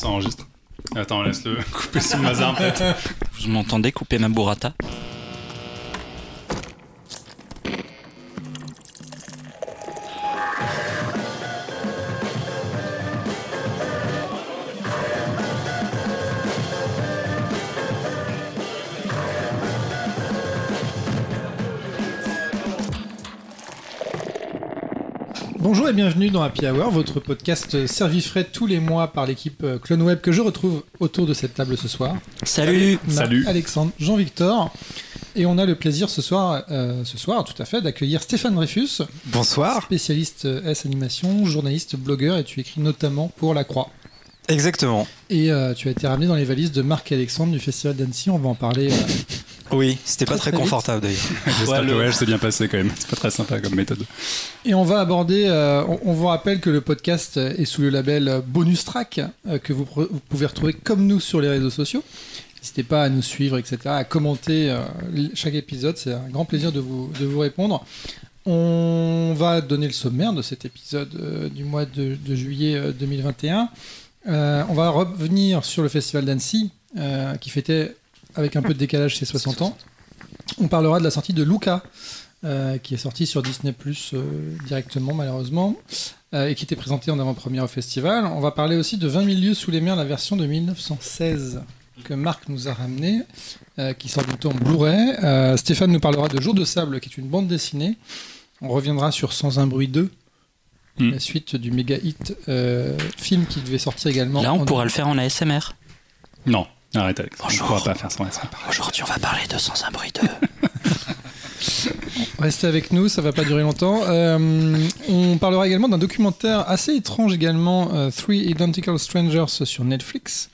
ça enregistre. Attends, laisse-le couper son mazar peut-être. Vous m'entendez couper ma burrata et bienvenue dans Happy Hour, votre podcast servi frais tous les mois par l'équipe euh, Clone Web que je retrouve autour de cette table ce soir. Salut Salut. Alexandre, Jean-Victor. Et on a le plaisir ce soir, euh, ce soir tout à fait, d'accueillir Stéphane Dreyfus, Bonsoir. spécialiste euh, S animation, journaliste, blogueur, et tu écris notamment pour La Croix. Exactement. Et euh, tu as été ramené dans les valises de Marc et Alexandre du Festival d'Annecy. On va en parler. euh, Oui, c'était pas Très, confortable d'ailleurs. J'espère Ouais, que le- voyage s'est bien passé quand même. C'est pas très sympa comme méthode. Et on va aborder, euh, on, on vous rappelle que le podcast est sous le label Bonus Track, euh, que vous, pouvez retrouver comme nous sur les réseaux sociaux. N'hésitez pas à nous suivre, etc., à commenter euh, chaque épisode, c'est un grand plaisir de vous, de vous répondre. On va donner le sommaire de cet épisode euh, du mois de, de juillet euh, 2021. Euh, on va revenir sur le festival d'Annecy, euh, qui fêtait avec un peu de décalage ses 60 ans. On parlera de la sortie de Luca, euh, qui est sorti sur Disney Plus directement malheureusement, euh, et qui était présenté en avant-première au festival. On va parler aussi de 20 000 lieux sous les mers, la version de 1916 que Marc nous a ramené, euh, qui sort bientôt en Blu-ray. Euh, Stéphane nous parlera de Jour de sable, qui est une bande dessinée. On reviendra sur Sans un bruit 2, Mm. la suite du méga hit euh, film qui devait sortir également. Là, on en- pourra le faire en ASMR. Non, arrête Alex. Bonjour. On pourra pas faire pas. Aujourd'hui, on va parler de Sans un bruit 2. Restez avec nous, ça va pas durer longtemps. Euh, on parlera également d'un documentaire assez étrange également, euh, Three Identical Strangers sur Netflix.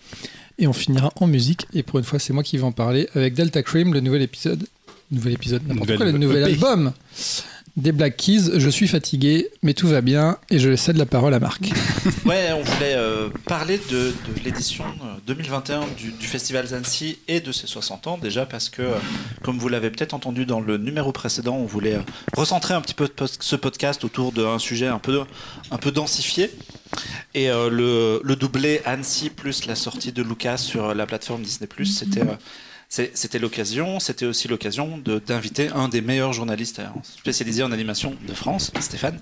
Et on finira en musique, et pour une fois c'est moi qui vais en parler, avec Delta Cream, le nouvel épisode, nouvel épisode, n'importe quoi, le nouvel EP. album des Black Keys. Je suis fatigué, mais tout va bien, et je cède la parole à Marc. Ouais, on voulait euh, parler de, l'édition euh, 2021 du, du Festival Zancy et de ses 60 ans, déjà parce que, euh, comme vous l'avez peut-être entendu dans le numéro précédent, on voulait euh, recentrer un petit peu ce podcast autour d'un sujet un peu, un peu densifié. Et euh, le, le doublé Annecy plus la sortie de Lucas sur la plateforme Disney, c'était. euh, c'est- c'était l'occasion, c'était aussi l'occasion d'inviter un des meilleurs journalistes euh, spécialisés en animation de France, Stéphane,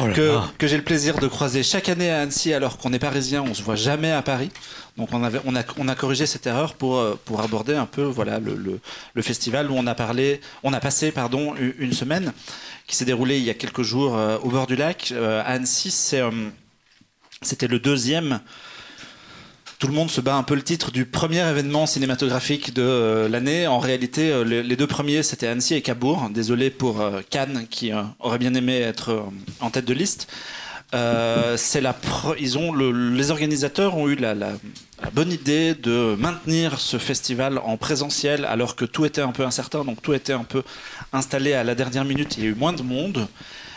Oh là que, là. que j'ai le plaisir de croiser chaque année à Annecy alors qu'on est parisien, on se voit jamais à Paris. Donc on, avait, on, a, on a corrigé cette erreur pour, euh, pour aborder un peu voilà, le, le, le festival où on a, parlé, on a passé pardon, une semaine qui s'est déroulée il y a quelques jours euh, au bord du lac. Euh, à Annecy, euh, c'était le deuxième. Tout le monde se bat un peu le titre du premier événement cinématographique de euh, l'année. En réalité, euh, les, deux premiers, c'était Annecy et Cabourg. Désolé pour euh, Cannes, qui aurait bien aimé être en tête de liste. C'est la ils ont le- les organisateurs ont eu la bonne idée de maintenir ce festival en présentiel alors que tout était un peu incertain, donc tout était un peu installé à la dernière minute. Il y a eu moins de monde.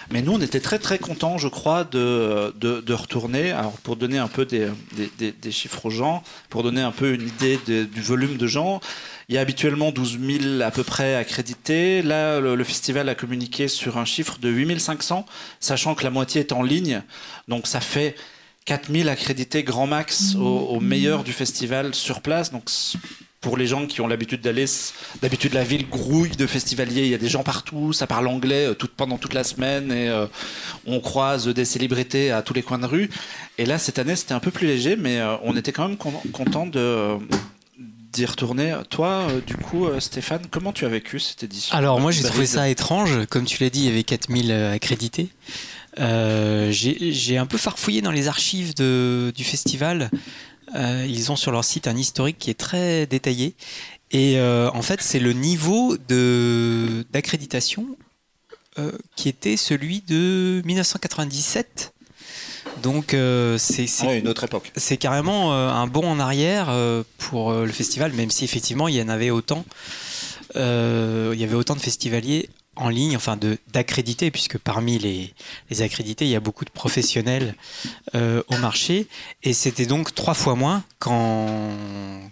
Mais nous, on était très très contents, je crois, de, de, retourner. Alors, pour donner un peu des, des, des- chiffres aux gens, pour donner un peu une idée du volume de gens, il y a habituellement 12 000 à peu près accrédités. Là, le, festival a communiqué sur un chiffre de 8 500, sachant que la moitié est en ligne. Donc, ça fait 4 000 accrédités grand max au, au meilleur du festival sur place. Donc, pour les gens qui ont l'habitude d'aller, d'habitude la ville grouille de festivaliers, il y a des gens partout, ça parle anglais euh, tout, pendant toute la semaine et euh, on croise des célébrités à tous les coins de rue. Et là, cette année, c'était un peu plus léger, mais euh, on était quand même con- content de d'y retourner. Toi, euh, du coup, euh, Stéphane, comment tu as vécu cette édition Alors moi j'ai Bah, trouvé ça étrange, comme tu l'as dit, il y avait 4000 euh, accrédités. J'ai j'ai un peu farfouillé dans les archives de, du festival. Euh, ils ont sur leur site un historique qui est très détaillé. Et euh, en fait, c'est le niveau de d'accréditation euh, qui était celui de 1997. Donc euh, c'est c'est- Ah une autre époque. c'est carrément euh, un bond en arrière euh, pour le festival, même si effectivement il y en avait autant. Il y avait autant de festivaliers en ligne, enfin d'accrédités, puisque parmi les, les accrédités, il y a beaucoup de professionnels euh, au marché, et c'était donc trois fois moins qu'en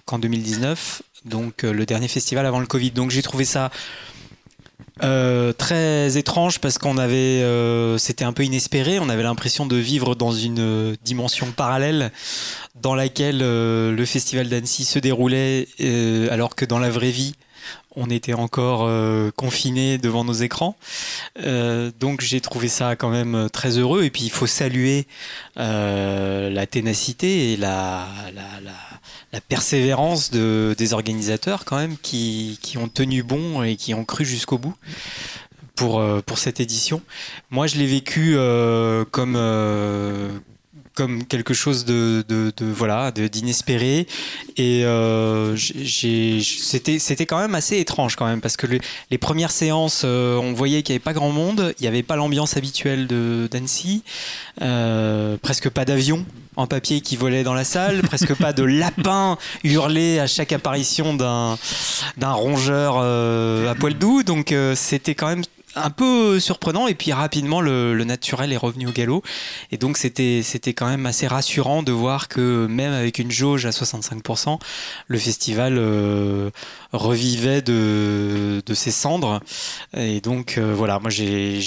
qu'en 2019, donc euh, le dernier festival avant le Covid. Donc j'ai trouvé ça euh, très étrange parce qu'on avait, c'était un peu inespéré. On avait l'impression de vivre dans une dimension parallèle dans laquelle le festival d'Annecy se déroulait, alors que dans la vraie vie, on était encore euh, confinés devant nos écrans. Euh, donc j'ai trouvé ça quand même très heureux. Et puis il faut saluer euh, la ténacité et la, persévérance de, des organisateurs quand même qui, ont tenu bon et qui ont cru jusqu'au bout pour, euh, pour cette édition. Moi, je l'ai vécu euh, comme, euh, comme quelque chose de, de, de- voilà de- d'inespéré. Et euh, j'ai c'était c'était quand même assez étrange quand même parce que le- les premières séances euh, on voyait qu'il n'y avait pas grand monde il n'y avait pas l'ambiance habituelle de d'Annecy euh, presque pas d'avion en papier qui volait dans la salle presque pas de lapins hurlés à chaque apparition d'un d'un rongeur euh, à poil doux. Donc euh, c'était quand même un peu surprenant et puis rapidement le, naturel est revenu au galop et donc c'était c'était quand même assez rassurant de voir que même avec une jauge à 65%, le festival euh, revivait de, de ses cendres. Et donc euh, voilà, moi j'ai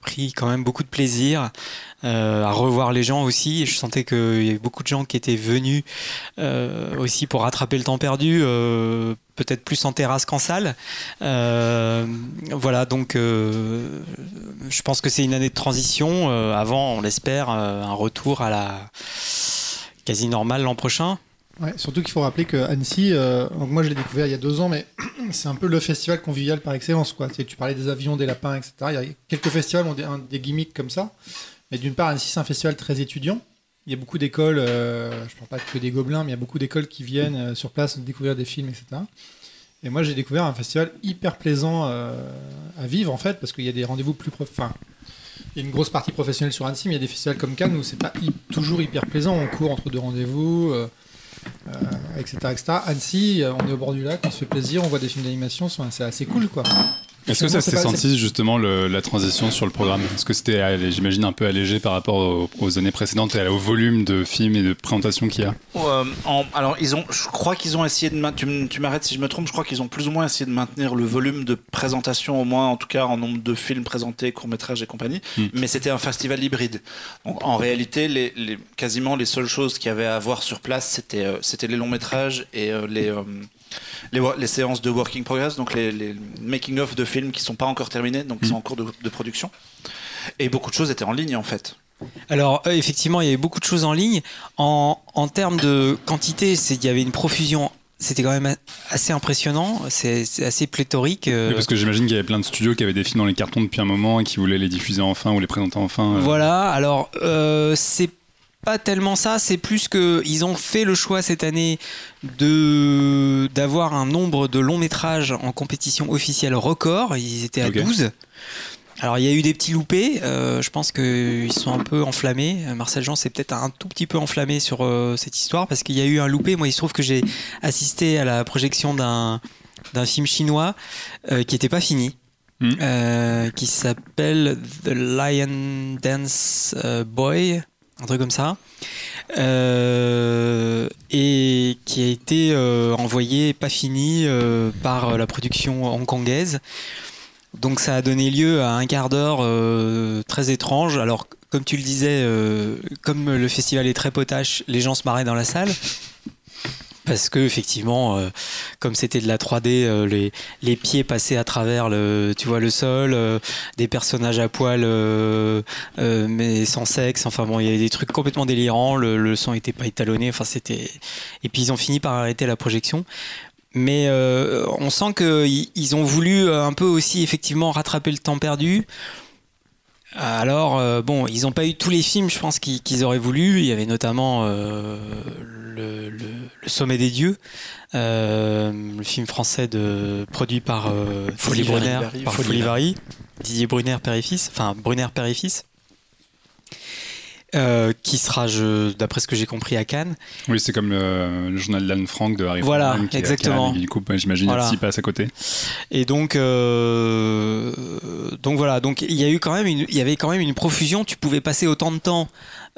pris quand même beaucoup de plaisir euh, à revoir les gens aussi. Je sentais qu'il y avait beaucoup de gens qui étaient venus euh, aussi pour rattraper le temps perdu. euh, peut-être plus en terrasse qu'en salle. Euh, voilà, donc euh, je pense que c'est une année de transition. euh, avant, on l'espère, un retour à la quasi normale l'an prochain. Surtout qu'il faut rappeler que Annecy, euh, moi je l'ai découvert il y a deux ans, mais c'est un peu le festival convivial par excellence. Quoi. Tu, parlais des avions, des lapins, etc. Il y a quelques festivals ont des, des gimmicks comme ça. Mais d'une part, Annecy c'est un festival très étudiant. Il y a beaucoup d'écoles, euh, je ne parle pas que des gobelins, mais il y a beaucoup d'écoles qui viennent euh, sur place découvrir des films, etc. Et moi j'ai découvert un festival hyper plaisant à vivre en fait, parce qu'il y a des rendez-vous plus... prof- Enfin, il y a une grosse partie professionnelle sur Annecy, mais il y a des festivals comme Cannes où c'est pas toujours hyper plaisant. On court entre deux rendez-vous. Euh, euh, etc., etc. Annecy, euh, on est au bord du lac, on se fait plaisir, on voit des films d'animation, c'est assez cool, quoi. Est-ce que ça C'est s'est senti justement le- la transition sur le programme? Est-ce que c'était, allé- j'imagine, un peu allégé par rapport aux, aux années précédentes et au volume de films et de présentations qu'il y a? Euh, en- alors, ils ont, je crois qu'ils ont essayé de. Tu, m'arrêtes si je me trompe. Je crois qu'ils ont plus ou moins essayé de maintenir le volume de présentation, au moins en tout cas en nombre de films présentés, courts métrages et compagnie. Mm. Mais c'était un festival hybride. Donc, en réalité, les, les- quasiment les seules choses qu'il y avait à voir sur place, c'était euh, c'était les longs métrages et euh, les. euh, les, séances de working progress, donc les, les making of de films qui sont pas encore terminés, donc qui sont en cours de, de production. Et beaucoup de choses étaient en ligne en fait. Alors euh, effectivement, il y avait beaucoup de choses en ligne. En, en termes de quantité, c'est- il y avait une profusion. C'était quand même a- assez impressionnant. C'est assez pléthorique. euh, Oui, Parce que j'imagine qu'il y avait plein de studios qui avaient des films dans les cartons depuis un moment et qui voulaient les diffuser enfin ou les présenter enfin. euh. Voilà, alors euh, c'est pas tellement ça, c'est plus que ils ont fait le choix cette année de d'avoir un nombre de longs métrages en compétition officielle record. Ils étaient à Ok. 12. Alors il y a eu des petits loupés, euh, je pense qu'ils sont un peu enflammés. Marcel Jean s'est peut-être un tout petit peu enflammé sur euh, cette histoire parce qu'il y a eu un loupé. Moi il se trouve que j'ai assisté à la projection d'un d'un film chinois euh, qui n'était pas fini. Hmm. qui s'appelle The Lion Dance Boy, un truc comme ça, Euh, et qui a été euh, envoyé pas fini euh, par la production hongkongaise. Donc ça a donné lieu à un quart d'heure très étrange. Alors comme tu le disais, comme le festival est très potache, les gens se marraient dans la salle. Parce que effectivement, euh, comme c'était de la 3D, euh, les, les pieds passaient à travers le, tu vois, le sol, euh, des personnages à poil mais sans sexe. Enfin bon, il y avait des trucs complètement délirants. Le, le son était pas étalonné. Enfin c'était. Et puis ils ont fini par arrêter la projection. Mais on sent qu'ils ils ont voulu un peu aussi effectivement rattraper le temps perdu. Alors, euh, bon, ils n'ont pas eu tous les films, je pense, qu'ils auraient voulu. Il y avait notamment euh, le, le- Le Sommet des Dieux, euh, le film français de, produit par euh, Folie Folie Brunner, Vary, par Folie Folie Vary, Didier Brunner père et fils, enfin Brunner père et fils, euh, qui sera, d'après ce que j'ai compris, à Cannes. Oui, c'est comme le, le journal d'Anne Frank de Harry Voilà, Frankman qui est à exactement. Cannes et qui, du coup, j'imagine, Voilà. s'y passe à côté. Et donc, euh, donc voilà, donc il y a eu quand même une, il y avait quand même une profusion. Tu pouvais passer autant de temps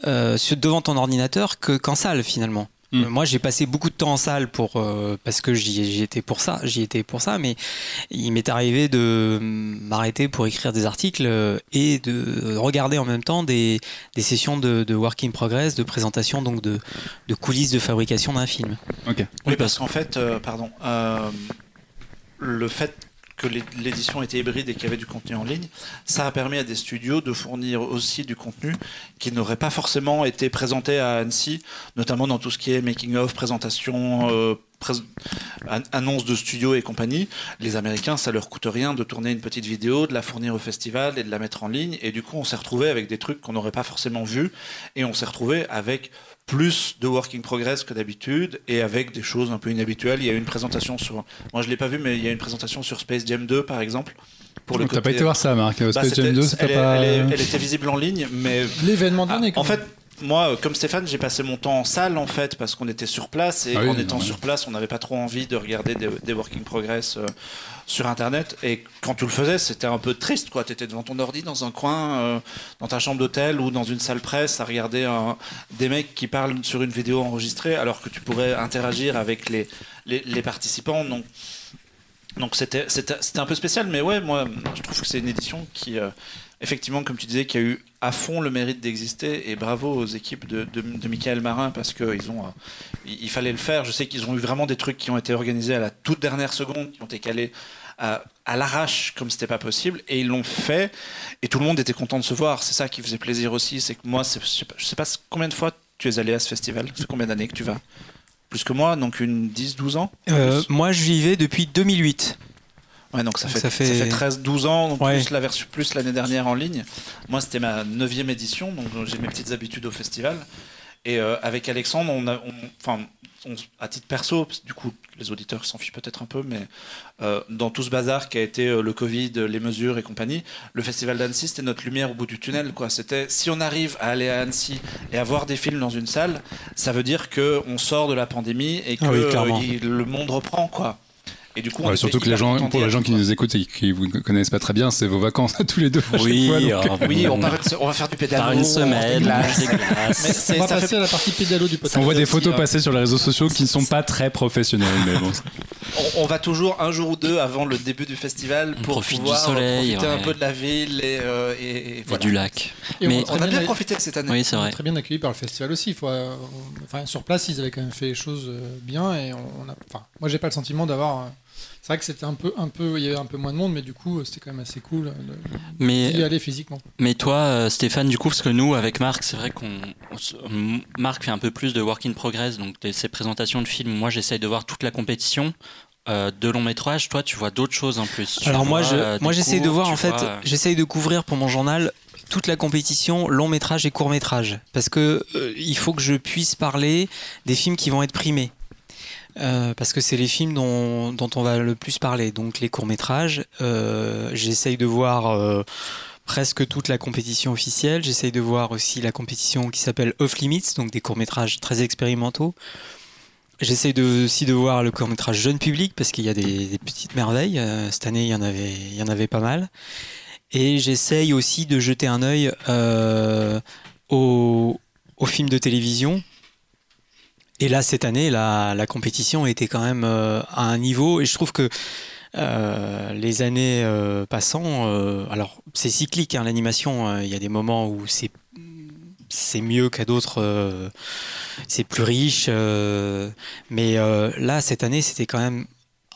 euh, devant ton ordinateur que qu'en salle finalement. Mm. Euh, Moi, j'ai passé beaucoup de temps en salle pour euh, parce que j'y étais pour ça, j'y étais pour ça, mais il m'est arrivé de m'arrêter pour écrire des articles euh, et de regarder en même temps des, des sessions de, de work in progress, de présentation donc de, de coulisses de fabrication d'un film. Ok. Oui, parce qu'en fait, euh, pardon, euh, le fait que l'é- l'édition était hybride et qu'il y avait du contenu en ligne, ça a permis à des studios de fournir aussi du contenu qui n'aurait pas forcément été présenté à Annecy, notamment dans tout ce qui est making-of, présentation, euh, annonce de studio et compagnie. Les Américains, ça leur coûte rien de tourner une petite vidéo, de la fournir au festival et de la mettre en ligne. Et du coup, on s'est retrouvé avec des trucs qu'on n'aurait pas forcément vus. Et on s'est retrouvé avec plus de working progress que d'habitude et avec des choses un peu inhabituelles. Il y a eu une présentation sur, moi je l'ai pas vu, mais il y a une présentation sur Space Jam 2 par exemple. Pour le Donc, T'as côté- pas été voir ça, Marc Bah, Space Jam c'était- 2, c'est elle, pas. elle est- elle était visible en ligne, mais L'événement ah, quand en même. fait, moi, comme Stéphane, j'ai passé mon temps en salle en fait parce qu'on était sur place et Ah oui, en étant sur place, on n'avait pas trop envie de regarder des, des working progress euh, sur internet. Et quand tu le faisais, c'était un peu triste quoi. T'étais devant ton ordi dans un coin, euh, dans ta chambre d'hôtel ou dans une salle presse à regarder un- des mecs qui parlent sur une vidéo enregistrée alors que tu pourrais interagir avec les, les, les participants. Donc donc c'était un peu spécial, mais ouais, moi je trouve que c'est une édition qui, euh, effectivement, comme tu disais, qui a eu à fond le mérite d'exister. Et bravo aux équipes de, Michael Marin parce qu'ils ont, euh, il, fallait le faire. Je sais qu'ils ont eu vraiment des trucs qui ont été organisés à la toute dernière seconde, qui ont été calés à, l'arrache comme c'était pas possible, et ils l'ont fait. Et tout le monde était content de se voir. C'est ça qui faisait plaisir aussi. C'est que moi, c'est- je sais pas, sais pas combien de fois tu es allé à ce festival. Fait combien d'années que tu vas? Plus que moi, donc une 10-12 ans? Euh, moi, je vivais depuis 2008. Ouais, donc ça Donc fait, ça ça fait- fait... 13-12 ans, Ouais. plus la version plus l'année dernière en ligne. Moi, c'était ma neuvième édition, donc j'ai mes petites habitudes au festival. Et euh, avec Alexandre, on a, on- enfin, on- à titre perso, que du coup, les auditeurs s'en fichent peut-être un peu, mais euh, dans tout ce bazar qui a été euh, le Covid, les mesures et compagnie, le festival d'Annecy, c'était notre lumière au bout du tunnel. Quoi. C'était si on arrive à aller à Annecy et à voir des films dans une salle, ça veut dire que on sort de la pandémie et que Ah oui, il- le monde reprend, quoi. Et du coup, on Ouais, surtout que les gens, pour les gens qui nous écoutent et qui vous connaissent pas très bien, c'est vos vacances à tous les deux. Oui, fois, donc, alors, Oui, on, on va faire du pédalo. par une on semaine. Mais On va passer fait- à la partie pédalo du podcast. on voit des aussi, photos hein. passer sur les réseaux sociaux qui ne sont pas très professionnels, mais bon. on, on va toujours un jour ou deux avant le début du festival On pour profite du pouvoir soleil, profiter un peu de la ville et, euh, et- et Et voilà. du lac. Et Mais- on, On a bien profité de cette année. Oui, c'est On est vrai. très bien accueilli par le festival aussi. Il faut, euh, enfin, sur place, ils avaient quand même fait les choses euh, bien et on, on a. Enfin, moi, j'ai pas le sentiment d'avoir. C'est vrai que c'était un peu, un peu, il y avait un peu moins de monde, mais du coup, c'était quand même assez cool euh, d'y aller physiquement. Mais toi, euh, Stéphane, du coup, parce que nous, avec Marc, c'est vrai qu'on. Marc fait un peu plus de work in progress, donc ses présentations de films. Moi, j'essaye de voir toute la compétition euh, de long métrage. Toi, tu vois d'autres choses en plus. Tu Alors moi, je, euh, moi j'essaye de voir en fait, vois, j'essaye de couvrir pour mon journal toute la compétition long métrage et court métrage parce que euh, il faut que je puisse parler des films qui vont être primés. Euh, parce que c'est les films dont, on va le plus parler. Donc les courts métrages, euh, j'essaye de voir euh, presque toute la compétition officielle. J'essaye de voir aussi la compétition qui s'appelle Off Limits, donc des courts métrages très expérimentaux. J'essaye aussi de voir le court métrage jeune public parce qu'il y a des, petites merveilles. Cette année, il y en avait, pas mal. Et j'essaye aussi de jeter un œil aux films de télévision. Et là, cette année, la, compétition était quand même euh, à un niveau. Et je trouve que euh, les années euh, passant, alors c'est cyclique, hein, l'animation. euh, Il y a des moments où c'est c'est mieux qu'à d'autres, c'est plus riche. mais là, cette année, c'était quand même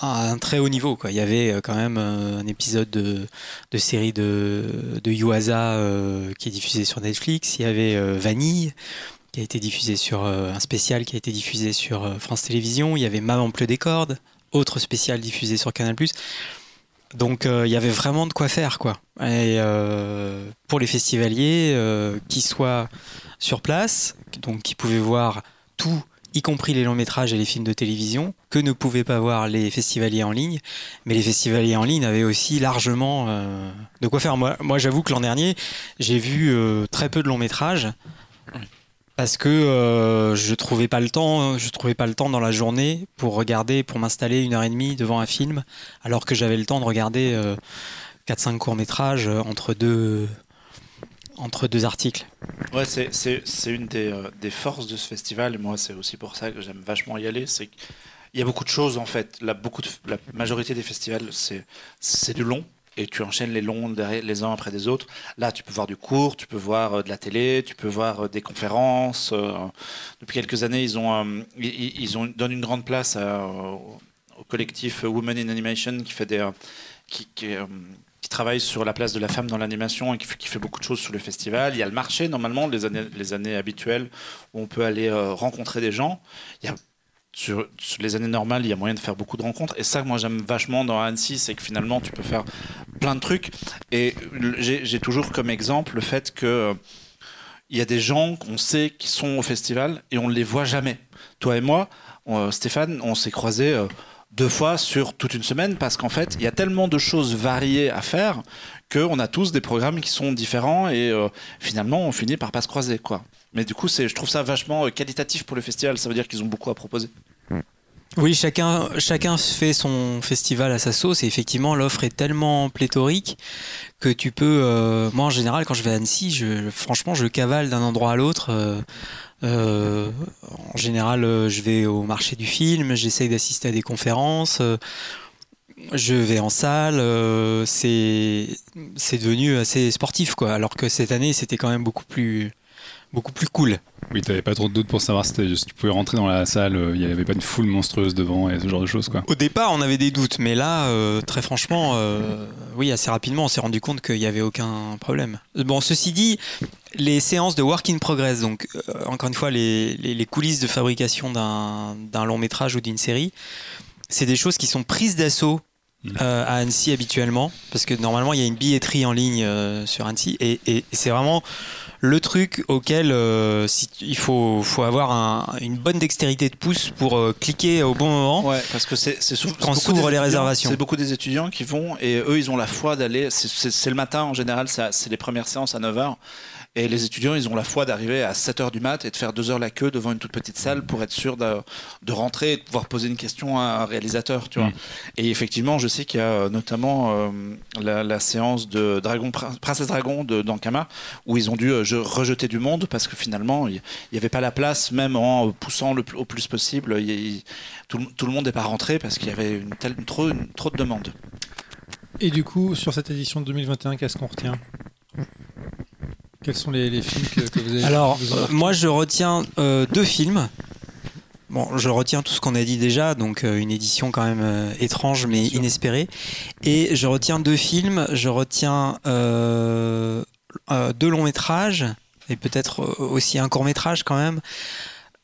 à un très haut niveau. Quoi. Il y avait quand même un épisode de, série de, de Yuasa qui est diffusé sur Netflix. Il y avait Vanille qui a été diffusé sur euh, un spécial qui a été diffusé sur euh, France Télévisions. Il y avait Maman pleut des cordes, autre spécial diffusé sur Canal+. Donc euh, il y avait vraiment de quoi faire quoi. Et pour les festivaliers qui soient sur place, donc qui pouvaient voir tout, y compris les longs métrages et les films de télévision, que ne pouvaient pas voir les festivaliers en ligne. Mais les festivaliers en ligne avaient aussi largement de quoi faire. Moi, j'avoue que l'an dernier, j'ai vu très peu de longs métrages parce que euh, je trouvais pas le temps, je trouvais pas le temps dans la journée pour regarder, pour m'installer une heure et demie devant un film, alors que j'avais le temps de regarder euh, 4-5 courts métrages entre deux entre deux articles. Ouais, c'est une des, euh, des forces de ce festival, et moi c'est aussi pour ça que j'aime vachement y aller, c'est qu'il y a beaucoup de choses en fait. La, beaucoup de- la majorité des festivals, c'est, c'est du long, et tu enchaînes les longs les uns après des autres. Là, tu peux voir du court, tu peux voir euh, de la télé, tu peux voir euh, des conférences. euh, depuis quelques années, ils ont, ils, ont donnent une grande place au collectif Women in Animation qui fait des, qui, travaille sur la place de la femme dans l'animation et qui fait, beaucoup de choses sur le festival. Il y a le marché, normalement, les années, les années habituelles, où on peut aller rencontrer des gens. Il y a, sur, les années normales, il y a moyen de faire beaucoup de rencontres. Et ça, moi, j'aime vachement dans Annecy, c'est que finalement, tu peux faire plein de trucs. Et j'ai toujours comme exemple le fait que il y a des gens qu'on sait qui sont au festival et on ne les voit jamais. Toi et moi, Stéphane, on s'est croisés euh, deux fois sur toute une semaine parce qu'en fait, il y a tellement de choses variées à faire qu'on a tous des programmes qui sont différents et euh, finalement, on finit par pas se croiser. Quoi. Mais du coup, je trouve ça vachement euh, qualitatif pour le festival. Ça veut dire qu'ils ont beaucoup à proposer. Oui, chacun, chacun fait son festival à sa sauce et effectivement l'offre est tellement pléthorique que tu peux. euh, moi en général, quand je vais à Annecy, franchement, je cavale d'un endroit à l'autre. euh, en général, je vais au marché du film, j'essaye d'assister à des conférences. je vais en salle, c'est c'est devenu assez sportif quoi. Alors que cette année, c'était quand même beaucoup plus beaucoup plus cool. Oui, t'avais pas trop de doutes pour savoir si, tu pouvais rentrer dans la salle, euh, il y avait pas une foule monstrueuse devant et ce genre de choses, quoi. Au départ, on avait des doutes, mais là, euh, très franchement, euh, oui, assez rapidement, on s'est rendu compte qu'il n'y avait aucun problème. Bon, ceci dit, les séances de work in progress, donc euh, encore une fois, les, les- les coulisses de fabrication d'un long métrage ou d'une série, c'est des choses qui sont prises d'assaut. Euh, à Annecy habituellement parce que normalement il y a une billetterie en ligne euh, sur Annecy et, et- et c'est vraiment le truc auquel euh, si il faut, faut avoir un- une bonne dextérité de pouce pour euh, cliquer au bon moment Ouais, parce que c'est souvent- Quand s'ouvrent les réservations. C'est beaucoup des étudiants qui vont et eux, ils ont la foi d'aller. c'est- le matin en général, c'est les premières séances à 9h. Et les étudiants, ils ont la foi d'arriver à 7h du mat et de faire 2 heures la queue devant une toute petite salle pour être sûr de, de rentrer et de pouvoir poser une question à un réalisateur. Tu vois. Mm. Et effectivement, je sais qu'il y a euh, notamment euh, la, la séance de Dragon, Prin- Princesse Dragon de d'Ankama où ils ont dû euh, je- rejeter du monde parce que finalement, il n'y avait pas la place, même en poussant le, au plus possible. il il- tout, le- tout le monde n'est pas rentré parce qu'il y avait une telle, une trop, une- trop de demandes. Et du coup, sur cette édition de 2021, qu'est-ce qu'on retient? Quels sont les, les films que, que vous avez Alors, vous euh, moi, je retiens euh, deux films. Bon, je retiens tout ce qu'on a dit déjà, donc euh, une édition quand même euh, étrange mais inespérée. Et je retiens deux films. Je retiens deux longs métrages et peut-être aussi un court métrage quand même.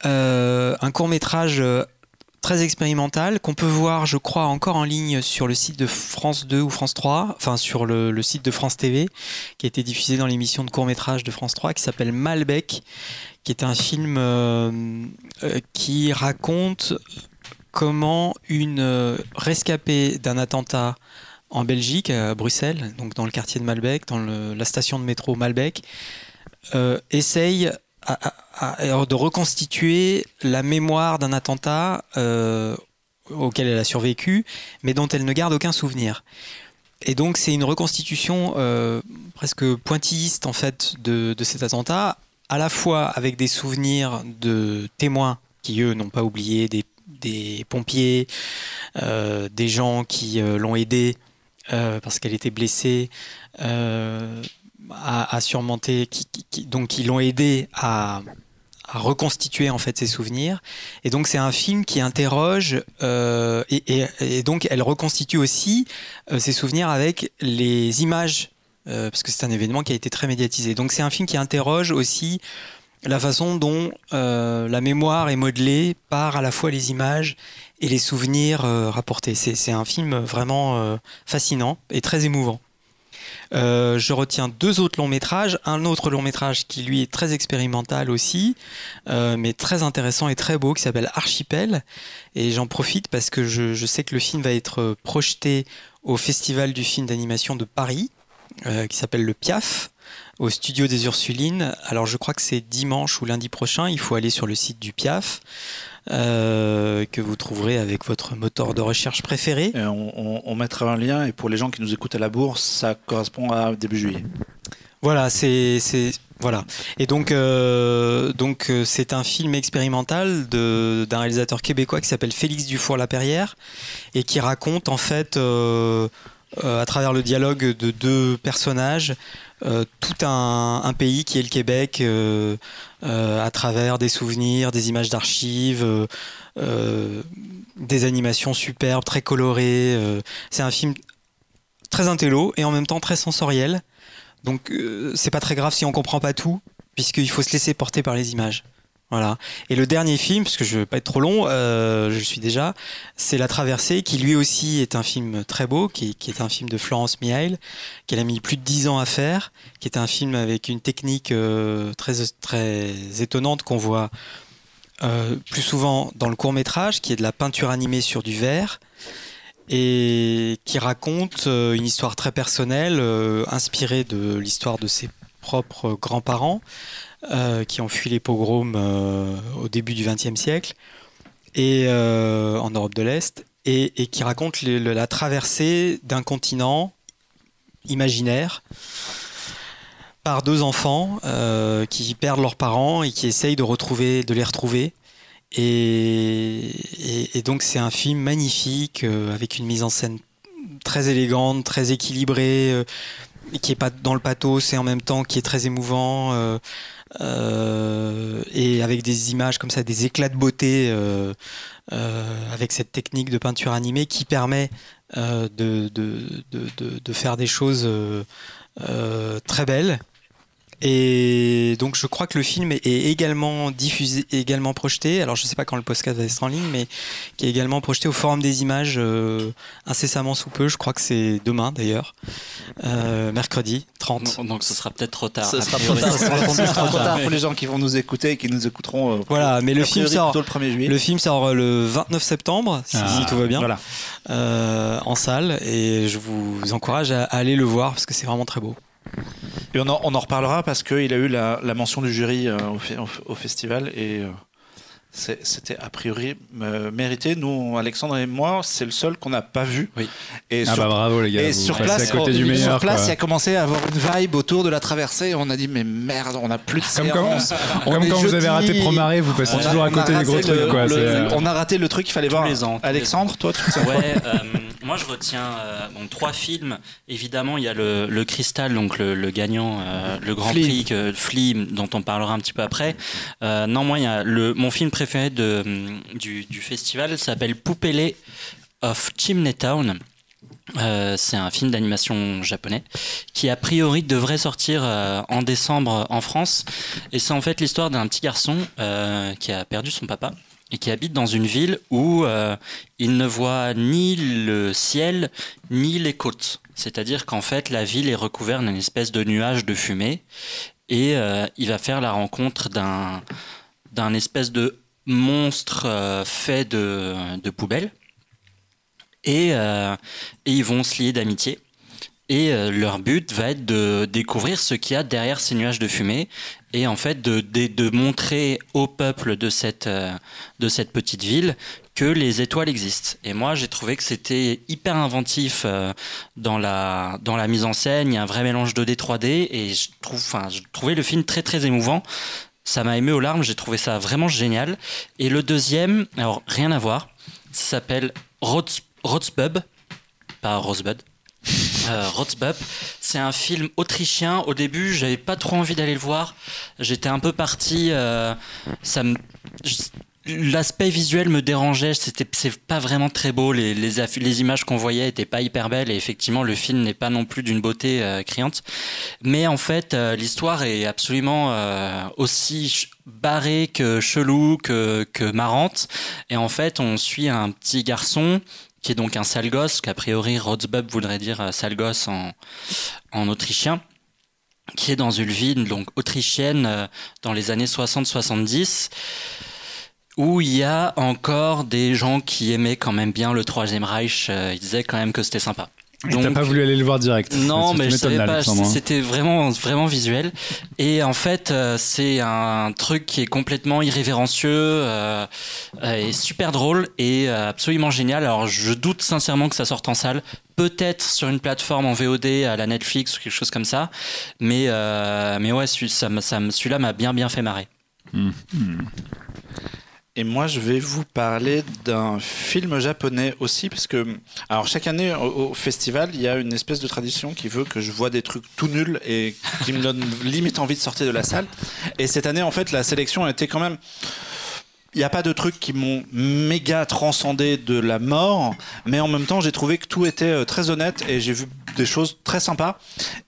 Un court métrage très expérimental qu'on peut voir, je crois, encore en ligne sur le site de France 2 ou France 3, enfin sur le, site de France TV, qui a été diffusé dans l'émission de court métrage de France 3, qui s'appelle Malbec, qui est un film euh, euh, qui raconte comment une euh, rescapée d'un attentat en Belgique, à Bruxelles, donc dans le quartier de Malbec, dans la station de métro Malbec, essaye de reconstituer la mémoire d'un attentat euh, auquel elle a survécu, mais dont elle ne garde aucun souvenir. Et donc c'est une reconstitution euh, presque pointilliste en fait de, de cet attentat, à la fois avec des souvenirs de témoins qui eux n'ont pas oublié, des, des pompiers, euh, des gens qui l'ont aidée parce qu'elle était blessée, à, surmonter, qui, donc qui l'ont aidé à, reconstituer en fait ses souvenirs. Et donc c'est un film qui interroge euh, et, donc elle reconstitue aussi euh, ses souvenirs avec les images euh, parce que c'est un événement qui a été très médiatisé. Donc c'est un film qui interroge aussi la façon dont la mémoire est modelée par à la fois les images et les souvenirs rapportés. C'est un film vraiment fascinant et très émouvant. Euh, je retiens deux autres longs métrages. Un autre long métrage qui lui est très expérimental aussi, euh, mais très intéressant et très beau, qui s'appelle Archipel. Et j'en profite parce que je, sais que le film va être projeté au Festival du film d'animation de Paris, euh, qui s'appelle le PIAF, au studio des Ursulines. Alors je crois que c'est dimanche ou lundi prochain. Il faut aller sur le site du PIAF. Euh, que vous trouverez avec votre moteur de recherche préféré. On, on- on mettra un lien et pour les gens qui nous écoutent à la bourse, ça correspond à début juillet. Voilà, c'est voilà. Et donc euh, donc euh, c'est un film expérimental d'un réalisateur québécois qui s'appelle Félix Dufour-Lapierrière et qui raconte en fait euh, à travers le dialogue de deux personnages euh, tout un, pays qui est le Québec euh, euh, à travers des souvenirs, des images d'archives, des animations superbes, très colorées. c'est un film très intello et en même temps très sensoriel. Donc c'est pas très grave si on comprend pas tout, puisqu'il faut se laisser porter par les images. Voilà. Et le dernier film, parce que je veux pas être trop long, euh, je suis déjà, c'est La Traversée, qui lui aussi est un film très beau, qui, est un film de Florence Mihail, qu'elle a mis plus de dix ans à faire, qui est un film avec une technique euh, très, très étonnante qu'on voit euh, plus souvent dans le court métrage, qui est de la peinture animée sur du verre et qui raconte euh, une histoire très personnelle, inspirée de l'histoire de ses propres grands-parents, euh, qui ont fui les pogroms euh, au début du XXe siècle et euh, en Europe de l'Est, et, qui raconte la traversée d'un continent imaginaire par deux enfants qui perdent leurs parents et qui essayent de retrouver, de les retrouver. Et, donc c'est un film magnifique avec une mise en scène très élégante, très équilibrée, qui est pas dans le pathos et en même temps qui est très émouvant euh, et avec des images comme ça, des éclats de beauté euh, euh, avec cette technique de peinture animée qui permet de, de, de, de- faire des choses très belles. Et donc je crois que le film est également diffusé, également projeté. Alors je sais pas quand le podcast va être en ligne, mais qui est également projeté au Forum des images euh, incessamment sous peu. Je crois que c'est demain d'ailleurs, euh, mercredi 30. Donc, donc ce sera peut-être trop tard. Ce a sera trop tard, ce sera trop tard. pour les gens qui vont nous écouter et qui nous écouteront. euh, Voilà, mais le film sort. plutôt le 1er juillet. Le film sort le 29 septembre, si, Ah, si tout va bien, Voilà. euh, en salle, et je vous encourage à, à aller le voir parce que c'est vraiment très beau. Et on en, reparlera parce qu'il a eu la, mention du jury euh, au, au festival et euh, c'était a priori euh, mérité. Nous, Alexandre et moi, c'est le seul qu'on n'a pas vu. Oui. Et Ah sur, bah bravo les gars. et sur place, à côté du sur place, il a commencé à avoir une vibe autour de la traversée. On a dit mais merde, on n'a plus de Comme quand. On comme quand vous avez raté Promaré, vous passez On a- toujours à a côté des gros trucs. quoi. le- euh, on a raté le truc qu'il fallait Tous voir. les ans, Alexandre, toi, tu sais Ouais, euh, moi je retiens euh, bon, trois films. Évidemment, il y a le, le Cristal, donc le, le gagnant, euh, le Grand. Prix, Flea, dont on parlera un petit peu après. Euh, non, moi, il y a le, mon film préféré de, du, festival s'appelle Poupele of Chimney Town. Euh, c'est un film d'animation japonais qui a priori devrait sortir euh, en décembre en France et c'est en fait l'histoire d'un petit garçon euh, qui a perdu son papa et qui habite dans une ville où il ne voit ni le ciel ni les côtes. C'est-à-dire qu'en fait la ville est recouverte d'une espèce de nuage de fumée et il va faire la rencontre d'un d'un espèce de monstre euh, fait de, de poubelles et, euh, et ils vont se lier d'amitié. Et euh, leur but va être de découvrir ce qu'il y a derrière ces nuages de fumée et en fait de, de, montrer au peuple de cette, de cette petite ville que les étoiles existent. Et moi, j'ai trouvé que c'était hyper inventif dans, la, dans la mise en scène. Il y a un vrai mélange 2D, 3D et je, trouve, enfin, je trouvais le film très très émouvant. Ça m'a ému aux larmes, j'ai trouvé ça vraiment génial. Et le deuxième, alors rien à voir, ça s'appelle Rotzbub, pas Rosebud. Euh, Rotzbub, c'est un film autrichien. Au début, j'avais pas trop envie d'aller le voir. J'étais un peu parti. euh, ça me, l'aspect visuel me dérangeait. C'était, c'est pas vraiment très beau. Les, les, les images qu'on voyait étaient pas hyper belles. Et effectivement, le film n'est pas non plus d'une beauté euh, criante. Mais en fait, euh, l'histoire est absolument euh, aussi barrée que chelou, que, que marrante. Et en fait, on suit un petit garçon qui est donc un sale gosse, qu'a priori Rotzbub voudrait dire euh, sale gosse en, en autrichien, qui est dans une ville donc autrichienne euh, dans les années 60-70, où il y a encore des gens qui aimaient quand même bien le Troisième Reich. euh, ils disaient quand même que c'était sympa. Et T'as Donc- pas voulu aller le voir direct. Non, mais je savais pas. Hein. C'était vraiment, vraiment visuel. Et en fait, euh, c'est un truc qui est complètement irrévérencieux euh, euh, et super drôle et absolument génial. Alors, je doute sincèrement que ça sorte en salle. Peut-être sur une plateforme en VOD à la Netflix ou quelque chose comme ça. Mais, euh, mais ouais, celui-là m'a bien, bien fait marrer. Et moi, je vais vous parler d'un film japonais aussi, parce que, alors chaque année au, festival, il y a une espèce de tradition qui veut que je vois des trucs tout nuls et qui me donne limite envie de sortir de la salle. Et cette année, en fait, la sélection a été quand même. Il n'y a pas de trucs qui m'ont méga transcendé de la mort, mais en même temps, j'ai trouvé que tout était euh, très honnête et j'ai vu des choses très sympas.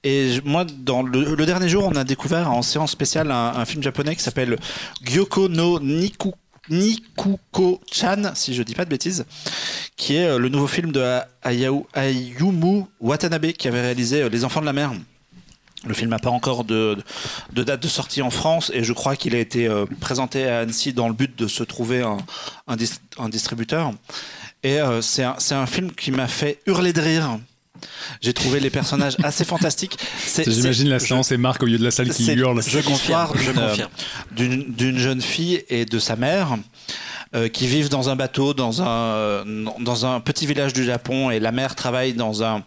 Et moi, dans le, le dernier jour, on a découvert en séance spéciale un, un film japonais qui s'appelle Gyoko no Niku, Nikuko-chan, si je dis pas de bêtises, qui est euh, le nouveau film de A- Ayao- Ayumu Watanabe qui avait réalisé euh, Les Enfants de la mer. Le film n'a pas encore de, date de sortie en France et je crois qu'il a été euh, présenté à Annecy dans le but de se trouver un, un, dis- un distributeur. Et c'est un film qui m'a fait hurler de rire. J'ai trouvé les personnages assez fantastiques. C'est- J'imagine c'est- la je- séance et Marc au milieu de la salle qui c'est- hurle. Je l'histoire je euh, confirme. d'une d'une jeune fille et de sa mère euh, qui vivent dans un bateau dans un euh, dans un petit village du Japon et la mère travaille dans un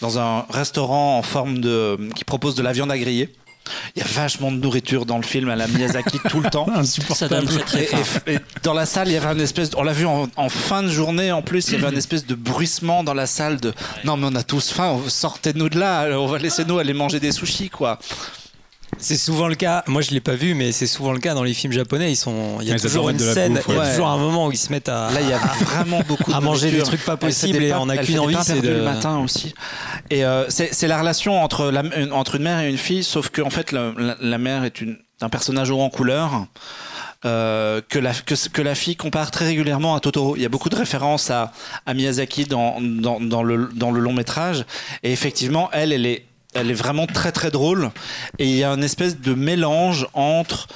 dans un restaurant en forme de qui propose de la viande à griller. Il y a vachement de nourriture dans le film à la Miyazaki tout le temps. Ça donne très, très Et, faim. et- et dans la salle, il y avait un espèce, de- on l'a vu en, en fin de journée en plus, il y avait un espèce de bruissement dans la salle de non mais on a tous faim, sortez-nous de là, on va laisser nous aller manger des sushis quoi. C'est souvent le cas. Moi, je l'ai pas vu, mais c'est souvent le cas dans les films japonais. Ils sont. Il y a Ouais, toujours une être de la scène. bouffe, Il y a ouais. toujours un moment où ils se mettent à. Là, il y a vraiment beaucoup de à manger des trucs pas possibles et on a elle qu'une envie, c'est de. le matin aussi. Et euh, c'est c'est la relation entre, la, une- entre une mère et une fille, sauf que en fait, la, la- la mère est une, un personnage haut en couleur. euh, que, la, que, que la fille compare très régulièrement à Totoro. Il y a beaucoup de références à, à Miyazaki dans, dans, dans, le, dans le long métrage. Et effectivement, elle, elle est, elle est vraiment très très drôle. Et il y a une espèce de mélange entre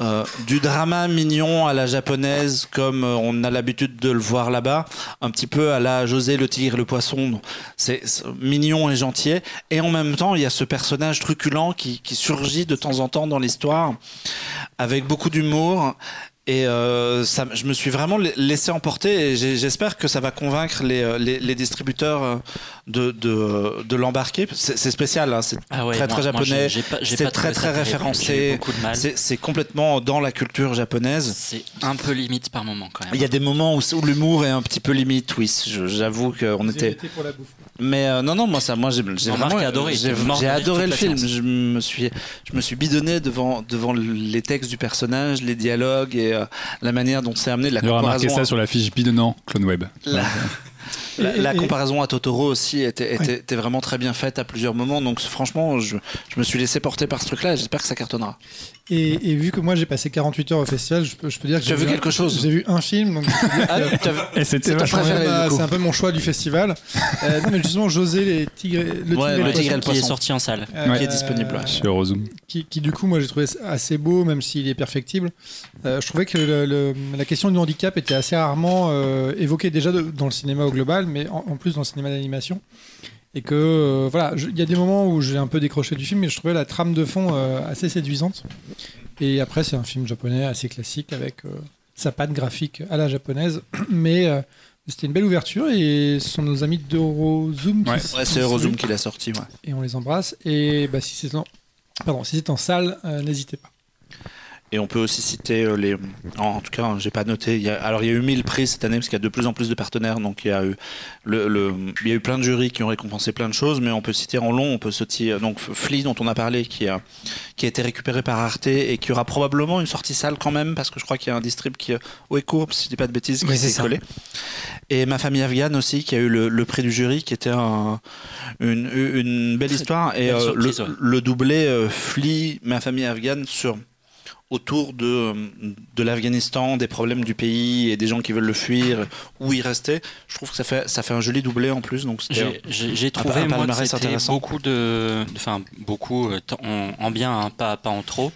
euh, du drama mignon à la japonaise, comme euh, on a l'habitude de le voir là-bas, un petit peu à la José le tigre le poisson. C'est c'est mignon et gentil. Et en même temps, il y a ce personnage truculent qui, qui surgit de temps en temps dans l'histoire, avec beaucoup d'humour. Et euh, ça, je me suis vraiment la- laissé emporter et j'espère que ça va convaincre les, euh, les, les distributeurs euh, de, de, de l'embarquer. C'est spécial, hein, c'est Ah ouais, très très moi, japonais. C'est très très référencé. C'est complètement dans la culture japonaise. C'est un peu limite par moment quand même. Il y a des moments où, où l'humour est un petit peu limite, oui. J'avoue qu'on était. été pour la bouffe. Mais euh, non, non, moi ça, moi j'ai vraiment a adoré, J'ai adoré le film. Je me suis, je me suis bidonné devant devant les textes du personnage, les dialogues et la manière dont c'est amené. La Il aura marqué comparaison ça à- sur la fiche bidonnant Clone Web. la, la- Et- la et- comparaison à Totoro aussi était, était, était vraiment très bien faite à plusieurs moments. Donc franchement, je, je me suis laissé porter par ce truc-là et j'espère que ça cartonnera. Et, et vu que moi j'ai passé 48 heures au festival, je peux, je peux dire que j'ai vu un- quelque chose? J'ai vu un film, donc Ah, Et c'était C'est un peu mon choix du festival. Euh, non, mais justement, José, les tigres, le tigre Ouais, le tigre poisson, qui est sorti en salle. euh, qui est disponible, ouais. Chez Eurozoom. qui, qui, du coup, moi j'ai trouvé assez beau, même s'il est perfectible. Euh, je trouvais que le- le- la question du handicap était assez rarement euh, évoquée déjà de- dans le cinéma au global, mais en, en plus dans le cinéma d'animation. Et que euh, voilà, il y a des moments où j'ai un peu décroché du film, mais je trouvais la trame de fond euh, assez séduisante. Et après, c'est un film japonais assez classique avec euh, sa patte graphique à la japonaise, mais c'était une belle ouverture et ce sont nos amis d'Eurozoom qui Ouais. Ouais, c'est Eurozoom qui l'a sorti. Ouais. et on les embrasse. Et bah, si c'est en, pardon, si c'est en salle, euh, n'hésitez pas. Et on peut aussi citer euh, les. En tout cas, j'ai pas noté. Il y a... Alors, il y a eu 1000 prix cette année parce qu'il y a de plus en plus de partenaires. Donc, il y a eu le, le- il y a eu plein de jurys qui ont récompensé plein de choses. Mais on peut citer en long. On peut citer donc Flea dont on a parlé, qui a qui a été récupéré par Arte et qui aura probablement une sortie salle quand même parce que je crois qu'il y a un distrib qui au court, si je dis pas de bêtises, qui Oui, s'est collé. Et ma famille afghane aussi, qui a eu le, le prix du jury, qui était un- une, une belle histoire. Et belle euh, le, ouais. le doublé euh, Flea, ma famille afghane sur autour de, de l'Afghanistan, des problèmes du pays et des gens qui veulent le fuir, où y rester. Je trouve que ça fait, ça fait un joli doublé en plus. Donc J'ai- J'ai j'ai un trouvé moi que beaucoup de, enfin beaucoup euh, en, en bien, hein, pas pas en trop,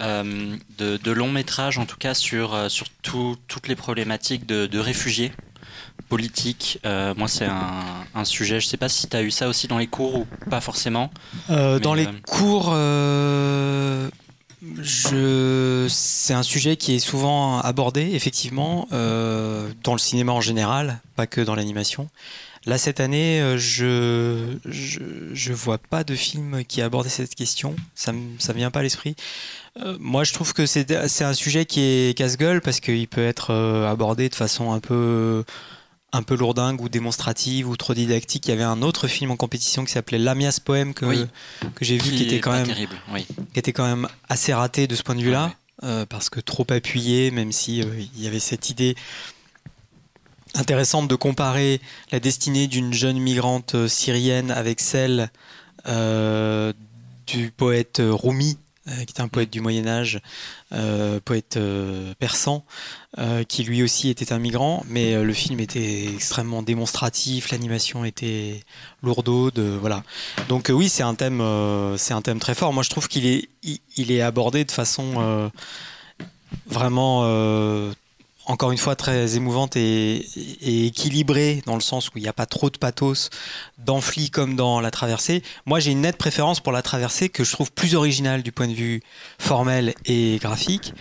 euh, de, de longs métrages en tout cas sur euh, sur tout- toutes les problématiques de, de réfugiés politique. Euh, moi, c'est un, un sujet. Je sais pas si tu as eu ça aussi dans les cours ou pas forcément. Euh, dans les euh, cours, euh, je... c'est un sujet qui est souvent abordé, effectivement, euh, dans le cinéma en général, pas que dans l'animation. Là, cette année, euh, je, je vois pas de film qui a cette question. Ça me ça vient pas à l'esprit. Euh, moi, je trouve que c'est c'est un sujet qui est casse-gueule parce qu'il peut être euh, abordé de façon un peu un peu lourdingue ou démonstrative ou trop didactique. Il y avait un autre film en compétition qui s'appelait Lamias Poème que Oui. que j'ai vu qui était quand même terrible. Oui. qui était quand même assez raté de ce point de vue-là, Ouais, euh, parce que trop appuyé, même si euh, il y avait cette idée intéressante de comparer la destinée d'une jeune migrante euh, syrienne avec celle euh, du poète Rumi, qui était un poète du Moyen Âge, poète persan, euh, qui lui aussi était un migrant, mais euh, le film était extrêmement démonstratif, l'animation était lourdaude, euh, voilà. Donc euh, oui, c'est un thème, c'est un thème très fort. Moi, je trouve qu'il est, il, est abordé de façon vraiment, encore une fois, très émouvante et, et équilibrée dans le sens où il n'y a pas trop de pathos dans Flea comme dans La Traversée. Moi, j'ai une nette préférence pour La Traversée que je trouve plus originale du point de vue formel et graphique.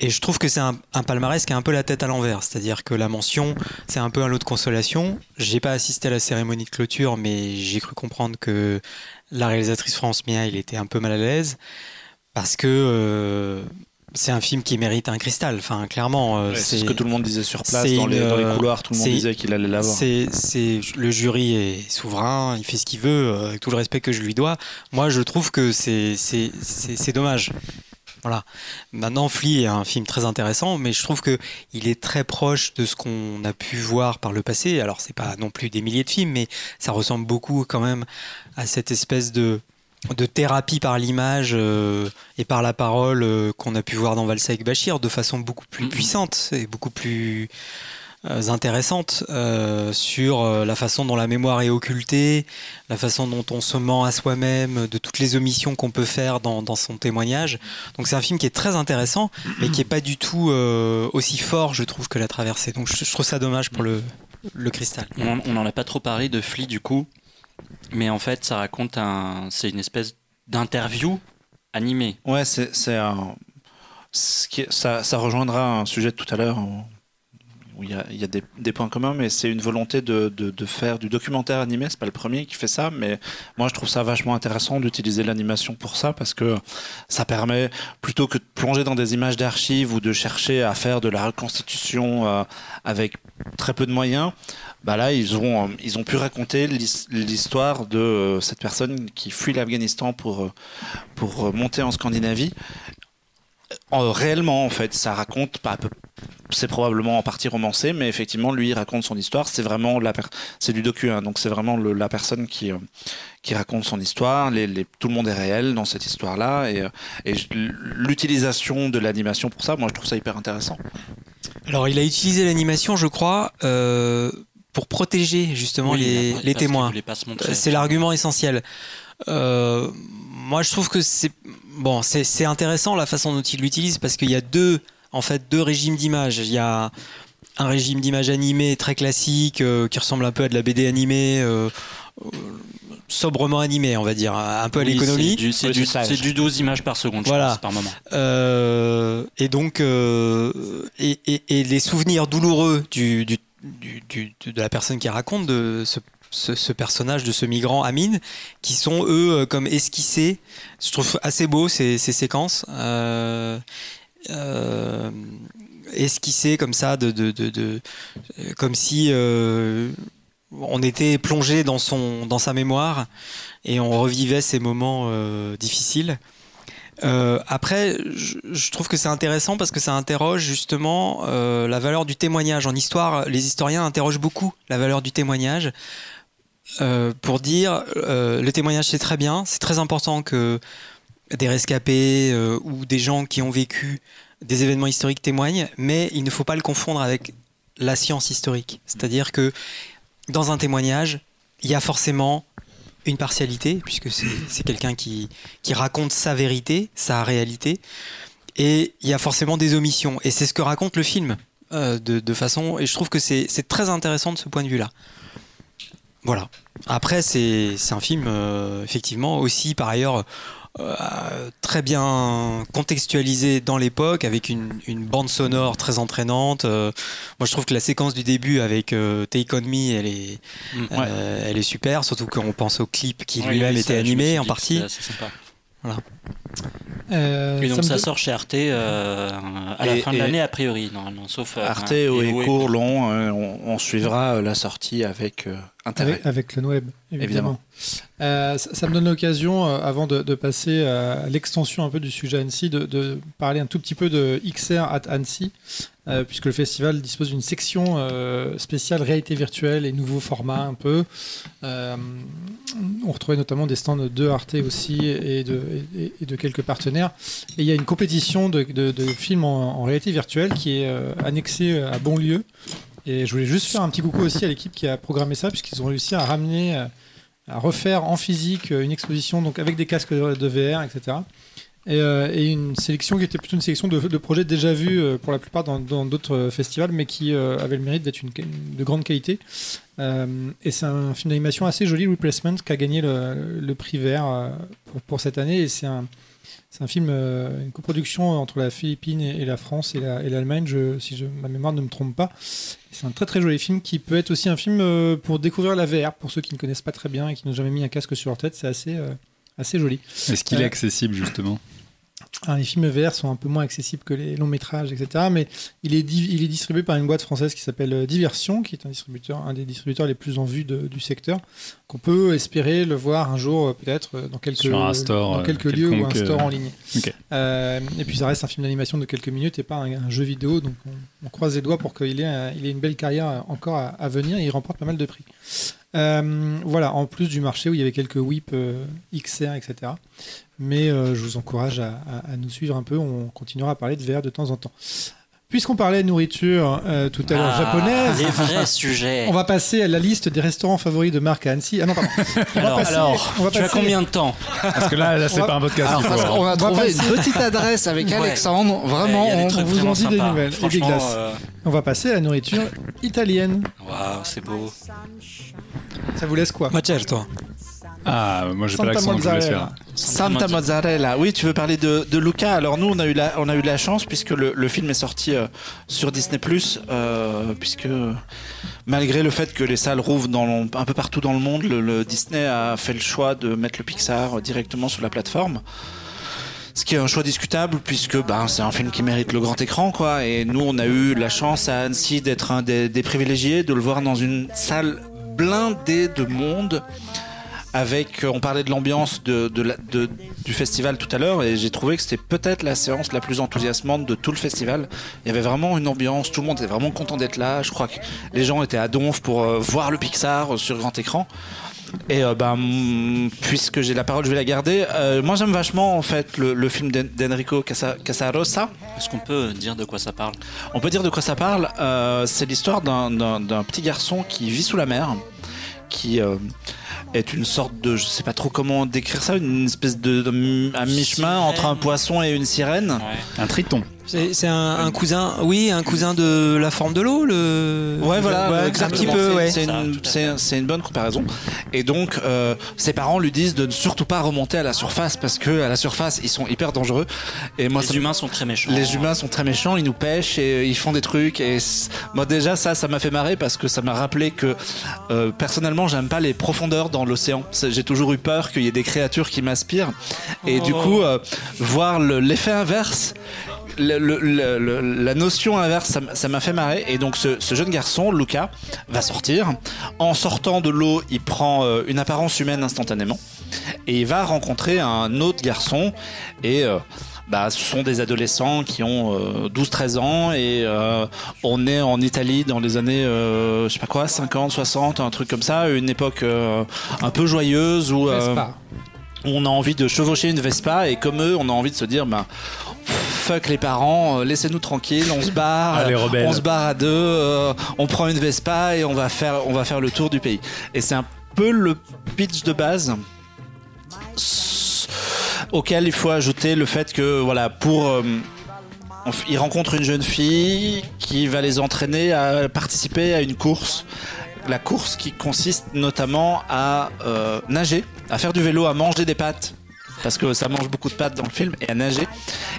Et je trouve que c'est un, un palmarès qui a un peu la tête à l'envers, c'est-à-dire que la mention, c'est un peu un lot de consolation. J'ai pas assisté à la cérémonie de clôture, mais j'ai cru comprendre que la réalisatrice France Mia, il était un peu mal à l'aise parce que euh, c'est un film qui mérite un cristal. Enfin, clairement, euh, Ouais, c'est ce que tout le monde disait sur place, dans les, une, dans les euh, couloirs, tout le monde disait qu'il allait l'avoir. c'est, le jury est souverain, il fait ce qu'il veut, avec tout le respect que je lui dois. Moi, je trouve que c'est dommage. Voilà. Maintenant, Flea est un film très intéressant, mais je trouve que il est très proche de ce qu'on a pu voir par le passé. Alors, c'est pas non plus des milliers de films, mais ça ressemble beaucoup quand même à cette espèce de de thérapie par l'image euh, et par la parole euh, qu'on a pu voir dans Valsa avec Bachir de façon beaucoup plus Mhm. puissante et beaucoup plus euh, intéressante euh, sur euh, la façon dont la mémoire est occultée, la façon dont on se ment à soi-même, de toutes les omissions qu'on peut faire dans, dans son témoignage. Donc c'est un film qui est très intéressant, mais qui est pas du tout euh, aussi fort, je trouve, que La Traversée. Donc je, je trouve ça dommage pour le, le cristal. On n'en a pas trop parlé de Flea du coup, mais en fait, ça raconte un. C'est une espèce d'interview animée. Ouais, c'est c'est un. ce qui est- ça, ça rejoindra un sujet de tout à l'heure il y a, des, points communs, mais c'est une volonté de, faire du documentaire animé. C'est pas le premier qui fait ça, mais moi je trouve ça vachement intéressant d'utiliser l'animation pour ça parce que ça permet plutôt que de plonger dans des images d'archives ou de chercher à faire de la reconstitution euh, avec très peu de moyens. Bah là, ils ont, euh, pu raconter l'his- l'histoire de euh, cette personne qui fuit l'Afghanistan pour, monter en Scandinavie. En- réellement, en fait, ça raconte pas. C'est probablement en partie romancé, mais effectivement, lui, il raconte son histoire. C'est vraiment la per- c'est du docu, hein, donc c'est vraiment le- la personne qui euh, qui raconte son histoire. Les, les- tout le monde est réel dans cette histoire-là, et, euh, et l'utilisation de l'animation pour ça, moi, je trouve ça hyper intéressant. Alors il a utilisé l'animation, je crois, euh, pour protéger justement Oui, les, témoins. C'est l'argument essentiel. Euh, moi, je trouve que c'est bon, c'est c'est intéressant la façon dont il l'utilise parce qu'il y a deux, en fait, deux régimes d'images. Il y a un régime d'image animée très classique euh, qui ressemble un peu à de la BD animée, euh, euh, sobrement animée, on va dire, un peu à Oui, l'économie. C'est du, c'est Oui, du- c'est sage. c'est du 12 images par seconde, je Voilà. pense, par moment. Euh, et donc, euh, et, et- et les souvenirs douloureux du, du- du- du- de la personne qui raconte de ce, ce- ce personnage, de ce migrant Amine, qui sont eux comme esquissés. Je trouve assez beau ces, ces séquences. Euh, euh, esquissées comme ça, euh, comme si euh, on était plongé dans, son, dans sa mémoire et on revivait ces moments difficiles. Après, je, trouve que c'est intéressant parce que ça interroge justement la valeur du témoignage. En histoire, les historiens interrogent beaucoup la valeur du témoignage pour dire le témoignage c'est très bien, c'est très important que des rescapés euh, ou des gens qui ont vécu des événements historiques témoignent, mais il ne faut pas le confondre avec la science historique. C'est-à-dire que dans un témoignage, il y a forcément une partialité, puisque c'est quelqu'un qui, qui raconte sa vérité, sa réalité, et il y a forcément des omissions. Et c'est ce que raconte le film. euh, de, de façon. Et je trouve que c'est très intéressant de ce point de vue-là. Voilà. Après, c'est c'est un film, euh, effectivement, aussi par ailleurs. Euh, très bien contextualisé dans l'époque avec une, une bande sonore très entraînante. Euh, moi, je trouve que la séquence du début avec euh, Take On Me, elle est, Mm. euh, elle est super, surtout quand on pense au clip qui lui-même était animé en dit, partie. c'est. Euh, Et donc ça sort chez Arte euh, à la fin de l'année a priori, normalement, sauf euh, Arte, haut et court, long, euh, on, on suivra euh, la sortie avec euh, intérêt. Avec, avec le web, évidemment. Évidemment. Euh, ça, ça me donne l'occasion, euh, avant de, de passer à l'extension un peu du sujet Annecy, de, de parler un tout petit peu de XR at Annecy, euh, puisque le festival dispose d'une section euh, spéciale réalité virtuelle et nouveaux formats un peu. Euh, on retrouvait notamment des stands de Arte aussi et de, et- et de quelques partenaires. Et il y a une compétition de, films en, en réalité virtuelle qui est euh, annexée à Bonlieu. Et je voulais juste faire un petit coucou aussi à l'équipe qui a programmé ça, puisqu'ils ont réussi à ramener, euh, à refaire en physique euh, une exposition donc avec des casques de VR, etc. Et, euh, et une sélection qui était plutôt une sélection de, projets déjà vus pour la plupart dans d'autres festivals, mais qui avait le mérite d'être de grande qualité. Et c'est un film d'animation assez joli, Replacement, qui a gagné le, prix vert pour, pour cette année. Et c'est un, c'est un film, euh, une coproduction entre la Philippine et, et la France et la- et l'Allemagne, si je, ma mémoire ne me trompe pas. C'est un très très joli film qui peut être aussi un film euh, pour découvrir la VR, pour ceux qui ne connaissent pas très bien et qui n'ont jamais mis un casque sur leur tête. C'est assez, euh, assez joli. Est-ce qu'il est accessible justement? Alors, les films VR sont un peu moins accessibles que les longs métrages, etc. Mais il est, il est distribué par une boîte française qui s'appelle euh, Diversion, qui est un distributeur, un des distributeurs les plus en vue de- du secteur. Qu'on peut espérer le voir un jour, euh, peut-être, euh, dans quelques, store, dans quelques lieux ou un store en ligne. Euh, et puis ça reste un film d'animation de quelques minutes et pas un, un jeu vidéo. Donc on, on croise les doigts pour qu'il ait, il ait une belle carrière encore à, à venir et il remporte pas mal de prix. Euh, voilà, en plus du marché où il y avait quelques whips euh, XR, etc. Mais euh, je vous encourage à, à- à nous suivre un peu. On continuera à parler de VR de temps en temps. Puisqu'on parlait de nourriture euh, tout à l'heure Ah, japonaise, Les vrais sujets. on va passer à la liste des restaurants favoris de Marc à Annecy. Ah non, pardon. On va Alors, passer- alors, on va tu as combien de temps Parce que là, là c'est pas un podcast. Alors, parce avoir- qu'on a va trouvé passer- une petite adresse avec Ouais. Alexandre. Vraiment, Ouais, on, vous en dit des nouvelles et des glaces. euh, On va passer à la nourriture italienne. Waouh, c'est beau. Ça vous laisse quoi? Mathieu, toi. Ah, moi j'ai pas Santa l'accent je faire. Santa Mozzarella. Oui, tu veux parler de, de Luca. Alors nous, on a eu la, on a eu de la chance puisque le, le film est sorti euh, sur Disney+, euh, puisque malgré le fait que les salles rouvrent dans, un peu partout dans le monde, le, le Disney a fait le choix de mettre le Pixar directement sur la plateforme. Ce qui est un choix discutable puisque ben, c'est un film qui mérite le grand écran quoi. Et nous on a eu la chance à Annecy d'être un des, des privilégiés, de le voir dans une salle blindée de monde. Avec, euh, on parlait de l'ambiance de, de la- de- du festival tout à l'heure et j'ai trouvé que c'était peut-être la séance la plus enthousiasmante de tout le festival. Il y avait vraiment une ambiance, tout le monde était vraiment content d'être là. Je crois que les gens étaient à donf pour euh, voir le Pixar euh, sur grand écran. Et euh, ben, puisque j'ai la parole, je vais la garder. Euh, moi, j'aime vachement en fait le, le film d'En- d'Enrico Casa- Casarosa. Est-ce qu'on peut dire de quoi ça parle? On peut dire de quoi ça parle. C'est l'histoire d'un- petit garçon qui vit sous la mer, qui est une sorte de, je sais pas trop comment décrire ça, une espèce de, de- à mi-chemin entre un poisson et une sirène. Ouais. Un triton. C'est c'est un, un cousin, oui, un cousin de la forme de l'eau, le. Ouais, voilà, Ouais, un exactement. petit peu, C'est- ouais. C'est Ça, une, bonne comparaison. Et donc, euh, ses parents lui disent de ne surtout pas remonter à la surface parce que à la surface, ils sont hyper dangereux. Et moi, Les humains sont très méchants. Les humains sont très méchants, ils nous pêchent et euh, ils font des trucs. Et moi déjà ça, ça m'a fait marrer parce que ça m'a rappelé que euh, personnellement j'aime pas les profondeurs dans l'océan. J'ai toujours eu peur qu'il y ait des créatures qui m'aspirent. Et du coup, euh, voir le- l'effet inverse. Le- le- le- le- la notion inverse, ça m'a fait marrer. Et donc, ce, ce jeune garçon, Luca, va sortir. En sortant de l'eau, il prend euh, une apparence humaine instantanément. Et il va rencontrer un autre garçon. Et euh, bah, ce sont des adolescents qui ont euh, 12-13 ans. Et euh, on est en Italie dans les années, euh, je sais pas quoi, 50, 60, un truc comme ça. Une époque un peu joyeuse où. on a envie de chevaucher une Vespa et comme eux, on a envie de se dire, ben, fuck les parents, euh, laissez-nous tranquilles, on se barre, Allez, euh, on se barre à deux, euh, on prend une Vespa et on va faire, on va faire le tour du pays. Et c'est un peu le pitch de base auquel il faut ajouter le fait que, voilà, pour euh, ils rencontrent une jeune fille qui va les entraîner à participer à une course. La course qui consiste notamment à nager, à faire du vélo, à manger des pâtes. Parce que ça mange beaucoup de pâtes dans le film et à nager.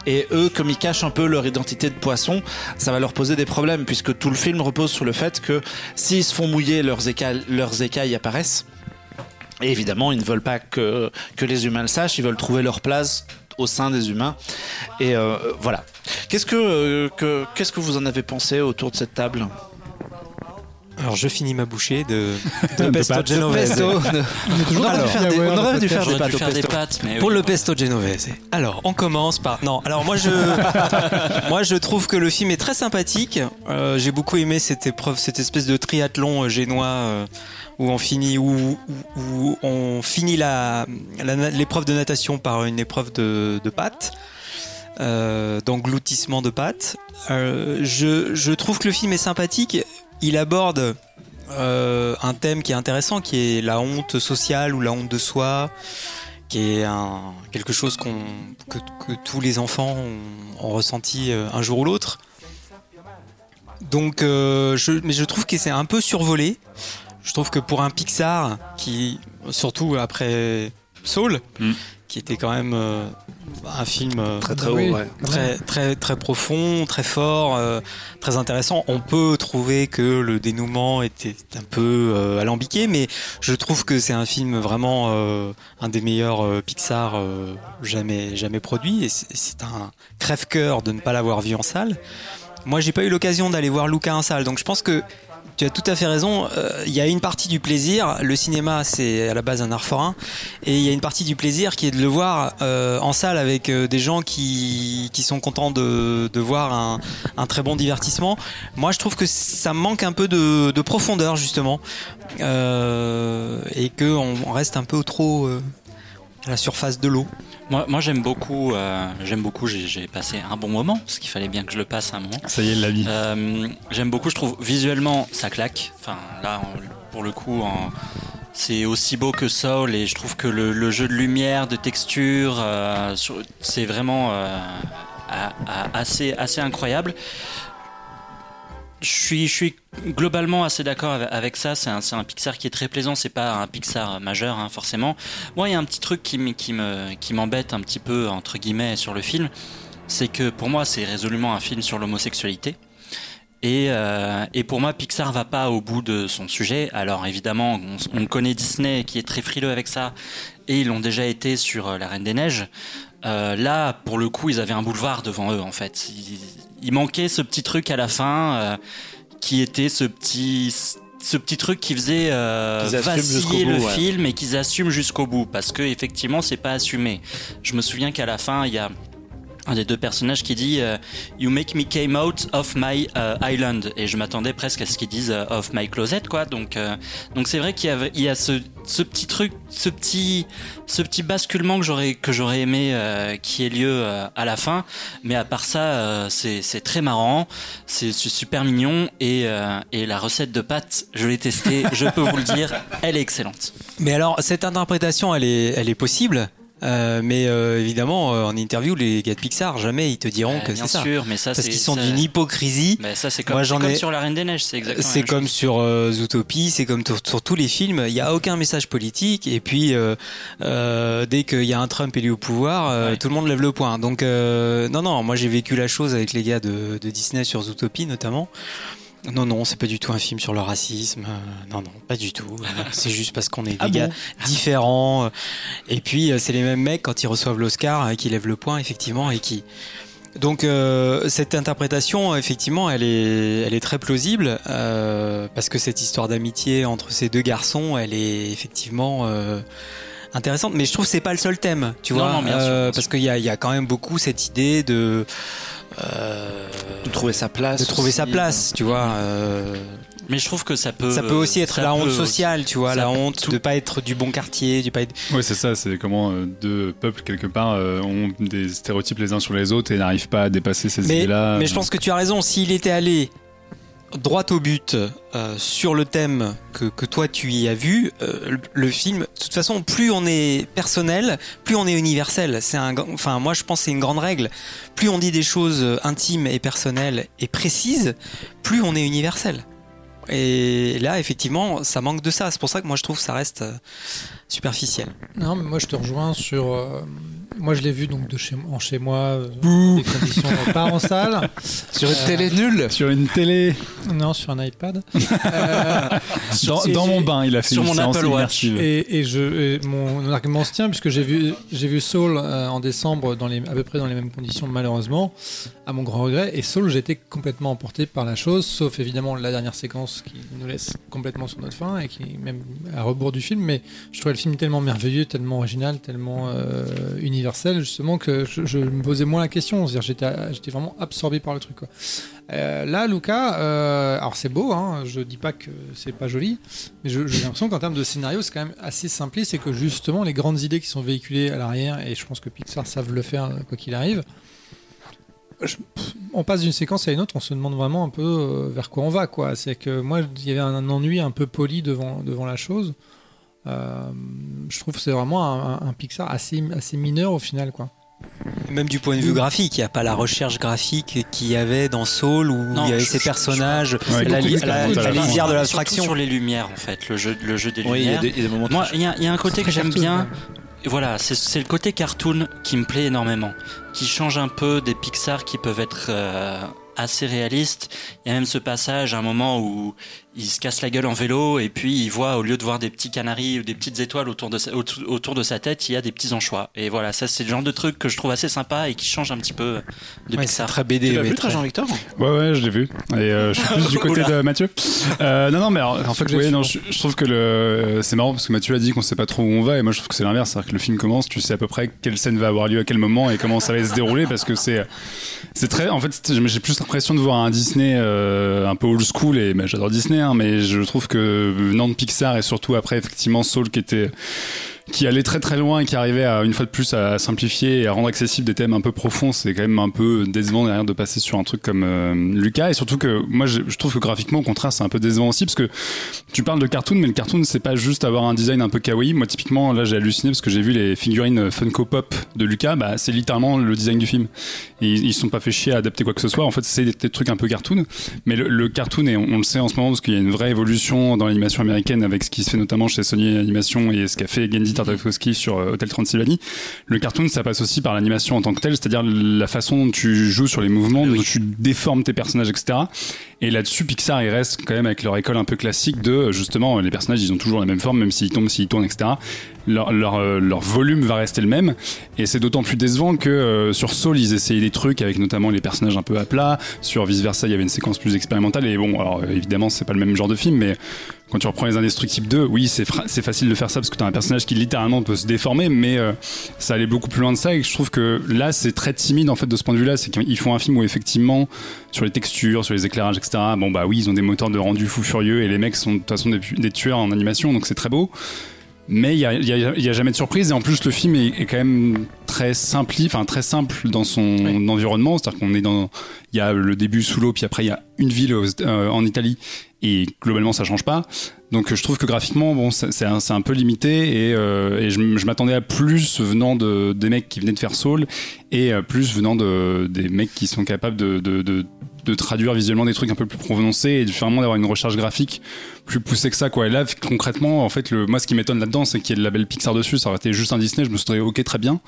Et eux, comme ils cachent un peu leur identité de poisson, ça va leur poser des problèmes puisque tout le film repose sur le fait que s'ils se font mouiller, leurs écailles, apparaissent. Et évidemment, ils ne veulent pas que, les humains le sachent, ils veulent trouver leur place au sein des humains. Et euh, voilà. Euh, que, qu'est-ce que vous en avez pensé autour de cette table? Alors je finis ma bouchée de, De de pesto genovese. Pesto. on aurait dû faire des, on aurait dû faire des pâtes dû faire des pâtes, mais Pour oui. le pesto genovese. Alors, on commence par. Non, alors moi je, moi je trouve que le film est très sympathique. Euh, J'ai beaucoup aimé cette épreuve, cette espèce de triathlon euh, génois euh, où on finit, où, où- où on finit la la- l'épreuve de natation par une épreuve de, de pâtes. Euh, d'engloutissement de pâtes. Euh, je, je trouve que le film est sympathique. Il aborde euh, un thème qui est intéressant, qui est la honte sociale ou la honte de soi, qui est un, quelque chose que, que tous les enfants ont, ont ressenti euh, un jour ou l'autre. Donc, euh, je, mais je trouve que c'est un peu survolé. Je trouve que pour un Pixar, qui, surtout après Soul, Mm. qui était quand même euh, un film euh, Très très Oui. ouais. très très très profond, très fort, euh, très intéressant. On peut trouver que le dénouement était un peu euh, alambiqué, mais je trouve que c'est un film vraiment euh, un des meilleurs euh, Pixar euh, jamais jamais produit. Et c'est c'est un crève-cœur de ne pas l'avoir vu en salle. Moi, j'ai pas eu l'occasion d'aller voir Luca en salle, donc je pense que tu as tout à fait raison. euh, Il y a une partie du plaisir. Le cinéma, c'est à la base un art forain. Et il y a une partie du plaisir qui est de le voir euh, en salle avec euh, des gens qui, qui sont contents de, de voir un, un très bon divertissement. Moi, je trouve que ça manque un peu de, de profondeur, justement. Et qu'on on reste un peu trop à la surface de l'eau. Moi, moi j'aime beaucoup, euh, j'aime beaucoup. J'ai passé un bon moment parce qu'il fallait bien que je le passe à un moment. Ça y est, la vie. Euh, j'aime beaucoup. Je trouve visuellement ça claque. Enfin là, pour le coup, c'est aussi beau que Soul et je trouve que le, le jeu de lumière, de texture, euh, c'est vraiment assez assez incroyable. Je suis, globalement assez d'accord avec, ça. C'est un, Pixar qui est très plaisant. C'est pas un Pixar majeur, hein, forcément. Moi, il y a un petit truc qui, m'embête un petit peu entre guillemets sur le film, c'est que pour moi, c'est résolument un film sur l'homosexualité. Et, euh, pour moi, Pixar va pas au bout de son sujet. Alors évidemment, on, on connaît Disney qui est très frileux avec ça, et ils l'ont déjà été sur euh, La Reine des Neiges. Euh, là, pour le coup, ils avaient un boulevard devant eux, en fait. Il manquait ce petit truc à la fin, euh, qui était ce petit, ce petit truc qui faisait euh, vaciller le ouais. film et qu'ils assument jusqu'au bout, parce que effectivement, c'est pas assumé. Je me souviens qu'à la fin, il y a un des deux personnages qui dit euh, You make me came out of my euh, island. Et je m'attendais presque à ce qu'ils disent euh, of my closet quoi. Donc euh, donc c'est vrai qu'il y a il y a ce, ce petit truc ce petit ce petit basculement que j'aurais que j'aurais aimé euh, qui ait lieu euh, à la fin. Mais à part ça euh, c'est c'est très marrant c'est c'est super mignon et euh, et la recette de pâtes je l'ai testée je peux vous le dire elle est excellente. Mais alors, cette interprétation, elle est, elle est possible? Euh, mais euh, évidemment, euh, en interview, les gars de Pixar, jamais ils te diront Euh, que bien c'est ça. sûr mais ça Parce c'est qu'ils sont d'une hypocrisie. mais ça c'est comme, Moi, c'est comme sur la Reine des Neiges c'est exactement la C'est même comme chose. sur euh, Zootopie, c'est comme sur, tous les films. Il n'y a aucun message politique. Et puis, euh, euh, dès qu'il y a un Trump élu au pouvoir, euh, Ouais. tout le monde lève le poing. Donc, euh, non, non, moi j'ai vécu la chose avec les gars de, de Disney sur Zootopie notamment. Non, non, c'est pas du tout un film sur le racisme. Euh, non, non, pas du tout. Euh, c'est juste parce qu'on est des Ah gars bon différents. euh, Et puis, c'est les mêmes mecs quand ils reçoivent l'Oscar euh, qui lèvent le poing, effectivement, et qui. Donc euh, cette interprétation, effectivement, elle est, elle est très plausible euh, parce que cette histoire d'amitié entre ces deux garçons, elle est effectivement euh, intéressante. Mais je trouve que c'est pas le seul thème, tu Non, vois, non, bien sûr, bien parce sûr. qu'il y a, il y a quand même beaucoup cette idée de De trouver sa place. de trouver sa place, tu vois. euh, Mais je trouve que ça peut. ça peut aussi être la honte sociale, tu vois, ça la honte tout- de pas être du bon quartier, du pas être. Oui, c'est ça, c'est comment euh, deux peuples, quelque part, euh, ont des stéréotypes les uns sur les autres et n'arrivent pas à dépasser ces Mais, idées-là. mais je pense que tu as raison. S'il était allé droit au but euh, sur le thème que, que toi tu y as vu, euh, le, film, de toute façon, plus on est personnel, plus on est universel. C'est un, enfin, moi je pense c'est une grande règle. Plus on dit des choses euh, intimes et personnelles et précises, plus on est universel. Et là, effectivement, ça manque de ça. C'est pour ça que moi je trouve que ça reste euh, superficiel. Non, mais moi je te rejoins sur. euh, moi je l'ai vu donc de chez, en chez moi, euh, des conditions euh, pas en salle. Sur une Euh, télé nulle Sur une télé, Non, sur un iPad. Euh, dans, mon bain, il a fait sur une mon séance Apple Watch. Et, et je, et mon argument se tient puisque j'ai vu, j'ai vu Soul euh, en décembre dans les, à peu près dans les mêmes conditions malheureusement, à mon grand regret. Et Soul, j'ai été complètement emporté par la chose, sauf évidemment la dernière séquence qui nous laisse complètement sur notre fin et qui est même à rebours du film. Mais je trouvais le film tellement merveilleux, tellement original, tellement euh, universel justement que je, me posais moins la question. J'étais, j'étais vraiment absorbé par le truc. Euh, là, Luca, euh, alors c'est beau, hein, je dis pas que c'est pas joli, mais j'ai l'impression qu'en termes de scénario, c'est quand même assez simpliste, c'est que justement les grandes idées qui sont véhiculées à l'arrière, et je pense que Pixar savent le faire quoi qu'il arrive, on passe d'une séquence à une autre, on se demande vraiment un peu vers quoi on va. C'est que moi, il y avait un, ennui un peu poli devant la chose. Euh, je trouve que c'est vraiment un, Pixar assez, assez mineur au final, quoi. Même du point de vue graphique, il n'y a pas la recherche graphique qu'il y avait dans Soul où Non, il y avait je- ces je- personnages, Ouais, la, li- la- la la lisière de l'abstraction. sur les lumières, en fait, le jeu, le jeu des Oui, il y, a lumières. des, il y a des moments Moi, il y, a- il y a un côté que j'aime cartoon, bien. Voilà, c'est- c'est le côté cartoon qui me plaît énormément, qui change un peu des Pixar qui peuvent être euh, assez réalistes. Il y a même ce passage, un moment où il se casse la gueule en vélo et puis il voit, au lieu de voir des petits canaris ou des petites étoiles autour de sa, autour, autour de sa tête, il y a des petits anchois. Et voilà, ça c'est le genre de truc que je trouve assez sympa et qui change un petit peu de Ouais, Pixar. très BD. Tu l'as mais vu, très- Jean-Victor Ouais, ouais, je l'ai vu. Et euh, je suis plus du côté de Mathieu. Euh, non, non, mais alors, en fait, oui, non, je, je trouve que le, c'est marrant parce que Mathieu a dit qu'on sait pas trop où on va, et moi je trouve que c'est l'inverse. C'est-à-dire que le film commence, tu sais à peu près quelle scène va avoir lieu à quel moment et comment ça va se dérouler parce que c'est, c'est très, en fait, j'ai plus l'impression de voir un Disney euh, un peu old school et j'adore Disney, hein, mais je trouve que venant de Pixar et surtout après effectivement Soul qui était qui allait très très loin et qui arrivait à une fois de plus à simplifier et à rendre accessible des thèmes un peu profonds, c'est quand même un peu décevant derrière de passer sur un truc comme euh, Lucas et surtout que moi je, trouve que graphiquement au contraire c'est un peu décevant aussi parce que tu parles de cartoon mais le cartoon c'est pas juste avoir un design un peu kawaii. Moi typiquement là j'ai halluciné parce que j'ai vu les figurines Funko Pop de Lucas, bah c'est littéralement le design du film. Ils, se sont pas fait chier à adapter quoi que ce soit. En fait c'est des, trucs un peu cartoon, mais le, cartoon et on, on le sait en ce moment parce qu'il y a une vraie évolution dans l'animation américaine avec ce qui se fait notamment chez Sony Animation et ce qu'a fait Gendy Tartakovsky sur euh, Hotel Transylvanie. Le cartoon ça passe aussi par l'animation en tant que telle, c'est-à-dire la façon dont tu joues sur les mouvements, dont tu déformes tes personnages, etc. Et là-dessus, Pixar, ils restent quand même avec leur école un peu classique de justement les personnages, ils ont toujours la même forme, même s'ils tombent, s'ils tournent, etc. Euh, leur volume va rester le même. Et c'est d'autant plus décevant que euh, sur Soul, ils essayaient des trucs avec notamment les personnages un peu à plat. Sur Vice Versa, il y avait une séquence plus expérimentale. Et bon, alors euh, évidemment, c'est pas le même genre de film, mais quand tu reprends les Indestructibles 2, oui, c'est facile de faire ça parce que tu as un personnage qui littéralement peut se déformer, mais ça allait beaucoup plus loin de ça. Et je trouve que là, c'est très timide en fait de ce point de vue-là. C'est qu'ils font un film où effectivement, sur les textures, sur les éclairages, etc. Bon bah oui, ils ont des moteurs de rendu fou furieux et les mecs sont de toute façon des tueurs en animation, donc c'est très beau. Mais il y a, a- a jamais de surprise et en plus le film est, est quand même très simple, enfin très simple dans son environnement. C'est-à-dire qu'on est dans, il y a le début sous l'eau, puis après il y a une ville aux- euh, en Italie et globalement ça change pas. Donc je trouve que graphiquement bon c'est un, peu limité et, euh, et je m'attendais à plus venant de des mecs qui venaient de faire Soul et euh, plus venant de des mecs qui sont capables de, de, de, de traduire visuellement des trucs un peu plus prononcés et vraiment d'avoir une recherche graphique plus poussée que ça quoi. Et là concrètement en fait le moi ce qui m'étonne là-dedans c'est qu'il y ait le label Pixar dessus. Ça aurait été juste un Disney, je me serais ok très bien.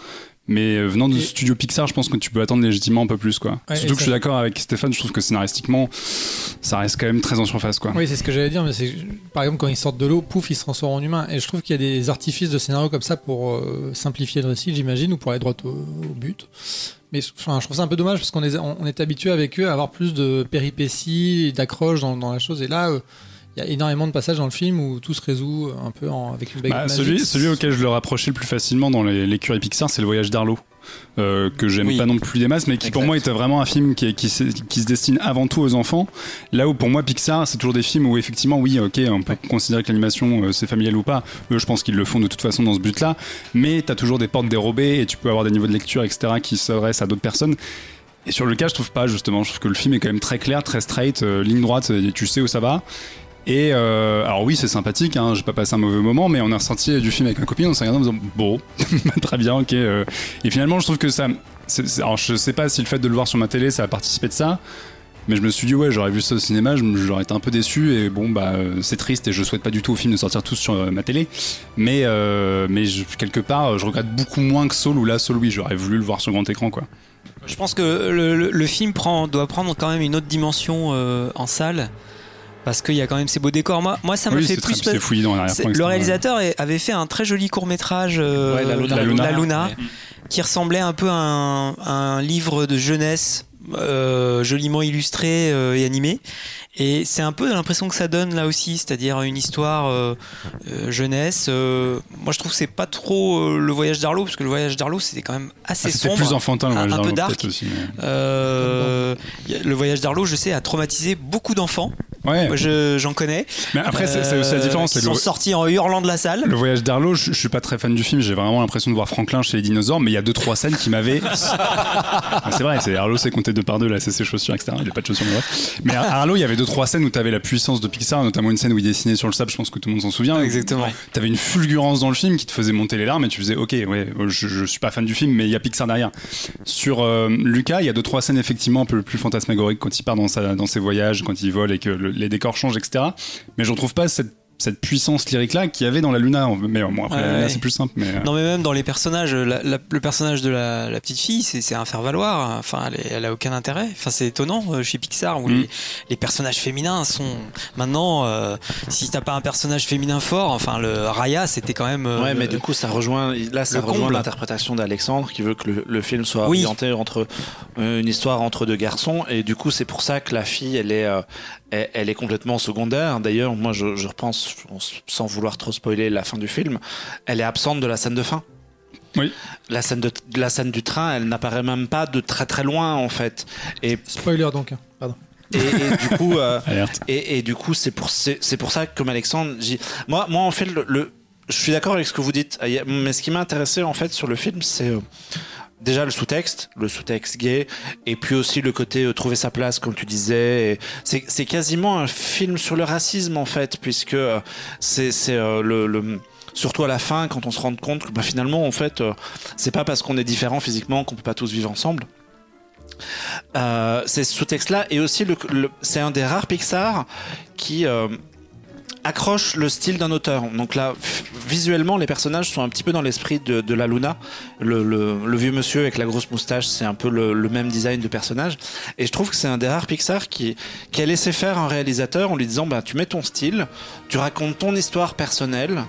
Mais euh, venant du studio Pixar, je pense que tu peux attendre légitimement un peu plus quoi. Ouais, Surtout que je suis d'accord avec Stéphane, je trouve que scénaristiquement ça reste quand même très en surface quoi. Oui, c'est ce que j'allais dire, mais c'est par exemple quand ils sortent de l'eau, pouf, ils se transforment en humains. Et je trouve qu'il y a des artifices de scénario comme ça pour euh, simplifier le récit, j'imagine, ou pour aller droit au, au but. Mais enfin, je trouve ça un peu dommage parce qu'on est, on, est habitué avec eux à avoir plus de péripéties, d'accroches dans, dans la chose. Et là, euh, il y a énormément de passages dans le film où tout se résout un peu en- avec une baguette Bah, magique. celui, celui auquel je le rapprochais le plus facilement dans les- l'écurie Pixar, c'est le voyage d'Arlo. Euh, que j'aime Oui. pas non plus des masses, mais qui pour moi était vraiment un film qui se destine avant tout aux enfants. Là où pour moi Pixar, c'est toujours des films où effectivement, oui, ok, on peut considérer que l'animation euh, c'est familial ou pas. Eux, je pense qu'ils le font de toute façon dans ce but-là. Mais t'as toujours des portes dérobées et tu peux avoir des niveaux de lecture, etc., qui s'adressent à d'autres personnes. Et sur le cas, je trouve pas justement. Je trouve que le film est quand même très clair, très straight, euh, ligne droite. et Tu sais où ça va. Et euh, alors oui, c'est sympathique. Hein, J'ai pas passé un mauvais moment, mais on a ressenti du film avec un copine. On s'est regardé en disant bon, très bien, ok. euh. Et finalement, je trouve que ça. alors je sais pas si le fait de le voir sur ma télé, ça a participé de ça. Mais je me suis dit ouais, j'aurais vu ça au cinéma, j'aurais été un peu déçu et bon bah euh, c'est triste et je souhaite pas du tout au film de sortir tous sur ma télé. Mais mais quelque part, je regrette beaucoup moins que Soul où là Soul oui, j'aurais voulu le voir sur grand écran quoi. Je pense que le, film doit prendre quand même une autre dimension en salle. Parce qu'il y a quand même ces beaux décors. Moi, moi ça me oui, fait très- plus. c'est fouillé dans le réalisateur avait fait un très joli court métrage, Ouais, La Luna. La Luna. La Luna, Ouais. qui ressemblait un peu à un, un livre de jeunesse euh, joliment illustré euh, et animé. Et c'est un peu l'impression que ça donne là aussi, c'est-à-dire une histoire euh, euh, jeunesse. euh, moi, je trouve que c'est pas trop le voyage d'Arlo, parce que le voyage d'Arlo, c'était quand même assez Ah, C'était sombre. plus enfantin le un- voyage un peu d'Arlo, dark. aussi. mais- le voyage d'Arlo, je sais, a traumatisé beaucoup d'enfants. Ouais. Moi, je- j'en connais. Mais après, c'est aussi la différence. C'est sont le- sortis en hurlant de la salle. Le voyage d'Arlo, je, je suis pas très fan du film. J'ai vraiment l'impression de voir Franklin chez les dinosaures, mais il y a deux trois scènes qui m'avaient. Ah, c'est vrai, c'est Arlo, c'est compté deux par deux là, c'est ses chaussures, etc. Il a pas de chaussures, mais. Mais Arlo, il y avait deux trois scènes où t'avais la puissance de Pixar, notamment une scène où il dessinait sur le sable. Je pense que tout le monde s'en souvient. Exactement. T'avais une fulgurance dans le film qui te faisait monter les larmes et tu faisais, ok, ouais, je, je suis pas fan du film, mais il y a Pixar derrière. Sur euh, Lucas, il y a deux trois scènes effectivement un peu plus fantasmagoriques quand il part dans sa dans ses voyages, quand il vole et que le- les décors changent, etc. Mais je retrouve pas cette cette puissance lyrique là qu'il y avait dans la Luna mais bon après la Ouais, Luna ouais. c'est plus simple mais euh, Non mais même dans les personnages, la- la- le personnage de la, la petite fille, c'est c'est un faire valoir. Enfin, elle, elle a aucun intérêt. Enfin, c'est étonnant euh, chez Pixar où Mm. les, les personnages féminins sont maintenant. euh, si t'as pas un personnage féminin fort, enfin le Raya, c'était quand même. euh, Ouais, mais le- du coup, ça rejoint. Là, ça rejoint comble. l'interprétation d'Alexandre qui veut que le, le film soit Oui. orienté entre euh, une histoire entre deux garçons. Et du coup, c'est pour ça que la fille, elle est, euh, elle, elle est complètement secondaire. D'ailleurs, moi, je, je repense, sans vouloir trop spoiler la fin du film, elle est absente de la scène de fin. Oui. La scène, de, la scène du train, elle n'apparaît même pas de très très loin en fait. Et, Spoiler donc. hein. Pardon. et, et du coup, euh, alerte et, et du coup, c'est pour, c'est, c'est pour ça que, comme Alexandre, moi, moi, en fait, le, le- je suis d'accord avec ce que vous dites, Il y a- mais ce qui m'a intéressé, en fait, sur le film, c'est euh, déjà le sous-texte, le sous-texte gay, et puis aussi le côté euh, trouver sa place, comme tu disais. C'est, quasiment un film sur le racisme, en fait, puisque euh, c'est, euh, le, le- Surtout à la fin, quand on se rend compte que bah, finalement, en fait, euh, c'est pas parce qu'on est différent physiquement qu'on peut pas tous vivre ensemble. Euh, c'est ce sous-texte-là, et aussi le, le- c'est un des rares Pixar qui euh, accroche le style d'un auteur. Donc là, visuellement, les personnages sont un petit peu dans l'esprit de, de la Luna. Le, le- le vieux monsieur avec la grosse moustache, c'est un peu le, le même design de personnage. Et je trouve que c'est un des rares Pixar qui, qui a laissé faire un réalisateur en lui disant, bah, tu mets ton style, tu racontes ton histoire personnelle,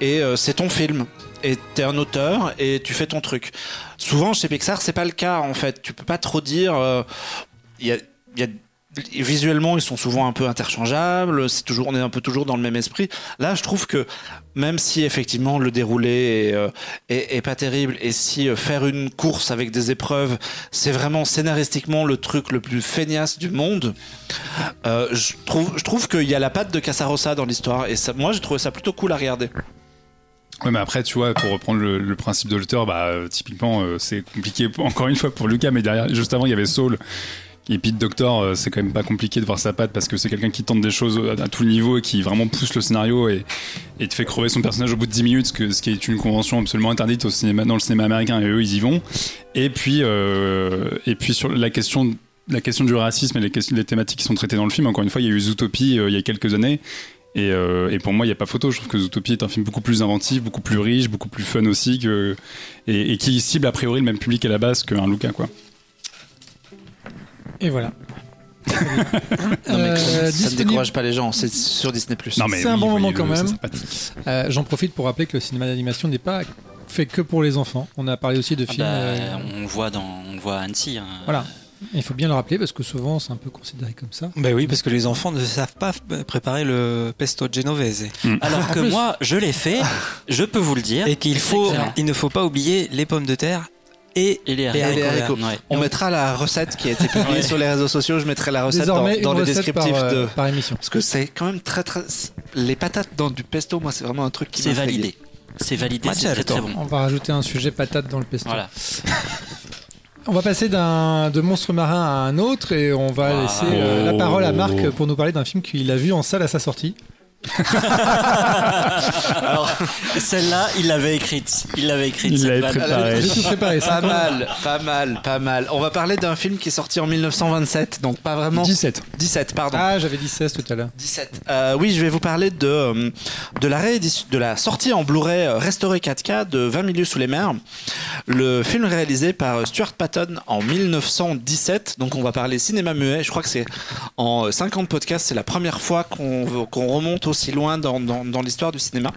et euh, c'est ton film. Et t'es un auteur et tu fais ton truc. Souvent chez Pixar, c'est pas le cas en fait. Tu peux pas trop dire. euh, Il y a, y a visuellement ils sont souvent un peu interchangeables c'est toujours on est un peu toujours dans le même esprit là je trouve que même si effectivement le déroulé est, euh, pas terrible et si euh, faire une course avec des épreuves c'est vraiment scénaristiquement le truc le plus feignasse du monde euh, je trouve je trouve qu'il y a la patte de Casarossa dans l'histoire et moi j'ai trouvé ça plutôt cool à regarder Ouais, mais après, tu vois, pour reprendre le, principe de l'auteur, bah, typiquement, c'est compliqué, encore une fois, pour Lucas, mais derrière, juste avant, il y avait Saul. Et Pete Doctor, euh, c'est quand même pas compliqué de voir sa patte parce que c'est quelqu'un qui tente des choses à, tout niveau et qui vraiment pousse le scénario et, te fait crever son personnage au bout de 10 minutes, ce, qui est une convention absolument interdite au cinéma, dans le cinéma américain et eux, ils y vont. Et puis, euh, et puis sur la question, la question du racisme et les, thématiques qui sont traitées dans le film, encore une fois, il y a eu Zootopie euh, il y a quelques années. Et, pour moi, il n'y a pas photo. Je trouve que Zootopie est un film beaucoup plus inventif, beaucoup plus riche, beaucoup plus fun aussi, et, et qui cible a priori le même public à la base qu'un Luca, quoi. Et voilà. non mais Euh, ça ne disponible- décourage pas les gens c'est sur Disney Non, mais C'est un bon moment quand même. Euh, J'en profite pour rappeler que le cinéma d'animation n'est pas fait que pour les enfants. On a parlé aussi de Ah films. bah, euh, on voit dans, on voit à Annecy. hein. Voilà. Il faut bien le rappeler parce que souvent c'est un peu considéré comme ça. Ben oui, parce que les enfants ne savent pas préparer le pesto genovese. Alors que plus. moi, je l'ai fait. Je peux vous le dire. Et qu'il faut, il ne faut pas oublier les pommes de terre et Et les Et haricots. ouais. On mettra la recette qui a été publiée sur les réseaux sociaux. Je mettrai la recette dans, Désormais, dans une les recette par, descriptifs euh, de. par émission. Parce que c'est quand même très très. Les patates dans du pesto, moi, c'est vraiment un truc qui C'est validé. C'est validé, c'est très très bon. On va rajouter un sujet patate dans le pesto. Voilà. on va passer d'un de monstre marin à un autre et on va laisser euh, la parole à Marc Oh. pour nous parler d'un film qu'il a vu en salle à sa sortie. Alors, celle-là, il l'avait écrite. Il l'avait écrite. Il l'avait préparée. J'ai tout préparé. Pas 50 mal, pas mal, pas mal. On va parler d'un film qui est sorti en 1927, donc pas vraiment. 17. 17, pardon. Ah, j'avais dit 16 tout à l'heure. 17. Euh, oui, je vais vous parler de, euh, de, la réédition, de la sortie en Blu-ray euh, restauré 4K de 20 milieux sous les mers. Le film réalisé par Stuart Patton en 1917. Donc on va parler cinéma muet. Je crois que c'est en euh, 50 podcasts, c'est la première fois qu'on qu'on remonte aussi loin dans, dans, l'histoire du cinéma.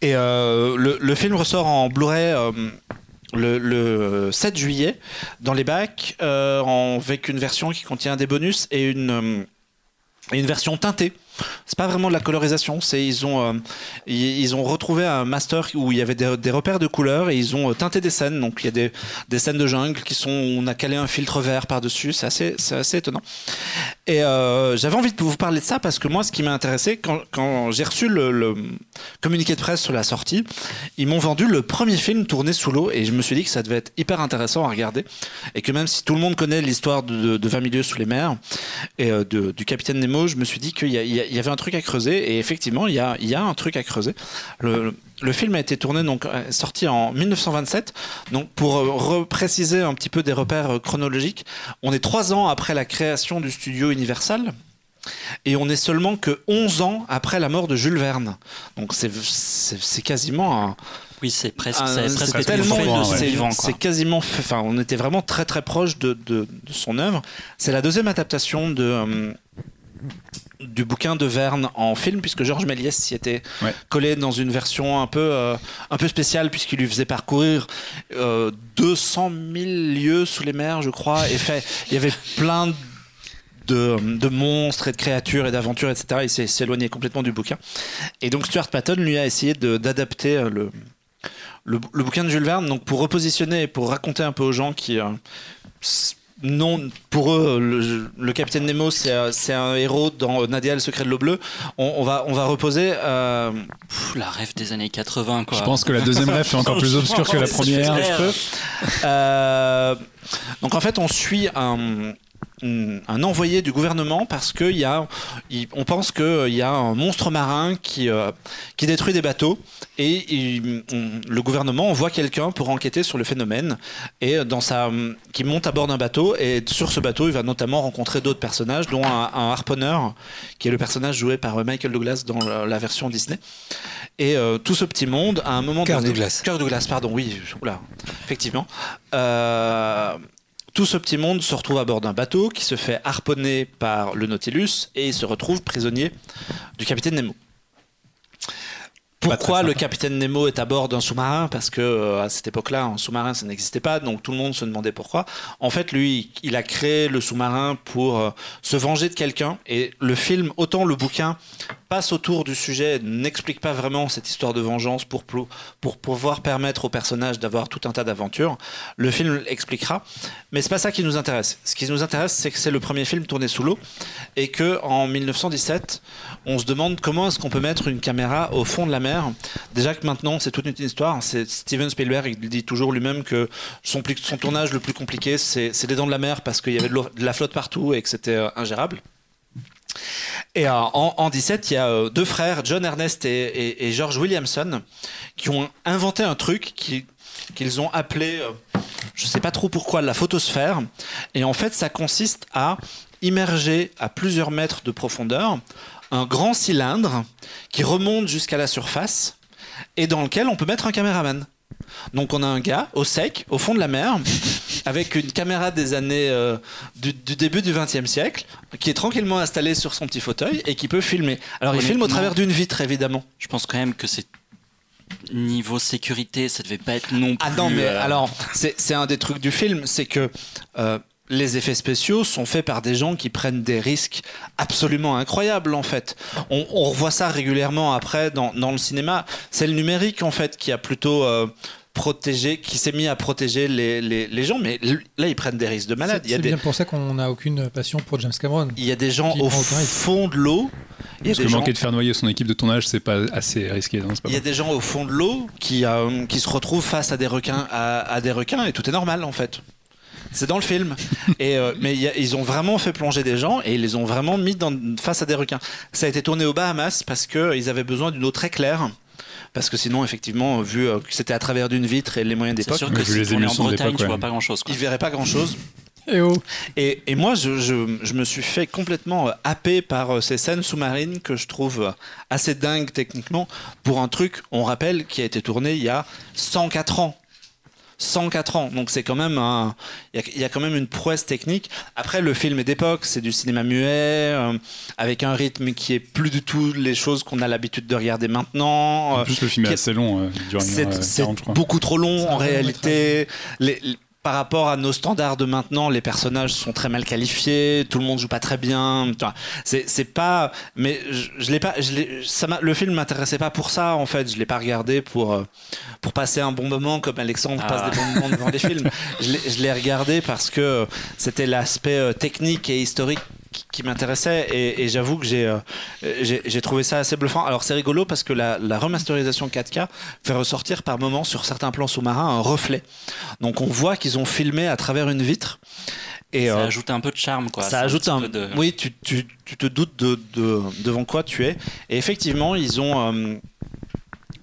Et euh, le, le film ressort en Blu-ray euh, le, le 7 juillet dans les bacs, euh, avec une version qui contient des bonus et une, une version teintée. C'est pas vraiment de la colorisation, c'est ils ont euh, ils, ont retrouvé un master où il y avait des, repères de couleurs et ils ont euh, teinté des scènes. Donc il y a des, des scènes de jungle qui sont on a calé un filtre vert par dessus. C'est assez c'est assez étonnant. Et euh, j'avais envie de vous parler de ça parce que moi, ce qui m'a intéressé quand, j'ai reçu le, communiqué de presse sur la sortie, ils m'ont vendu le premier film tourné sous l'eau et je me suis dit que ça devait être hyper intéressant à regarder et que même si tout le monde connaît l'histoire de, de, de 20 milieux sous les mers et de- du capitaine Nemo, je me suis dit qu'il y a- il y avait un truc à creuser et effectivement, il y a, il y a un truc à creuser. Le, le film a été tourné donc euh, sorti en 1927. Donc pour euh, repréciser un petit peu des repères euh, chronologiques, on est trois ans après la création du studio Universal. Et on est seulement que 11 ans après la mort de Jules Verne. Donc c'est quasiment un, Oui, c'est presque, c'est tellement- de c'est- quasiment enfin on était vraiment très très proche de, de- de son œuvre. C'est la deuxième adaptation de euh, du bouquin de Verne en film puisque Georges Méliès s'y était Ouais. collé dans une version un peu euh, un peu spéciale puisqu'il lui faisait parcourir euh, 200 000 lieues sous les mers je crois et fait il y avait plein de, de monstres et de créatures et d'aventures, etc. Il s'est éloigné complètement du bouquin. Et donc Stuart Patton lui a essayé d'adapter euh, le, le, le bouquin de Jules Verne, donc pour repositionner et pour raconter un peu aux gens qui... euh, non, pour eux, le, le capitaine Nemo, c'est euh, c'est un héros dans Nadia, le secret de l'eau bleue. On, on va, on va reposer. euh, Pff, la rêve des années 80, quoi. Je pense que la deuxième rêve est encore plus obscure que la première. clair. Euh, donc en fait, on suit un, un- un envoyé du gouvernement parce que y a, on pense qu'il y a un monstre marin qui, euh, qui détruit des bateaux et il- on- le gouvernement envoie quelqu'un pour enquêter sur le phénomène et dans sa, qui monte à bord d'un bateau et sur ce bateau, il va notamment rencontrer d'autres personnages, dont un, un harponneur qui est le personnage joué par Michael Douglas dans la, la version Disney. Et euh, tout ce petit monde, à un moment donné, Douglas. Kirk Douglas, pardon, oui, oula, effectivement. Euh, tout ce petit monde se retrouve à bord d'un bateau qui se fait harponner par le Nautilus et il se retrouve prisonnier du capitaine Nemo. Pourquoi le capitaine Nemo est à bord d'un sous-marin? Parce que euh, à cette époque-là, un sous-marin, ça n'existait pas, donc tout le monde se demandait pourquoi. En fait, lui, il a créé le sous-marin pour euh, se venger de quelqu'un. Et le film, autant le bouquin, passe autour du sujet, n'explique pas vraiment cette histoire de vengeance pour, pouvoir permettre au personnage d'avoir tout un tas d'aventures. Le film expliquera, mais c'est pas ça qui nous intéresse. Ce qui nous intéresse, c'est que c'est le premier film tourné sous l'eau et que en 1917, on se demande comment est-ce qu'on peut mettre une caméra au fond de la mer. Déjà que maintenant, c'est toute une histoire. Steven Spielberg, dit toujours lui-même que son, tournage le plus compliqué, c'est les dents de la mer parce qu'il y avait de la flotte partout et que c'était euh, ingérable. Et euh, en, en 17, il y a euh, deux frères, John Ernest et, George Williamson, qui ont inventé un truc qui- qu'ils ont appelé, euh, je ne sais pas trop pourquoi, la photosphère. Et en fait, ça consiste à immerger à plusieurs mètres de profondeur un grand cylindre qui remonte jusqu'à la surface et dans lequel on peut mettre un caméraman. Donc on a un gars au sec, au fond de la mer, avec une caméra des années euh, du, du début du XXe siècle, qui est tranquillement installé sur son petit fauteuil et qui peut filmer. Alors il filme au travers d'une vitre évidemment. Je pense quand même que c'est niveau sécurité, ça devait pas être non plus. Ah non mais euh, alors c'est c'est un des trucs du film, c'est que euh, les effets spéciaux sont faits par des gens qui prennent des risques absolument incroyables en fait. On, on revoit ça régulièrement après dans, dans le cinéma. C'est le numérique en fait qui a plutôt euh, protégé, qui s'est mis à protéger les, les, les gens, mais là ils prennent des risques de malade. C'est Il y a c'est des, bien pour ça qu'on n'a aucune passion pour James Cameron. il y a des gens Qui au fond de l'eau Parce que gens- manquer de faire noyer son équipe de tournage, c'est pas assez risqué. non, pas Il y a des gens au fond de l'eau qui, euh, qui se retrouvent face à des requins, à, à des requins et tout est normal en fait. C'est dans le film. Et, euh, mais il y a- ils ont vraiment fait plonger des gens et ils les ont vraiment mis dans, face à des requins. Ça a été tourné aux Bahamas parce qu'ils avaient besoin d'une eau très claire. Parce que sinon, effectivement, vu euh, que c'était à travers d'une vitre et les moyens C'est d'époque, sûr Ouais, que si les en Bretagne, tu vois pas grand chose. ils verraient pas grand-chose. Et oh Et, et moi, je, je- je me suis fait complètement euh, happer par euh, ces scènes sous-marines que je trouve assez dingues techniquement pour un truc, on rappelle, qui a été tourné il y a 104 ans. 104 ans, donc c'est quand même un, il y, a- il y a quand même une prouesse technique. Après, le film est d'époque, c'est du cinéma muet, euh, avec un rythme qui est plus du tout les choses qu'on a l'habitude de regarder maintenant. En plus, le film est assez long, euh, c'est heure, c'est 40, je crois. beaucoup trop long en réalité. Les- les- par rapport à nos standards de maintenant, les personnages sont très mal qualifiés, tout le monde joue pas très bien. C'est pas, mais je, je l'ai pas, je ça le film m'intéressait pas pour ça en fait. Je l'ai pas regardé pour euh, pour passer un bon moment comme Alexandre Ah. passe des bons moments devant des films. Je l'ai- je l'ai regardé parce que c'était l'aspect euh, technique et historique qui- qui m'intéressait et, et j'avoue que j'ai euh, j'ai j'ai trouvé ça assez bluffant. Alors c'est rigolo parce que la, la remasterisation 4K fait ressortir par moments sur certains plans sous-marins un reflet. Donc on voit qu'ils ont filmé à travers une vitre et Ça euh, ajoute un peu de charme, quoi. ça ajoute un. peu de- Oui, tu, tu, tu te doutes de, de- devant quoi tu es. Et effectivement, ils ont. euh,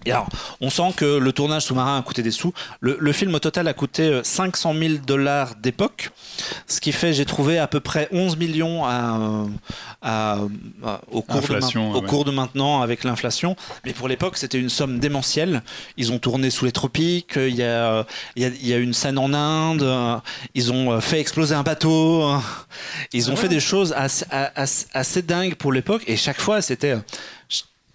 et alors, on sent que le tournage sous-marin a coûté des sous. Le, le film au total a coûté euh, 500 000 dollars d'époque, ce qui fait, j'ai trouvé à peu près 11 millions à, euh, à- à- au, cours de, Inflation, main- au ouais. cours de maintenant avec l'inflation. Mais pour l'époque, c'était une somme démentielle. Ils ont tourné sous les tropiques. Il y a, il y a, il y a une scène en Inde. euh, Ils ont euh, fait exploser un bateau. euh, Ils ont Ah fait des choses assez, assez, assez dingues pour l'époque. Et chaque fois, c'était euh,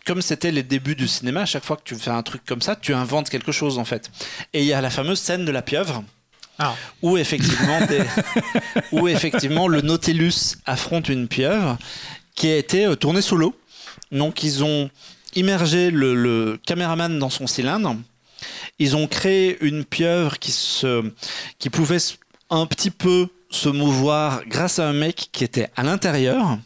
comme c'était les débuts du cinéma, à chaque fois que tu fais un truc comme ça, tu inventes quelque chose en fait. Et il y a la fameuse scène de la pieuvre. Ah. Où effectivement, où effectivement le Nautilus affronte une pieuvre qui a été euh, tournée sous l'eau. Donc ils ont immergé le, le caméraman dans son cylindre. Ils ont créé une pieuvre qui, se, qui pouvait un petit peu se mouvoir grâce à un mec qui était à l'intérieur,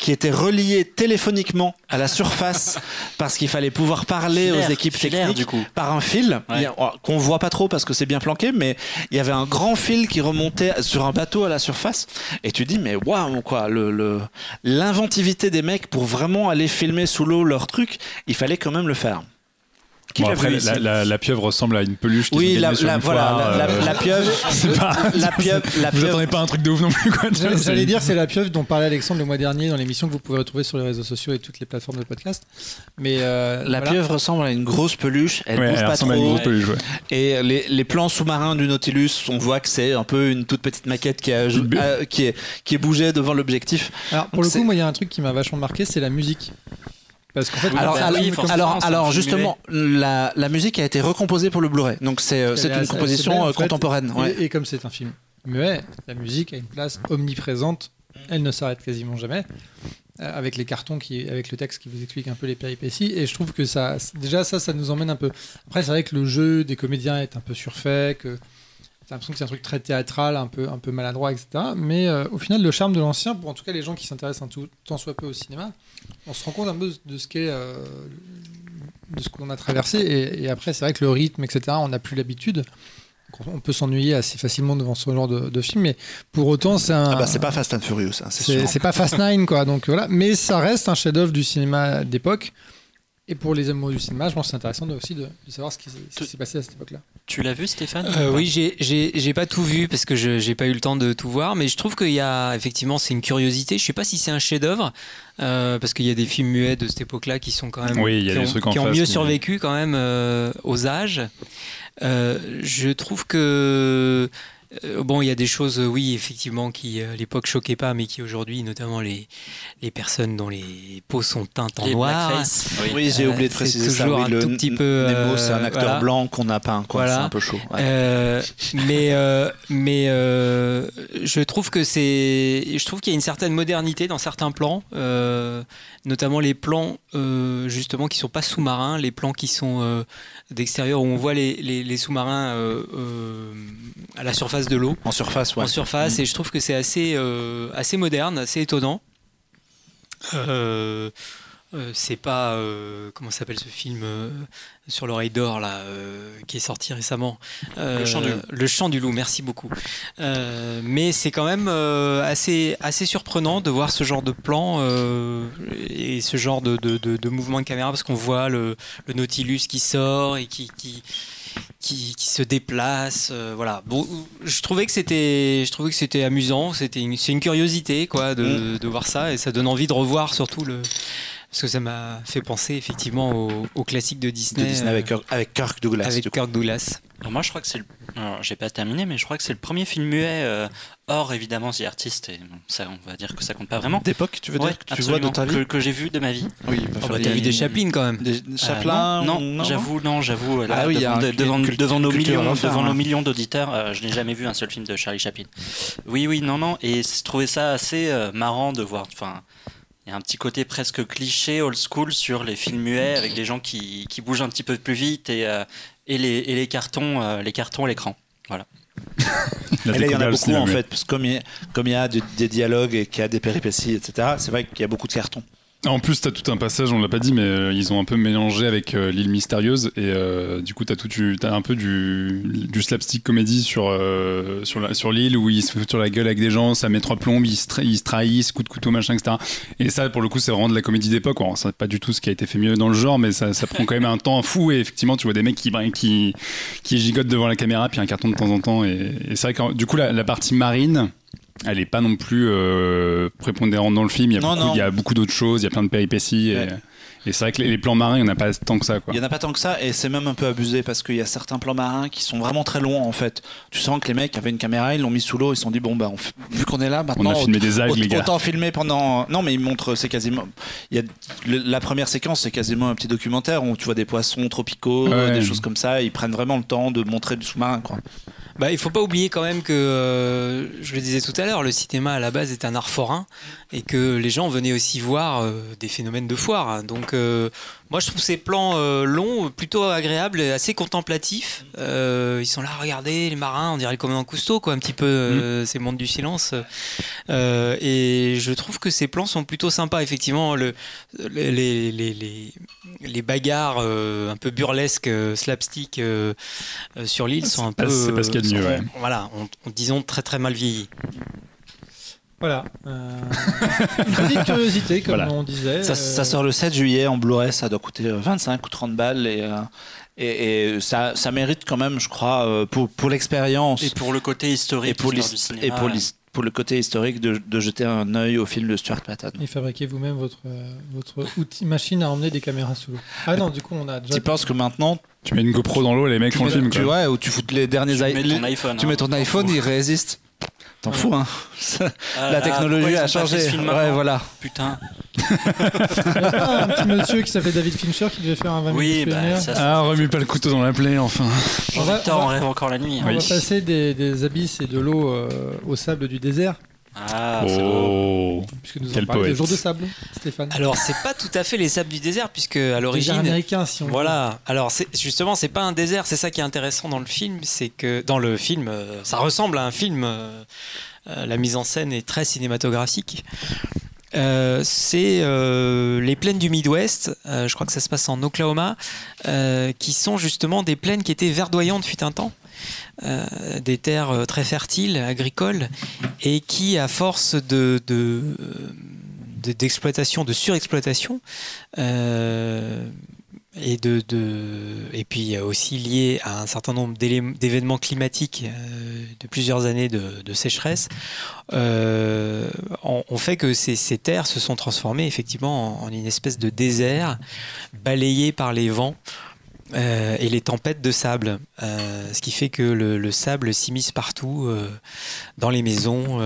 qui était relié téléphoniquement à la surface parce qu'il fallait pouvoir parler Filaire, aux équipes filaire, techniques du coup. par un fil Ouais. Oh, qu'on voit pas trop parce que c'est bien planqué, mais il y avait un grand fil qui remontait sur un bateau à la surface. Et tu dis, mais waouh, quoi, le, le- l'inventivité des mecs pour vraiment aller filmer sous l'eau leur truc, il fallait quand même le faire. Qui Bon, l'a après, vu la, ici la- la pieuvre ressemble à une peluche. Oui, la, sur la- une voilà, foire, la, la- euh, la pieuvre, c'est pas. la pieuvre, la Vous pieuvre, attendez pas un truc de ouf non plus, J'allais dire, c'est la pieuvre dont parlait Alexandre le mois dernier dans l'émission que vous pouvez retrouver sur les réseaux sociaux et toutes les plateformes de podcast. Mais euh, la voilà. pieuvre ressemble à une grosse peluche, elle Ouais, bouge elle pas ressemble à une trop. grosse peluche, ouais. Et les, les plans sous-marins du Nautilus, on voit que c'est un peu une toute petite maquette qui, a, qui, est, qui est bougée devant l'objectif. Alors pour Donc le coup, moi, il y a un truc qui m'a vachement marqué, c'est la musique. Parce qu'en fait, alors, bah alors, oui, alors, justement, la, la musique a été recomposée pour le Blu-ray. Donc c'est euh, une composition belle, euh, fait. contemporaine. Et, comme c'est un film muet, la musique a une place omniprésente. Elle ne s'arrête quasiment jamais. euh, Avec les cartons, qui, avec le texte qui vous explique un peu les péripéties. Et je trouve que ça, déjà, ça, ça nous emmène un peu. Après, c'est vrai que le jeu des comédiens est un peu surfait, que t'as l'impression que c'est un truc très théâtral, un peu, un peu maladroit, etc. Mais euh, au final, le charme de l'ancien, pour en tout cas les gens qui s'intéressent un tout, tant soit peu au cinéma, on se rend compte un peu de ce qu'est. euh, de ce qu'on a traversé. Et, et après c'est vrai que le rythme etc on n'a plus l'habitude. On peut s'ennuyer assez facilement devant ce genre de, de film mais pour autant c'est un Ah bah, c'est pas Fast and Furious, hein, c'est c'est pas Fast Nine quoi. Donc voilà. Mais ça reste un chef-d'œuvre du cinéma d'époque et pour les amoureux du cinéma je pense que c'est intéressant de- aussi de, de savoir ce qui s'est- ce qui s'est passé à cette époque là Tu l'as vu, Stéphane Euh, oui, j'ai- j'ai j'ai pas tout vu parce que je j'ai pas eu le temps de tout voir, mais je trouve qu'il y a effectivement c'est une curiosité. Je sais pas si c'est un chef-d'œuvre euh, parce qu'il y a des films muets de cette époque-là qui sont quand même Oui, il y a qui des ont, trucs en qui ont mieux mais- survécu quand même euh, aux âges. Euh, je trouve que euh, bon, il y a des choses, euh, oui, effectivement, qui euh, à l'époque choquaient pas, mais qui aujourd'hui, notamment les les personnes dont les peaux sont teintes en Les noir. oui. Oui, j'ai oublié de préciser ça. toujours oui, un le tout petit peu, Nemo, c'est un acteur voilà. blanc qu'on a peint. quoi, Voilà. C'est un peu chaud. ouais. Euh, mais euh, mais euh, je trouve que c'est je trouve qu'il y a une certaine modernité dans certains plans euh, notamment les plans euh, justement qui sont pas sous-marins les plans qui sont euh, d'extérieur où on voit les, les, les sous-marins euh, euh, à la surface de l'eau. En surface, ouais. en surface et je trouve que c'est assez euh, assez moderne assez étonnant. Euh, euh, c'est pas comment s'appelle ce film sur l'oreille d'or là qui est sorti récemment? Le Chant du loup. le chant du loup merci beaucoup. Mais c'est quand même assez assez surprenant de voir ce genre de plan et ce genre de, de, de, de mouvement de caméra parce qu'on voit le, le Nautilus qui sort et qui, qui qui, qui se déplace euh, voilà. Bon je trouvais que c'était je trouvais que c'était amusant c'était une, c'est une curiosité quoi de, de voir ça et ça donne envie de revoir surtout le parce que ça m'a fait penser effectivement au, au classique de De Disney, Disney euh, avec, Kirk- avec Kirk Douglas. avec du coup. Kirk Douglas Alors moi, je crois que c'est le. alors, J'ai pas terminé, mais je crois que c'est le premier film muet euh, hors évidemment The Artist. Et bon, ça, on va dire que ça compte pas vraiment. D'époque, tu veux Ouais, dire que tu vois de ta vie que, que j'ai vu de ma vie. Oui, Oh, bah, t'as vu des Chaplin quand même Des Euh, Chaplin non, non, j'avoue, non, j'avoue. là, Ah oui, devant, de- devant, nos millions, refaire, devant nos millions d'auditeurs, euh, je n'ai jamais vu un seul film de Charlie Chaplin. Oui, oui, non, non, et je trouvais ça assez euh, marrant de voir. Enfin, y a un petit côté presque cliché, old school sur les films muets avec des gens qui, qui bougent un petit peu plus vite et, euh, et les, et les cartons, euh, les cartons à l'écran. Voilà. Et là, il y en a beaucoup en fait, parce que comme il y a, comme il y a de- des dialogues et qu'il y a des péripéties, etc., c'est vrai qu'il y a beaucoup de cartons. En plus, t'as tout un passage, on l'a pas dit, mais euh, ils ont un peu mélangé avec euh, l'île mystérieuse et euh, du coup, t'as tout, tu as un peu du, du slapstick comédie sur euh, sur sur l'île où ils se foutent sur la gueule avec des gens, ça met trois plombes, ils se, tra- ils se trahissent, coup de couteau, machin, etc. Et ça, pour le coup, c'est vraiment de la comédie d'époque. Bon, c'est pas du tout ce qui a été fait mieux dans le genre, mais ça, ça prend quand même un temps fou. Et effectivement, tu vois des mecs qui qui qui gigotent devant la caméra, puis un carton de temps en temps. Et, et c'est vrai que du coup, la partie marine. Elle est pas non plus euh, prépondérante dans le film. Il y a Non, beaucoup, non. il y a beaucoup d'autres choses, il y a plein de péripéties. Ouais. Et, et c'est vrai que les, les plans marins, il n'y en a pas tant que ça. Quoi. Il y en a pas tant que ça, et c'est même un peu abusé parce qu'il y a certains plans marins qui sont vraiment très longs en fait. Tu sens que les mecs avaient une caméra, ils l'ont mis sous l'eau, ils se sont dit bon bah on vu qu'on est là On maintenant, a filmé des algues, les gars. autant filmer pendant. Non mais ils montrent, c'est quasiment. Il y a le- la première séquence, c'est quasiment un petit documentaire où tu vois des poissons tropicaux, Ouais. des choses comme ça. Ils prennent vraiment le temps de montrer du sous-marin quoi. Bah, il faut pas oublier quand même que, euh, je le disais tout à l'heure, le cinéma à la base est un art forain et que les gens venaient aussi voir euh, des phénomènes de foire. Donc, euh, moi, je trouve ces plans euh, longs plutôt agréables et assez contemplatifs. Euh, ils sont là, regardez les marins, on dirait le commandant Cousteau, quoi, un petit peu, euh, ces mondes du silence. Euh, et je trouve que ces plans sont plutôt sympas. Effectivement, le, les, les, les, les- les bagarres un peu burlesques, slapstick sur l'île sont un peu. c'est pas ce qu'il y a de mieux, ouais. Voilà, on, on- disons très très mal vieilli. Voilà. Euh, une petite curiosité, comme Voilà. on disait. Ça, euh, ça sort le 7 juillet en Blu-ray, ça doit coûter euh, 25 ou 30 balles et, euh, et, et ça, ça mérite quand même, je crois, euh, pour, pour l'expérience Et pour le côté historique et pour, du cinéma, et pour, le côté historique de, de jeter un œil au film de Stuart Patton. Et fabriquez vous-même votre, euh, votre outil machine à emmener des caméras sous l'eau. Ah non, du coup, on a déjà. Tu penses que maintenant, Tu mets une GoPro dans l'eau et les mecs font le film. tu vois, où tu fous les derniers tu i- mets les- ton iPhone. tu hein, mets ton iPhone, il résiste. T'en fous, hein Ah, La ah, technologie a changé. Ouais, voilà. Putain. Il y a pas un petit monsieur qui s'appelait David Fincher qui devait faire un 20 Oui, minutes bah, ça, Ah, remue pas le couteau dans la plaie, enfin. On va- on rêve encore la nuit. On hein. va passer des, des abysses et de l'eau euh, au sable du désert, Ah. Oh. puisque nous Quel poète. jours de sable, Stéphane. Alors, c'est pas tout à fait les sables du désert, puisque à Désert l'origine. américain, si on veut. Voilà. Alors c'est justement c'est pas un désert, c'est ça qui est intéressant dans le film, c'est que dans le film, euh, ça ressemble à un film. euh, euh, la mise en scène est très cinématographique. Euh, c'est euh, les plaines du Midwest, euh, je crois que ça se passe en Oklahoma, euh, qui sont justement des plaines qui étaient verdoyantes fut un temps, euh, des terres euh, très fertiles, agricoles, et qui, à force de- d'exploitation, de surexploitation, euh, et puis euh, aussi lié à un certain nombre d'événements climatiques euh, de plusieurs années de, sécheresse, euh, ont, fait que ces, terres se sont transformées effectivement en, en une espèce de désert balayé par les vents. Euh, et les tempêtes de sable, Euh, ce qui fait que le, le sable s'immisce partout, euh, dans les maisons,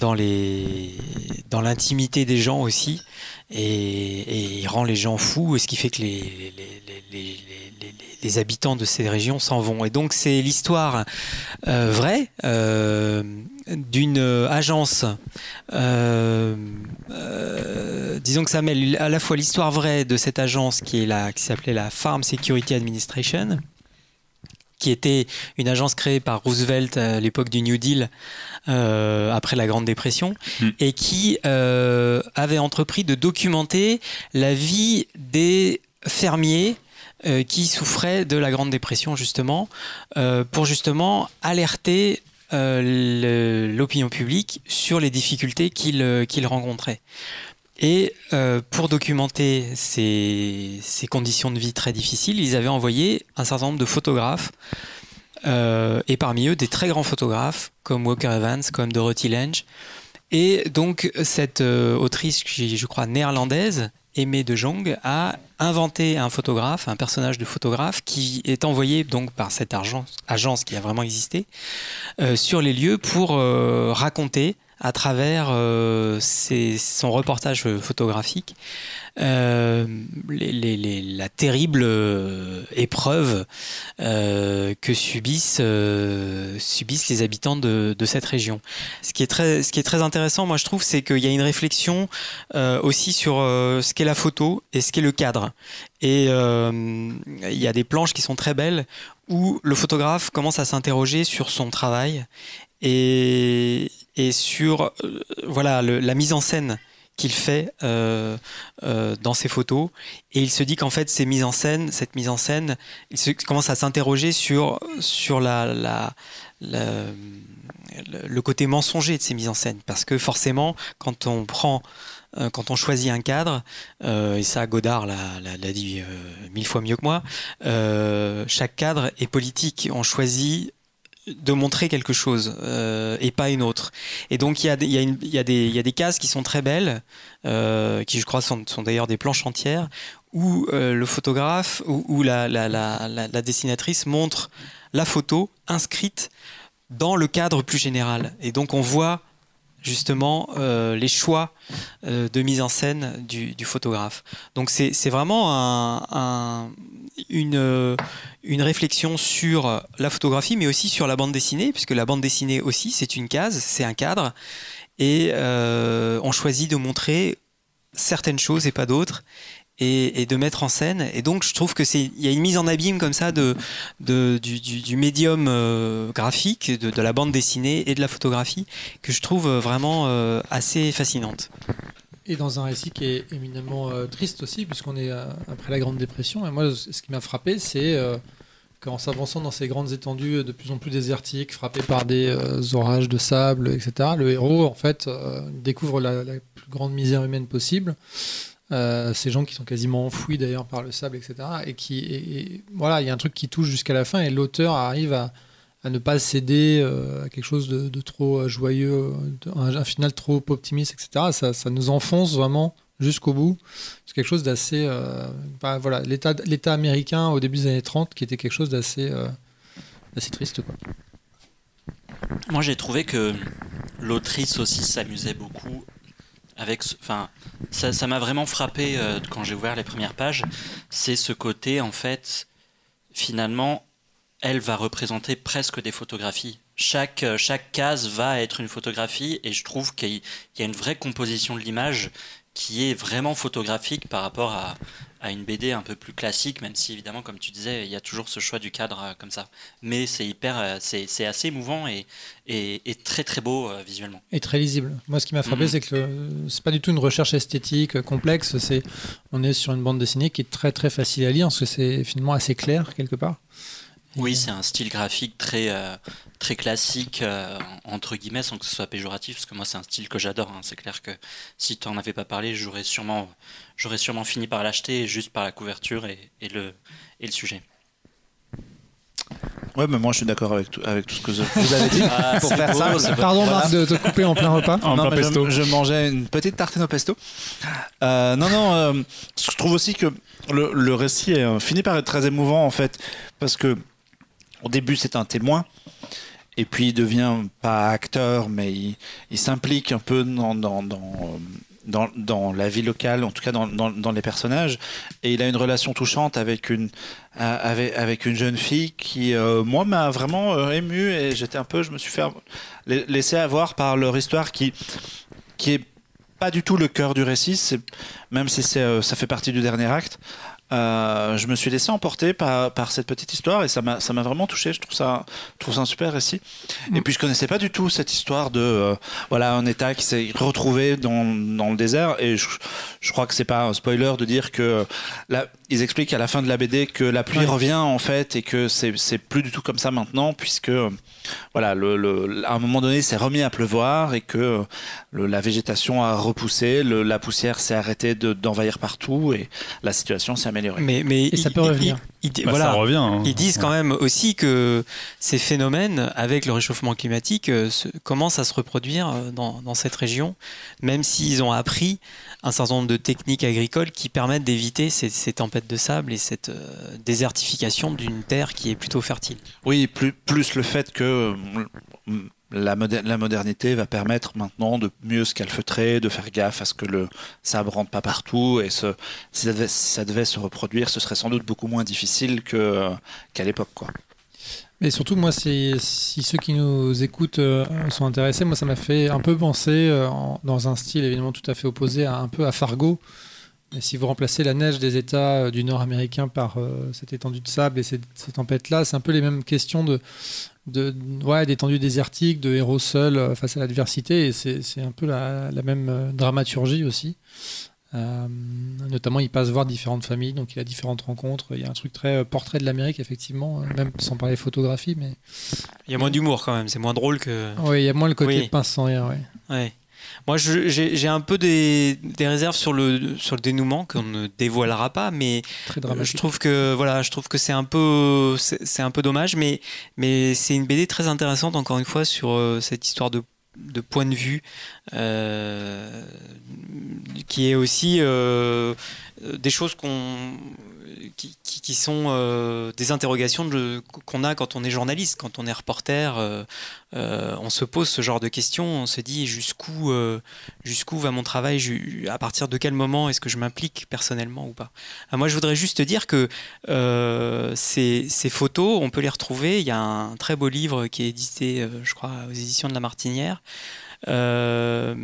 dans l'intimité des gens aussi, et, rend les gens fous, et ce qui fait que les, les, habitants de ces régions s'en vont. Et donc c'est l'histoire euh, vraie euh, d'une agence, euh, disons que ça mêle à la fois l'histoire vraie de cette agence qui est la, qui s'appelait la Farm Security Administration, qui était une agence créée par Roosevelt à l'époque du New Deal, euh, après la Grande Dépression, Hmm. et qui euh, avait entrepris de documenter la vie des fermiers euh, qui souffraient de la Grande Dépression, justement, euh, pour justement alerter euh, l'opinion publique sur les difficultés qu'ils euh, qu'ils rencontraient. Et pour documenter ces, ces conditions de vie très difficiles, ils avaient envoyé un certain nombre de photographes, et parmi eux des très grands photographes comme Walker Evans, comme Dorothy Lange. Et donc cette autrice, je crois néerlandaise, Aimée de Jong, a inventé un photographe, un personnage de photographe qui est envoyé donc par cette agence, agence qui a vraiment existé euh, sur les lieux pour euh, raconter à travers euh, son reportage photographique euh, la terrible euh, épreuve que subissent, subissent les habitants de, de cette région. Ce qui est très, ce qui est très intéressant, moi je trouve, c'est qu'il y a une réflexion aussi sur ce qu'est la photo et ce qu'est le cadre. Et il y a des planches qui sont très belles où le photographe commence à s'interroger sur son travail et, et sur euh, voilà la mise en scène qu'il fait euh, euh, dans ses photos et il se dit qu'en fait ces mises en scène cette mise en scène il commence à s'interroger sur sur la, le- côté mensonger de ces mises en scène parce que forcément quand on prend quand on choisit un cadre, et ça Godard l'a, dit mille fois mieux que moi, chaque cadre est politique. On choisit de montrer quelque chose euh, et pas une autre. Et donc il y, a des- y, a y, y a des cases qui sont très belles, euh, qui je crois sont, sont d'ailleurs des planches entières, où euh, le photographe ou, la- la- la dessinatrice montre la photo inscrite dans le cadre plus général. Et donc on voit justement euh, les choix euh, de mise en scène du, photographe. Donc c'est vraiment un- un- une, une réflexion sur la photographie, mais aussi sur la bande dessinée, puisque la bande dessinée aussi, c'est une case, c'est un cadre, et euh, on choisit de montrer certaines choses et pas d'autres. Et, de mettre en scène. Et donc, je trouve que c'est, il y a une mise en abîme comme ça de, de- du, médium euh, graphique, de, la bande dessinée et de la photographie, que je trouve euh, vraiment euh, assez fascinante. Et dans un récit qui est éminemment triste aussi, puisqu'on est après la Grande Dépression. Et moi, ce qui m'a frappé, c'est qu'en s'avançant dans ces grandes étendues de plus en plus désertiques, frappées par des orages de sable, etc., le héros, en fait, découvre la plus grande misère humaine possible. Euh, ces gens qui sont quasiment enfouis d'ailleurs par le sable, etc. Et qui, voilà, il y a un truc qui touche jusqu'à la fin, et l'auteur arrive à, ne pas céder euh, à quelque chose de, trop euh, joyeux, un, final trop optimiste, etc. Ça, ça nous enfonce vraiment jusqu'au bout. C'est quelque chose d'assez. bah, voilà, l'État américain au début des années 30 qui était quelque chose d'assez assez triste. Quoi. Moi, j'ai trouvé que l'autrice aussi s'amusait beaucoup avec. Enfin, ça m'a vraiment frappé euh, quand j'ai ouvert les premières pages. C'est ce côté, en fait, finalement, elle va représenter presque des photographies. Chaque, euh, chaque case va être une photographie et je trouve qu'il y il y a une vraie composition de l'image qui est vraiment photographique par rapport à, à une BD un peu plus classique, même si évidemment, comme tu disais, il y a toujours ce choix du cadre euh, comme ça. Mais c'est hyper, euh, c'est c'est assez émouvant et, et, et très très beau euh, visuellement. Et très lisible. Moi, ce qui m'a frappé, Mhm. c'est que c'est pas du tout une recherche esthétique complexe. C'est, on est sur une bande dessinée qui est très très facile à lire, parce que c'est finalement assez clair quelque part. Oui, c'est un style graphique très, euh, très classique, euh, entre guillemets, sans que ce soit péjoratif, parce que moi c'est un style que j'adore. hein. C'est clair que si tu n'en avais pas parlé, j'aurais sûrement, j'aurais sûrement fini par l'acheter juste par la couverture et, et le, et le sujet. Ouais, mais moi je suis d'accord avec tout, avec tout ce que vous avez dit. Ah, Pour faire beau, beau. Pardon Voilà. Marc de te couper en plein repas. En non, plein pesto. Je, je mangeais une petite tartine au pesto. Euh, non, non, euh, je trouve aussi que le, le récit est, euh, finit par être très émouvant en fait, parce que au début c'est un témoin, et puis il devient pas acteur, mais il, s'implique un peu euh, dans, la vie locale, en tout cas dans, les personnages, et il a une relation touchante avec une, euh, jeune fille qui, euh, moi, m'a vraiment euh, ému, et j'étais un peu, je me suis fait la- laisser avoir par leur histoire qui, qui est pas du tout le cœur du récit, même si ça fait partie du dernier acte. Euh, je me suis laissé emporter par, par cette petite histoire et ça m'a vraiment touché. Je trouve ça je trouve ça un super récit. Et puis je connaissais pas du tout cette histoire de euh, voilà un État qui s'est retrouvé dans, dans le désert et je, je crois que c'est pas un spoiler de dire que là ils expliquent à la fin de la BD que la pluie Ouais. revient en fait et que c'est plus du tout comme ça maintenant puisque euh, voilà le, le- à un moment donné c'est remis à pleuvoir et que euh, le- la végétation a repoussé, le- la poussière s'est arrêtée de- d'envahir partout et la situation s'est améliorée. Mais, mais Et ça il- peut revenir. il- Bah, voilà. Ça revient. hein. Ils disent quand même aussi que ces phénomènes, avec le réchauffement climatique, euh, se- commencent à se reproduire euh, dans, dans cette région, même s'ils ont appris un certain nombre de techniques agricoles qui permettent d'éviter ces, ces tempêtes de sable et cette euh, désertification d'une terre qui est plutôt fertile. Oui, plus, plus le fait que euh, la, moder- la modernité va permettre maintenant de mieux se de faire gaffe à ce que le sable rentre pas partout. Et ce, si, ça devait, se reproduire, ce serait sans doute beaucoup moins difficile qu'à l'époque. Mais surtout, moi, si ceux qui nous écoutent euh, sont intéressés, moi, ça m'a fait un peu penser, euh, dans un style évidemment tout à fait opposé, à, un peu à Fargo. Et si vous remplacez la neige des États euh, du Nord américain par euh, cette étendue de sable et cette- ces tempêtes-là, c'est un peu les mêmes questions de, de ouais, d'étendue désertique, de héros seuls euh, face à l'adversité. Et c'est un peu la, la même dramaturgie aussi. Euh, notamment, il passe voir différentes familles, donc il a différentes rencontres. Il y a un truc très portrait de l'Amérique, effectivement, même sans parler photographie, mais Il y a moins d'humour quand même, c'est moins drôle que. oui, il y a moins le côté Oui. pince sans rire. Ouais. Ouais. Moi, j'ai un peu des, des réserves sur le, sur le dénouement qu'on ne dévoilera pas, mais Euh. Je trouve que voilà, je trouve que c'est un peu c'est un peu dommage, mais mais c'est une BD très intéressante encore une fois sur euh, cette histoire de de point de vue euh, qui est aussi euh, des choses qu'on qui, sont euh, des interrogations qu'on a quand on est journaliste, quand on est reporter, euh, euh, on se pose ce genre de questions, on se dit jusqu'où va mon travail, à partir de quel moment est-ce que je m'implique personnellement ou pas. Ah, moi, je voudrais juste te dire que ces, photos, on peut les retrouver. Il y a un très beau livre qui est édité, je crois, aux éditions de La Martinière, parce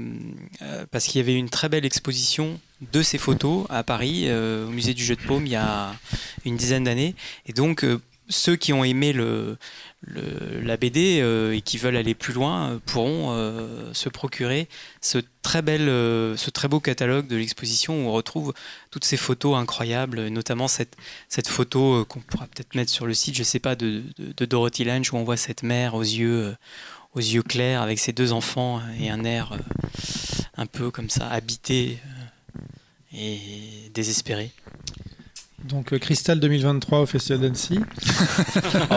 qu'il y avait une très belle exposition de ces photos à Paris, euh, au musée du Jeu de Paume, il y a une dizaine d'années. Et donc, euh, ceux qui ont aimé le, la BD euh, et qui veulent aller plus loin pourront se procurer ce très, bel, ce très beau catalogue de l'exposition où on retrouve toutes ces photos incroyables, notamment cette, cette photo qu'on pourra peut-être mettre sur le site, je sais pas, de, de, Dorothy Lange où on voit cette mère aux yeux, aux yeux clairs avec ses deux enfants et un air un peu comme ça, habité et désespéré. Donc, euh, Cristal 2023 au Festival d'Annecy.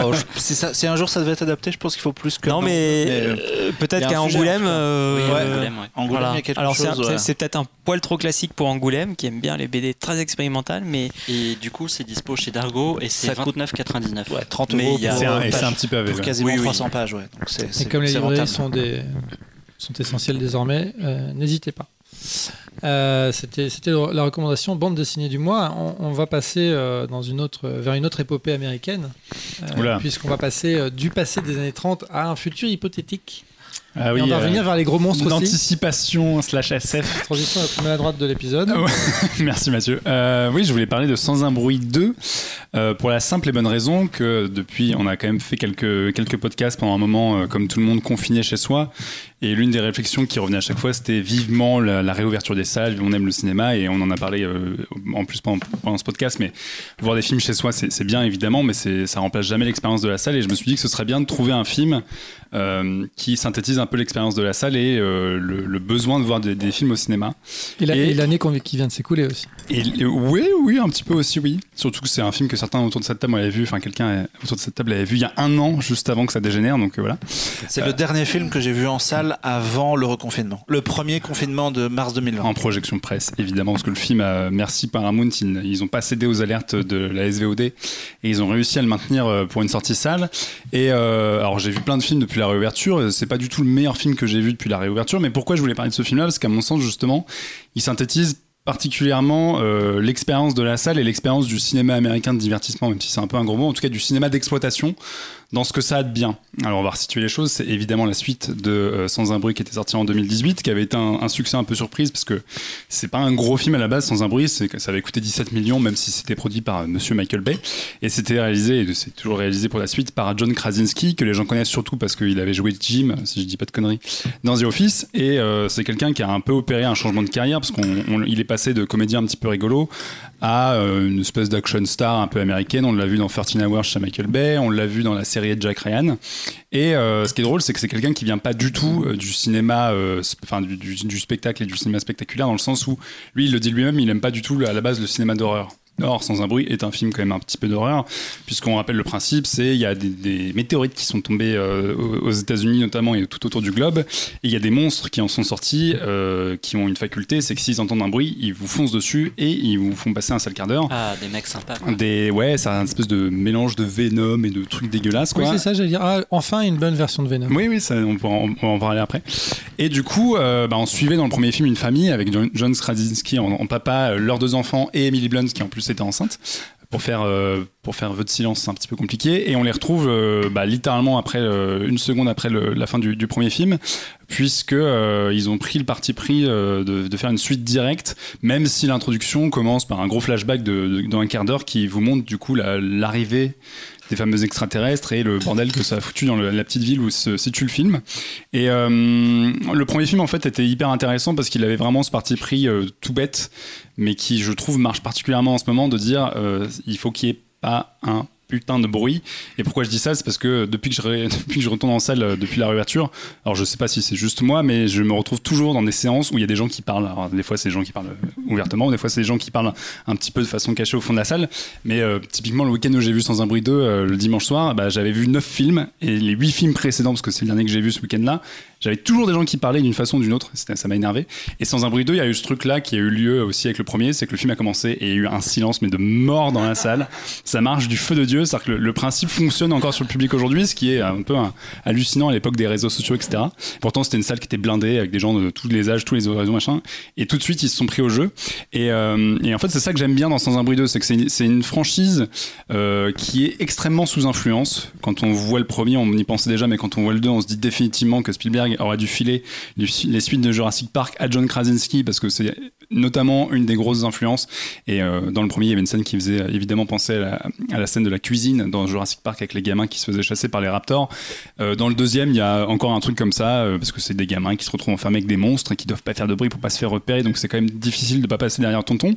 Oh, si, un jour ça devait être adapté, je pense qu'il faut plus que. non, mais euh, euh, peut-être qu'à Angoulême, euh, Oui, ouais. Angoulême, ouais. Angoulême, Voilà. il y a quelque Alors c'est ouais. peut-être un poil trop classique pour Angoulême, qui aime bien les BD très expérimentales, mais Et du coup, c'est dispo chez Dargo et c'est Ça coûte- 29,99. Ouais, 30 Mais euros il y a- pour, C'est un, et c'est page- un petit pour ouais. quasiment Oui, oui. 300 pages. Ouais. Donc c'est, Et comme les librairies sont, des, sont essentielles désormais, euh, n'hésitez pas. Euh, C'était la recommandation bande dessinée du mois. On, on va passer euh, dans une autre, vers une autre épopée américaine, euh, puisqu'on va passer du passé des années 30 à un futur hypothétique. Ah oui, on va revenir vers les gros monstres aussi. D'anticipation slash SF. Transition la plus maladroite de l'épisode. Ah. Merci Mathieu. Euh, oui, je voulais parler de Sans un bruit 2 euh, pour la simple et bonne raison que depuis, on a quand même fait quelques, quelques podcasts pendant un moment, euh, comme tout le monde confiné chez soi. Et l'une des réflexions qui revenait à chaque fois, c'était vivement la, la réouverture des salles. On aime le cinéma et on en a parlé euh, en plus pendant, pendant ce podcast. Mais voir des films chez soi, c'est bien évidemment, mais ça remplace jamais l'expérience de la salle. Et je me suis dit que ce serait bien de trouver un film euh, qui synthétise un peu l'expérience de la salle et euh, le, le besoin de voir des, des films au cinéma. Et la- Et- et l'année qui vient de s'écouler aussi. Et oui, oui, un petit peu aussi, oui. Surtout que c'est un film que certains autour de cette table avaient vu, enfin quelqu'un autour de cette table avait vu il y a un an, juste avant que ça dégénère, donc euh, voilà. C'est le dernier film que j'ai vu en salle avant le reconfinement. Le premier confinement de mars 2020. En projection presse, évidemment, parce que le film, euh, merci Paramount, ils, ils ont pas cédé aux alertes de la SVOD et ils ont réussi à le maintenir euh, pour une sortie salle. Et euh, alors j'ai vu plein de films depuis la réouverture, c'est pas du tout le meilleur film que j'ai vu depuis la réouverture, mais pourquoi je voulais parler de ce film-là? Parce qu'à mon sens, justement, il synthétise particulièrement euh, l'expérience de la salle et l'expérience du cinéma américain de divertissement, même si c'est un peu un gros mot, en tout cas du cinéma d'exploitation, dans ce que ça a de bien. Alors on va resituer les choses, c'est évidemment la suite de euh, Sans un bruit qui était sorti en 2018, qui avait été un, succès un peu surprise parce que c'est pas un gros film à la base, Sans un bruit, ça avait coûté 17 millions, même si c'était produit par euh, Monsieur Michael Bay, et c'était réalisé, et c'est toujours réalisé pour la suite par John Krasinski, que les gens connaissent surtout parce qu'il avait joué Jim, si je dis pas de conneries, dans The Office, et euh, c'est quelqu'un qui a un peu opéré un changement de carrière parce qu'il est passé de comédien un petit peu rigolo à une espèce d'action star un peu américaine. On l'a vu dans 13 Hours chez Michael Bay, on l'a vu dans la série de Jack Ryan. Et euh, ce qui est drôle, c'est que c'est quelqu'un qui vient pas du tout euh, du cinéma, euh, enfin du- du spectacle et du cinéma spectaculaire, dans le sens où lui, il le dit lui-même, il aime pas du tout à la base le cinéma d'horreur. Or, Sans un bruit est un film quand même un petit peu d'horreur, puisqu'on rappelle le principe, c'est il y a des, des météorites qui sont tombées euh, aux États-Unis notamment et tout autour du globe, et il y a des monstres qui en sont sortis, euh, qui ont une faculté, c'est que s'ils entendent un bruit, ils vous foncent dessus et ils vous font passer un sale quart d'heure. Ah, des mecs sympas. quoi. Des ouais, c'est un espèce de mélange de Venom et de trucs dégueulasses Oui, quoi. c'est ça, j'allais dire. Ah, enfin, une bonne version de Venom. Oui, oui, ça, on, pourra en, on pourra en parler après. Et du coup, euh, bah, on suivait dans le premier film une famille avec John, Krasinski en, en papa, leurs deux enfants et Emily Blunt qui en plus était enceinte. Pour faire, euh, pour faire vœu de silence, c'est un petit peu compliqué. Et on les retrouve euh, bah, littéralement après, euh, une seconde après la fin du, premier film, puisque ils ont pris le parti pris de, faire une suite directe, même si l'introduction commence par un gros flashback de, dans un quart d'heure qui vous montre du coup la- l'arrivée des fameux extraterrestres et le bordel que ça a foutu dans la petite ville où se situe le film. Et euh, le premier film en fait était hyper intéressant parce qu'il avait vraiment ce parti pris euh, tout bête, mais qui je trouve marche particulièrement en ce moment de dire euh, il faut qu'il n'y ait pas un putain de bruit. Et pourquoi je dis ça C'est parce que depuis que, je retourne en salle euh, depuis la réouverture, alors je sais pas si c'est juste moi, mais je me retrouve toujours dans des séances où il y a des gens qui parlent. Alors, des fois, c'est des gens qui parlent euh, ouvertement, des fois, c'est des gens qui parlent un petit peu de façon cachée au fond de la salle. Mais euh, typiquement, le week-end où j'ai vu Sans un bruit 2, euh, le dimanche soir, bah, j'avais vu 9 films et les 8 films précédents, parce que c'est le dernier que j'ai vu ce week-end-là, j'avais toujours des gens qui parlaient d'une façon ou d'une autre. Ça m'a énervé. Et Sans un bruit 2, il y a eu ce truc-là qui a eu lieu aussi avec le premier, c'est que le film a commencé et il y a eu un silence, mais de mort dans la salle. Ça marche du feu de Dieu, c'est-à-dire que le, principe fonctionne encore sur le public aujourd'hui, ce qui est un peu hallucinant à l'époque des réseaux sociaux, etc. Pourtant, c'était une salle qui était blindée avec des gens de tous les âges, tous les horizons, machin. Et tout de suite, ils se sont pris au jeu. Et, euh, en fait, c'est ça que j'aime bien dans Sans un bruit 2, c'est que c'est une, franchise euh, qui est extrêmement sous influence. Quand on voit le premier, on y pensait déjà, mais quand on voit le 2, on se dit définitivement que Spielberg aurait dû filer les suites de Jurassic Park à John Krasinski parce que c'est notamment une des grosses influences. Et euh, dans le premier, il y avait une scène qui faisait évidemment penser à la, à la scène de la cuisine dans Jurassic Park avec les gamins qui se faisaient chasser par les raptors. Euh, dans le deuxième, il y a encore un truc comme ça euh, parce que c'est des gamins qui se retrouvent enfermés avec des monstres et qui doivent pas faire de bruit pour pas se faire repérer. Donc c'est quand même difficile de pas passer derrière tonton.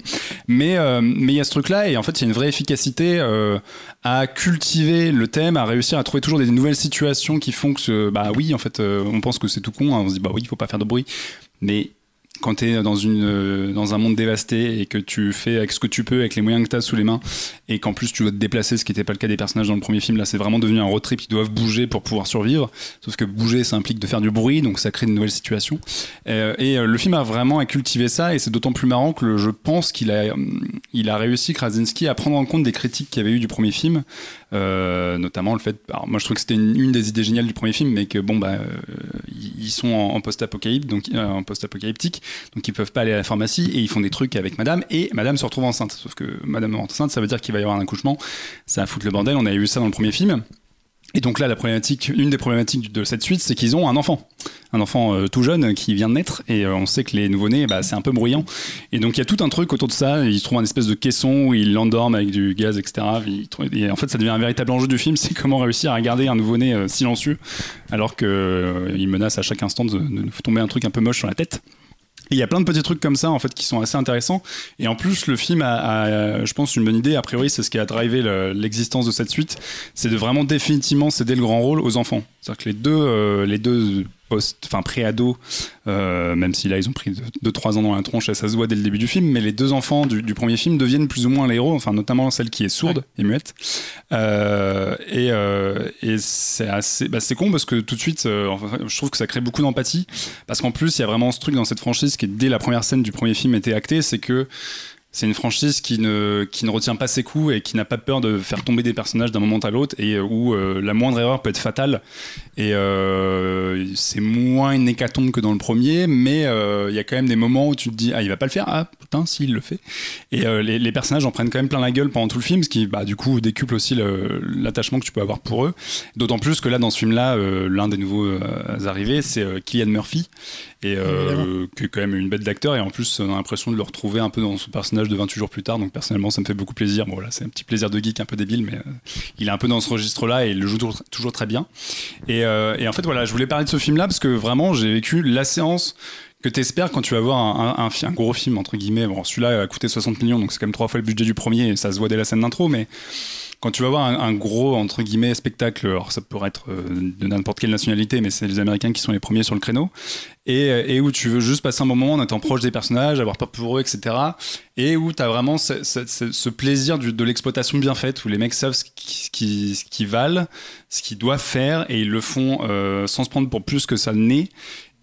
Mais euh, mais il y a ce truc-là et en fait il y a une vraie efficacité euh, à cultiver le thème, à réussir à trouver toujours des nouvelles situations qui font que bah oui en fait on pense que c'est tout con, hein. on se dit bah oui il faut pas faire de bruit, mais quand tu es dans, une, euh, dans un monde dévasté et que tu fais avec ce que tu peux, avec les moyens que tu as sous les mains, et qu'en plus tu dois te déplacer, ce qui n'était pas le cas des personnages dans le premier film, là c'est vraiment devenu un road trip, ils doivent bouger pour pouvoir survivre, sauf que bouger ça implique de faire du bruit, donc ça crée de nouvelles situations. Euh, et euh, le film a vraiment à cultiver ça, et c'est d'autant plus marrant que je pense qu'il a, hum, il a réussi, Krasinski, à prendre en compte des critiques qu'il y avait eu du premier film, notamment le fait, alors moi je trouve que c'était une, des idées géniales du premier film, mais que bon bah euh, ils ils sont en, post-apocalypse, donc euh, en post-apocalyptique, donc ils peuvent pas aller à la pharmacie et ils font des trucs avec Madame et Madame se retrouve enceinte. Sauf que Madame enceinte, ça veut dire qu'il va y avoir un accouchement, ça va foutre le bordel. On avait vu ça dans le premier film. Et donc là, la problématique, une des problématiques de cette suite, c'est qu'ils ont un enfant, un enfant euh, tout jeune qui vient de naître, et euh, on sait que les nouveau-nés, bah, c'est un peu bruyant. Et donc il y a tout un truc autour de ça. Ils trouvent un espèce de caisson où ils l'endorment avec du gaz, etc. Et en fait, ça devient un véritable enjeu du film, c'est comment réussir à garder un nouveau-né euh, silencieux, alors que euh, il menace à chaque instant de, de tomber un truc un peu moche sur la tête. Il y a plein de petits trucs comme ça en fait qui sont assez intéressants. Et en plus, le film a, je pense, une bonne idée. A priori, c'est ce qui a drivé le- l'existence de cette suite, c'est de vraiment définitivement céder le grand rôle aux enfants. C'est-à-dire que les deux, euh, les deux post, enfin pré-ados, euh, même si là ils ont pris 2-3 ans dans la tronche et ça se voit dès le début du film, mais les deux enfants du, du premier film deviennent plus ou moins les héros, enfin notamment celle qui est sourde et muette. Euh, et euh, et c'est assez, bah, c'est con parce que tout de suite, enfin, je trouve que ça crée beaucoup d'empathie parce qu'en plus il y a vraiment ce truc dans cette franchise qui dès la première scène du premier film était acté, c'est que c'est une franchise qui ne, qui ne retient pas ses coups et qui n'a pas peur de faire tomber des personnages d'un moment à l'autre et où la moindre erreur peut être fatale. Et c'est moins une hécatombe que dans le premier, mais il y a quand même des moments où tu te dis, ah, il va pas le faire, ah putain, si, il le fait. Et les, les, personnages en prennent quand même plein la gueule pendant tout le film, ce qui, bah, du coup, décuple aussi l'attachement que tu peux avoir pour eux. D'autant plus que là, dans ce film-là, l'un des nouveaux arrivés, c'est Kylian Murphy, et euh, qui est quand même une bête d'acteur. Et en plus on a l'impression de le retrouver un peu dans son personnage de 28 jours plus tard. Donc personnellement ça me fait beaucoup plaisir. Bon voilà c'est un petit plaisir de geek un peu débile mais euh, il est un peu dans ce registre là et il le joue toujours, toujours très bien. Et, euh, et, en fait voilà je voulais parler de ce film là parce que vraiment j'ai vécu la séance que tu espères quand tu vas voir un, un, un, gros film entre guillemets. Bon celui-là a coûté 60 millions donc c'est quand même trois fois le budget du premier et ça se voit dès la scène d'intro mais quand tu vas voir un, gros entre guillemets spectacle, alors ça pourrait être euh, de n'importe quelle nationalité, mais c'est les Américains qui sont les premiers sur le créneau, et, euh, où tu veux juste passer un moment en étant proche des personnages, avoir peur pour eux, etc. Et où tu as vraiment ce, ce, plaisir de l'exploitation bien faite, où les mecs savent ce qu'ils qui, valent, ce qu'ils doivent faire, et ils le font euh, sans se prendre pour plus que ça n'est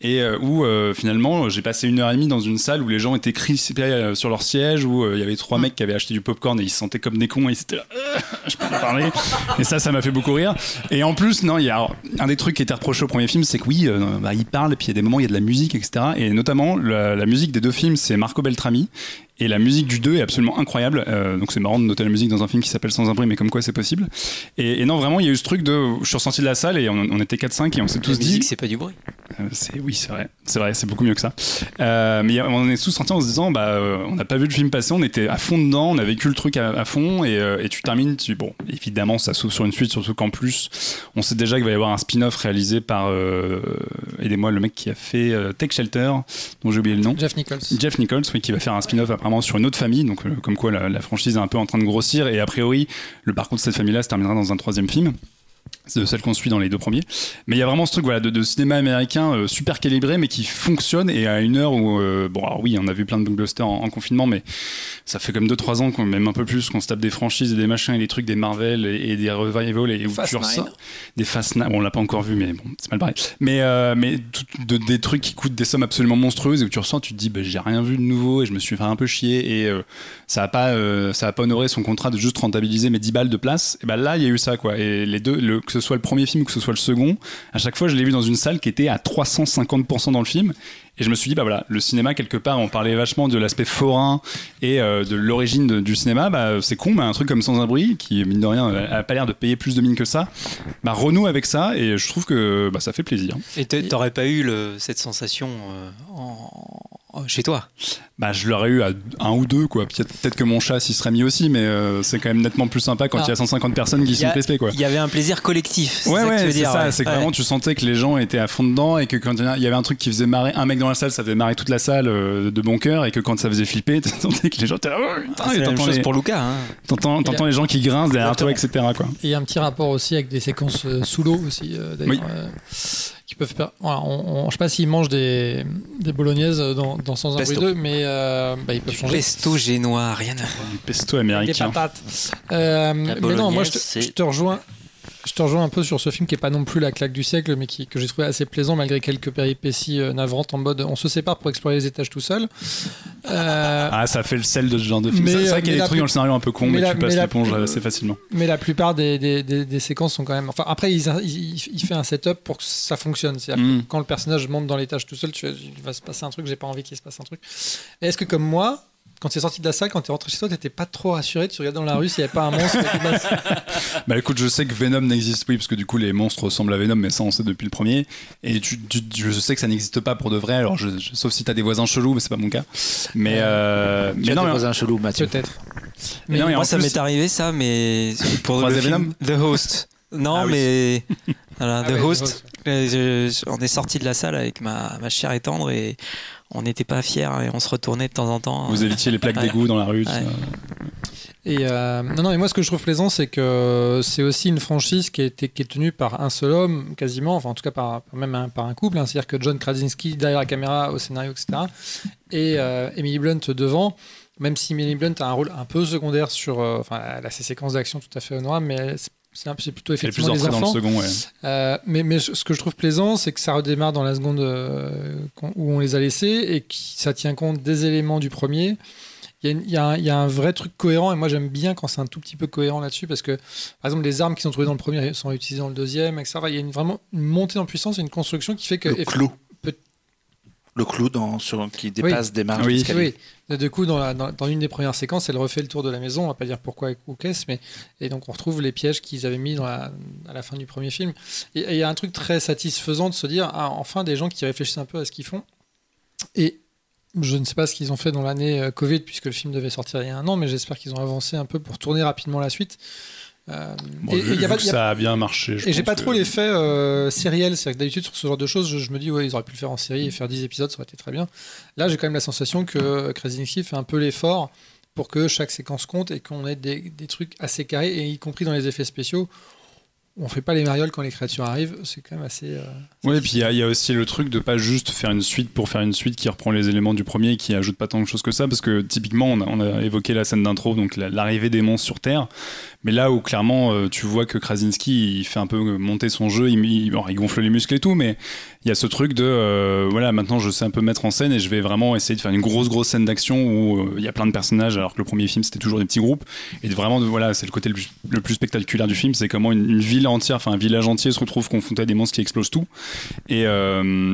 et euh, où euh, finalement j'ai passé une heure et demie dans une salle où les gens étaient crispés euh, sur leur siège où il y avait trois mm. mecs qui avaient acheté du popcorn et ils se sentaient comme des cons et ils étaient là je peux pas parler. Et ça ça m'a fait beaucoup rire. Et en plus non il y a un des trucs qui était reproché au premier film c'est que oui bah, il parle et puis il y a des moments il y a de la musique etc et notamment la, la musique des deux films c'est Marco Beltrami et la musique du 2 est absolument incroyable. Euh, donc c'est marrant de noter la musique dans un film qui s'appelle Sans un bruit, mais comme quoi c'est possible. Et, non, vraiment, il y a eu ce truc de. Je suis ressorti de la salle et on, était 4-5 et on s'est tous dit. c'est pas du bruit. Euh, c'est, oui, c'est vrai. C'est vrai, c'est beaucoup mieux que ça. Euh, mais on est tous sortis en se disant, bah, on n'a pas vu le film passer, on était à fond dedans, on a vécu le truc à, fond et, et, tu termines. Tu, bon, évidemment, ça s'ouvre sur une suite, surtout qu'en plus, on sait déjà qu'il va y avoir un spin-off réalisé par. aidez-moi, le mec qui a fait Tech Shelter, dont j'ai oublié le nom. Jeff Nichols. Jeff Nichols, oui, qui va faire un spin-off apparemment sur une autre famille donc euh, comme quoi la, franchise est un peu en train de grossir, et a priori, le parcours de cette famille-là se terminera dans un troisième film de celle qu'on suit dans les deux premiers. Mais il y a vraiment ce truc voilà, de, cinéma américain euh, super calibré, mais qui fonctionne et à une heure où, euh, bon, alors oui, on a vu plein de blockbusters en, confinement, mais ça fait comme 2-3 ans, même un peu plus, qu'on se tape des franchises et des machins et des trucs des Marvel et, des revivals et tu ressors des Fast Nine. Bon, on l'a pas encore vu, mais bon, c'est mal pareil. Mais, euh, mais de, des trucs qui coûtent des sommes absolument monstrueuses et où tu ressens, tu te dis, bah, j'ai rien vu de nouveau et je me suis fait un peu chier et ça a pas, ça a pas honoré son contrat de juste rentabiliser mes 10 balles de place. Et ben là, il y a eu ça, quoi. Et les deux, le, que ce soit le premier film ou que ce soit le second, à chaque fois je l'ai vu dans une salle qui était à 350% dans le film. Et je me suis dit, bah voilà, le cinéma, quelque part, on parlait vachement de l'aspect forain et euh, de l'origine du cinéma. Bah, c'est con, mais un truc comme Sans bruit, qui, mine de rien, a pas l'air de payer plus de mine que ça, bah, renoue avec ça et je trouve que bah, ça fait plaisir. Et t'aurais pas eu cette sensation euh, en, chez toi bah, je l'aurais eu à un ou deux, quoi. Peut-être que mon chat s'y serait mis aussi, mais euh, c'est quand même nettement plus sympa quand il y a 150 personnes qui sont crispées, quoi. Il y avait un plaisir collectif. Ouais, ouais, c'est ça. C'est que vraiment, tu sentais que les gens étaient à fond dedans et que quand il y avait un truc qui faisait marrer un mec dans la salle, ça faisait marrer toute la salle euh, de bon cœur et que quand ça faisait flipper, tu sentais que les gens étaient là. Oh, ah, c'est la même chose pour Lucas. Hein. T'entends les gens qui grincent derrière toi, etc. Quoi. Et il y a un petit rapport aussi avec des séquences euh, sous l'eau aussi, d'ailleurs qui peuvent faire. Voilà, on, je sais pas s'ils mangent des, des bolognaises dans, dans Sans un bruit 2, mais euh, bah, ils peuvent changer. Pesto génois, rien à voir. Du pesto américain. Des patates. Euh, mais non, moi je te, je te rejoins je te rejoins un peu sur ce film qui est pas non plus la claque du siècle, mais qui, que j'ai trouvé assez plaisant malgré quelques péripéties euh, navrantes en mode on se sépare pour explorer les étages tout seul. Euh, ah, ça fait le sel de ce genre de film. C'est vrai qu'il y a des trucs dans le scénario un peu con, mais, tu passes l'éponge assez facilement. Mais la plupart des, des, des, séquences sont quand même. Enfin, après, il, il, fait un setup pour que ça fonctionne. C'est-à-dire mm. quand le personnage monte dans l'étage tout seul, tu, il va se passer un truc, j'ai pas envie qu'il se passe un truc. Est-ce que comme moi, quand tu es sorti de la salle, quand tu es rentré chez toi, tu pas trop rassuré, tu regardais dans la rue s'il n'y avait pas un monstre. bah écoute, je sais que Venom n'existe, oui, parce que du coup les monstres ressemblent à Venom, mais ça on sait depuis le premier. Et tu, je sais que ça n'existe pas pour de vrai, alors je, sauf si tu as des voisins chelous, mais c'est pas mon cas. Mais, euh, mais non, des voisins chelous, Mathieu. Peut-être. Mais, non, moi ça m'est arrivé ça, mais pour le film The Host. Non, ah mais voilà, ah The Host. Euh, on est sorti de la salle avec ma, ma chère et tendre et on n'était pas fiers et on se retournait de temps en temps. Vous évitiez les plaques d'égout dans la rue. Et euh, non, non, et moi ce que je trouve plaisant, c'est que c'est aussi une franchise qui, est, qui est tenue par un seul homme, quasiment, enfin en tout cas par, même par un couple. Hein. C'est-à-dire que John Krasinski derrière la caméra, au scénario, etc. Et euh, Emily Blunt devant. Même si Emily Blunt a un rôle un peu secondaire sur, euh, enfin, elle a ses séquences d'action tout à fait honorables, mais c'est plutôt effectivement les enfants. Dans le second, ouais. euh, mais, mais ce que je trouve plaisant, c'est que ça redémarre dans la seconde euh, où on les a laissés et que ça tient compte des éléments du premier. Il y, a y un- il y a un vrai truc cohérent et moi j'aime bien quand c'est un tout petit peu cohérent là-dessus parce que par exemple les armes qui sont trouvées dans le premier sont utilisées dans le deuxième, etc. Il y a une, vraiment une montée en puissance et une construction qui fait que Le clou. Le clou dans, sur, qui dépasse des marges Oui. Oui, du coup, dans, la- dans, dans une des premières séquences, elle refait le tour de la maison. On va pas dire pourquoi ou qu'est-ce, mais et donc on retrouve les pièges qu'ils avaient mis dans la- à la fin du premier film. Et et il y a un truc très satisfaisant de se dire, ah, enfin, des gens qui réfléchissent un peu à ce qu'ils font. Et je ne sais pas ce qu'ils ont fait dans l'année euh, Covid, puisque le film devait sortir il y a un an, mais j'espère qu'ils ont avancé un peu pour tourner rapidement la suite. Euh, Bon, et- et vu, il y a vu pas- que il y a- ça a bien marché. je et j'ai pas que- trop l'effet euh, sériel, c'est-à-dire que d'habitude sur ce genre de choses, je, je me dis ouais ils auraient pu le faire en série et faire 10 épisodes, ça aurait été très bien. Là j'ai quand même la sensation que Krasinski fait un peu l'effort pour que chaque séquence compte et qu'on ait des, des trucs assez carrés, et y compris dans les effets spéciaux. On fait pas les marioles quand les créatures arrivent, c'est quand même assez... euh, Oui, puis il y, a- il y a aussi le truc de pas juste faire une suite pour faire une suite qui reprend les éléments du premier et qui ajoute pas tant de choses que ça, parce que typiquement, on a, on a évoqué la scène d'intro, donc la- l'arrivée des monstres sur Terre, mais là où clairement euh, tu vois que Krasinski il fait un peu monter son jeu, il, gonfle les muscles et tout, mais il y a ce truc de euh, voilà, maintenant je sais un peu mettre en scène et je vais vraiment essayer de faire une grosse grosse scène d'action où euh, il y a plein de personnages, alors que le premier film c'était toujours des petits groupes, et de vraiment voilà, c'est le côté le plus, spectaculaire du film, c'est comment une, ville entière, enfin un village entier se retrouve confronté à des monstres qui explosent tout. Et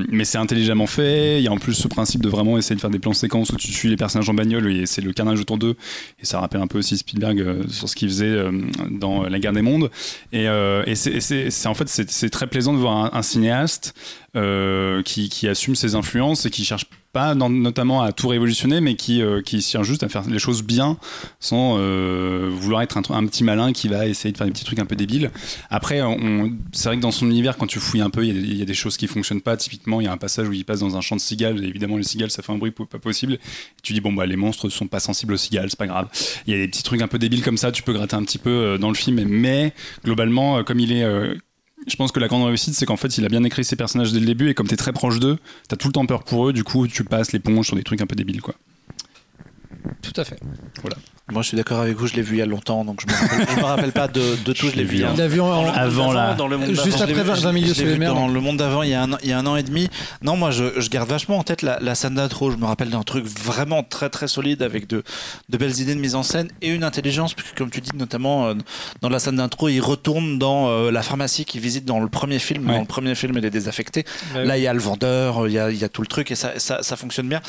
mais c'est intelligemment fait. Il y a en plus ce principe de vraiment essayer de faire des plans séquences où tu suis les personnages en bagnole et c'est le carnage autour d'eux. Et ça rappelle un peu aussi Spielberg sur ce qu'il faisait dans La Guerre des Mondes. Et, euh, c'est- en fait c'est très plaisant de voir un, un cinéaste euh, qui, qui assume ses influences et qui cherche pas notamment à tout révolutionner, mais qui, euh, qui cherche juste à faire les choses bien sans euh, vouloir être un, petit malin qui va essayer de faire des petits trucs un peu débiles. Après, c'est vrai que dans son univers, quand tu fouilles un peu, il y, a des- choses qui fonctionnent pas. Typiquement, il y a un passage où il passe dans un champ de cigales. Et évidemment, les cigales, ça fait un bruit pas possible. Tu dis, bon, bah, les monstres sont pas sensibles aux cigales, c'est pas grave. Il y a des petits trucs un peu débiles comme ça, tu peux gratter un petit peu euh, dans le film. Mais globalement, comme il est. je pense que la grande réussite, c'est qu'en fait, il a bien écrit ses personnages dès le début, et comme t'es très proche d'eux, t'as tout le temps peur pour eux, du coup, tu passes l'éponge sur des trucs un peu débiles, quoi. Tout à fait. Moi, je suis d'accord avec vous, je l'ai vu il y a longtemps, donc je me je me rappelle pas de, de tout, je l'ai vu. vu, hein. Il l'a vu en- en- Avant la- dans le monde Juste après vu- 20 milieux je sous l'ai les mers. Dans le monde d'avant, il, y a un an- il y a un an et demi. Non, moi, je, je garde vachement en tête la, la scène d'intro. Je me rappelle d'un truc vraiment très très solide avec de, de belles idées de mise en scène et une intelligence, puisque comme tu dis, notamment euh, dans la scène d'intro, il retourne dans euh, la pharmacie qu'il visite dans le premier film. Ouais. Dans le premier film, il est désaffecté. Bah Là, il y a le vendeur, il y a, il y a tout le truc et ça, ça, ça fonctionne bien.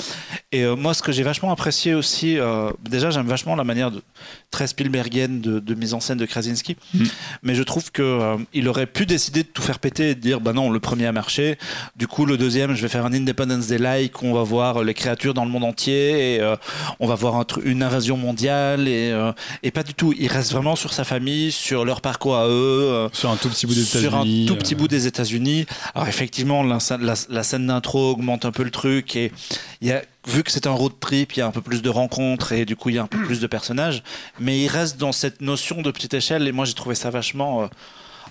Et euh, moi, ce que j'ai vachement apprécié aussi, euh, déjà, j'aime vachement la manière de, très Spielbergienne de, de mise en scène de Krasinski, Mm. mais je trouve que euh, il aurait pu décider de tout faire péter et de dire bah non, le premier a marché, du coup le deuxième, je vais faire un Independence Day like, on va voir les créatures dans le monde entier et euh, on va voir un une invasion mondiale et, euh, et pas du tout. Il reste vraiment sur sa famille, sur leur parcours à eux. euh, Sur un tout petit bout des États-Unis. tout petit euh, bout des États-Unis. Alors effectivement, la, scène- la- la scène d'intro augmente un peu le truc et il y a, vu que c'est un road trip, il y a un peu plus de rencontres et du coup il y a un peu plus de personnages, mais il reste dans cette notion de petite échelle et moi j'ai trouvé ça vachement euh,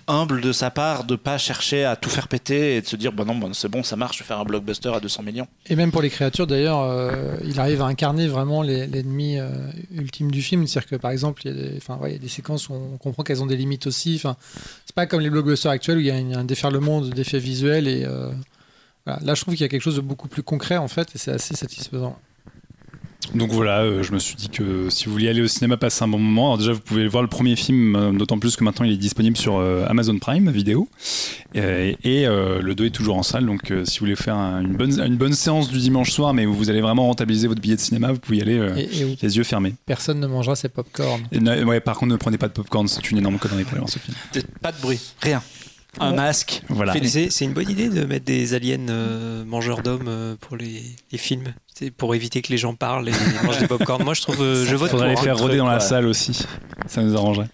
humble de sa part de pas chercher à tout faire péter et de se dire bah non bah, c'est bon ça marche, je vais faire un blockbuster à 200 millions. Et même pour les créatures, d'ailleurs, euh, il arrive à incarner vraiment l'ennemi euh, ultime du film. C'est-à-dire que, par exemple, il y, a des, enfin, ouais, il y a des séquences où on comprend qu'elles ont des limites aussi. Enfin, c'est pas comme les blockbusters actuels où il y a un, un déferlement d'effets visuels. Et voilà. là, je trouve qu'il y a quelque chose de beaucoup plus concret, en fait, et c'est assez satisfaisant. Donc voilà, euh, je me suis dit que si vous vouliez aller au cinéma, passer un bon moment. Alors déjà, vous pouvez voir le premier film, euh, d'autant plus que maintenant il est disponible sur euh, Amazon Prime vidéo. Et, et, euh, le 2 est toujours en salle. Donc euh, si vous voulez faire un- une, bonne, une bonne séance du dimanche soir, mais où vous allez vraiment rentabiliser votre billet de cinéma, vous pouvez y aller euh, Et, et où les yeux fermés. personne ne mangera ses pop-corn. Ouais, par contre, ne prenez pas de popcorn, c'est une énorme connerie pour aller voir ce film. Pas de bruit, rien. Un masque. Voilà. C'est une bonne idée de mettre des aliens euh, mangeurs d'hommes euh, pour les, les films. C'est pour éviter que les gens parlent et mangent des popcorn. Moi, je trouve, euh, je vote pour. Faudrait les faire rôder dans la salle aussi. Ça nous arrangerait.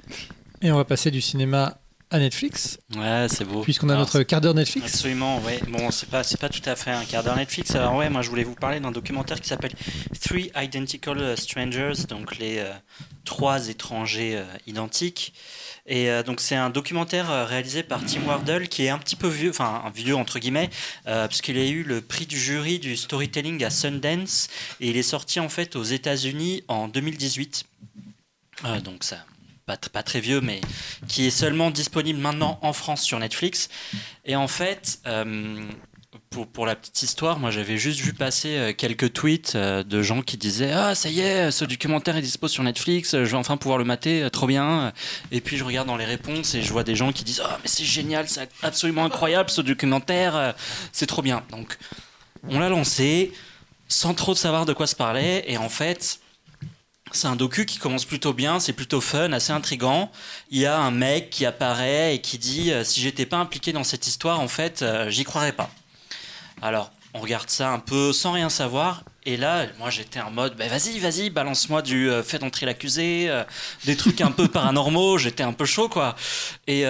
Et on va passer du cinéma à Netflix, Ouais, c'est beau. puisqu'on a Alors, notre quart d'heure Netflix. Absolument, ouais. Bon, c'est pas, c'est pas tout à fait un quart d'heure Netflix. Alors ouais, moi je voulais vous parler d'un documentaire qui s'appelle Three Identical Strangers, donc les euh, trois étrangers euh, identiques. Et euh, donc c'est un documentaire réalisé par Tim Wardle qui est un petit peu vieux, enfin un vieux entre guillemets, euh, parce qu'il a eu le prix du jury du storytelling à Sundance et il est sorti en fait aux États-Unis en 2018. Euh, donc ça, pas, tr- pas très vieux, mais qui est seulement disponible maintenant en France sur Netflix. Et en fait, euh, pour, pour la petite histoire, moi j'avais juste vu passer euh, quelques tweets euh, de gens qui disaient Ah, ça y est, ce documentaire est dispo sur Netflix, je vais enfin pouvoir le mater, trop bien. Et puis je regarde dans les réponses et je vois des gens qui disent Ah, mais c'est génial, c'est absolument incroyable ce documentaire, c'est trop bien. Donc on l'a lancé sans trop savoir de quoi se parlait et en fait. C'est un docu qui commence plutôt bien, c'est plutôt fun, assez intrigant. Il y a un mec qui apparaît et qui dit euh, si j'étais pas impliqué dans cette histoire, en fait, euh, j'y croirais pas. Alors, on regarde ça un peu sans rien savoir. Et là, moi, j'étais en mode, bah, vas-y, vas-y, balance-moi du euh, fait d'entrer l'accusé, des trucs un peu paranormaux. J'étais un peu chaud, quoi. Et,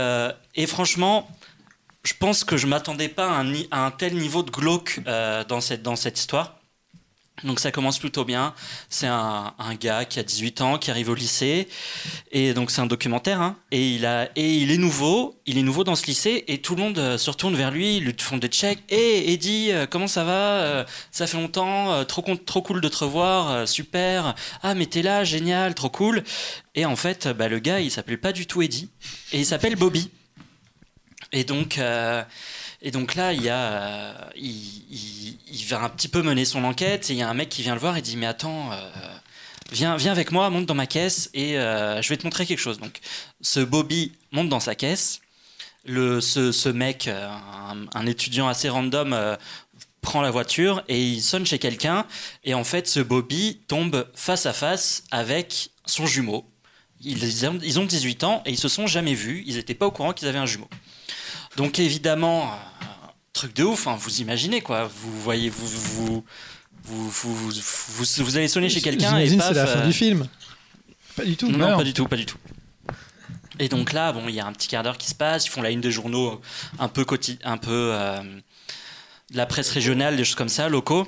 franchement, je pense que je m'attendais pas à un, tel niveau de glauque dans, cette, dans cette histoire. Donc ça commence plutôt bien. C'est un, gars qui a 18 ans, qui arrive au lycée, et donc c'est un documentaire. hein. et il est nouveau, il est nouveau dans ce lycée, et tout le monde euh, se retourne vers lui, lui font des checks. Hé Eddie, euh, comment ça va? Euh, Ça fait longtemps, trop cool de te revoir, super. Ah mais t'es là, génial, trop cool. Et en fait, bah, le gars, il s'appelle pas du tout Eddie, et il s'appelle Bobby. Et donc. Et donc là, il, y a, euh, il, va un petit peu mener son enquête et il y a un mec qui vient le voir et dit Mais attends, euh, viens, viens avec moi, monte dans ma caisse et euh, je vais te montrer quelque chose. Donc ce Bobby monte dans sa caisse. Le, ce, ce mec, un, étudiant assez random, prend la voiture et il sonne chez quelqu'un. Et en fait, ce Bobby tombe face à face avec son jumeau. Ils, ont- ils ont 18 ans et ils se sont jamais vus. Ils n'étaient pas au courant qu'ils avaient un jumeau. Donc évidemment, truc de ouf, hein, vous imaginez quoi. Vous voyez, vous, vous, vous, vous, vous, vous- vous allez sonner chez quelqu'un et paf, c'est la fin euh, du film. Pas du tout. non, Non. pas du tout, pas du tout. Et donc là, bon, il y a un petit quart d'heure qui se passe. Ils font la une des journaux un peu quotidi- un peu euh, de la presse régionale, des choses comme ça, locaux.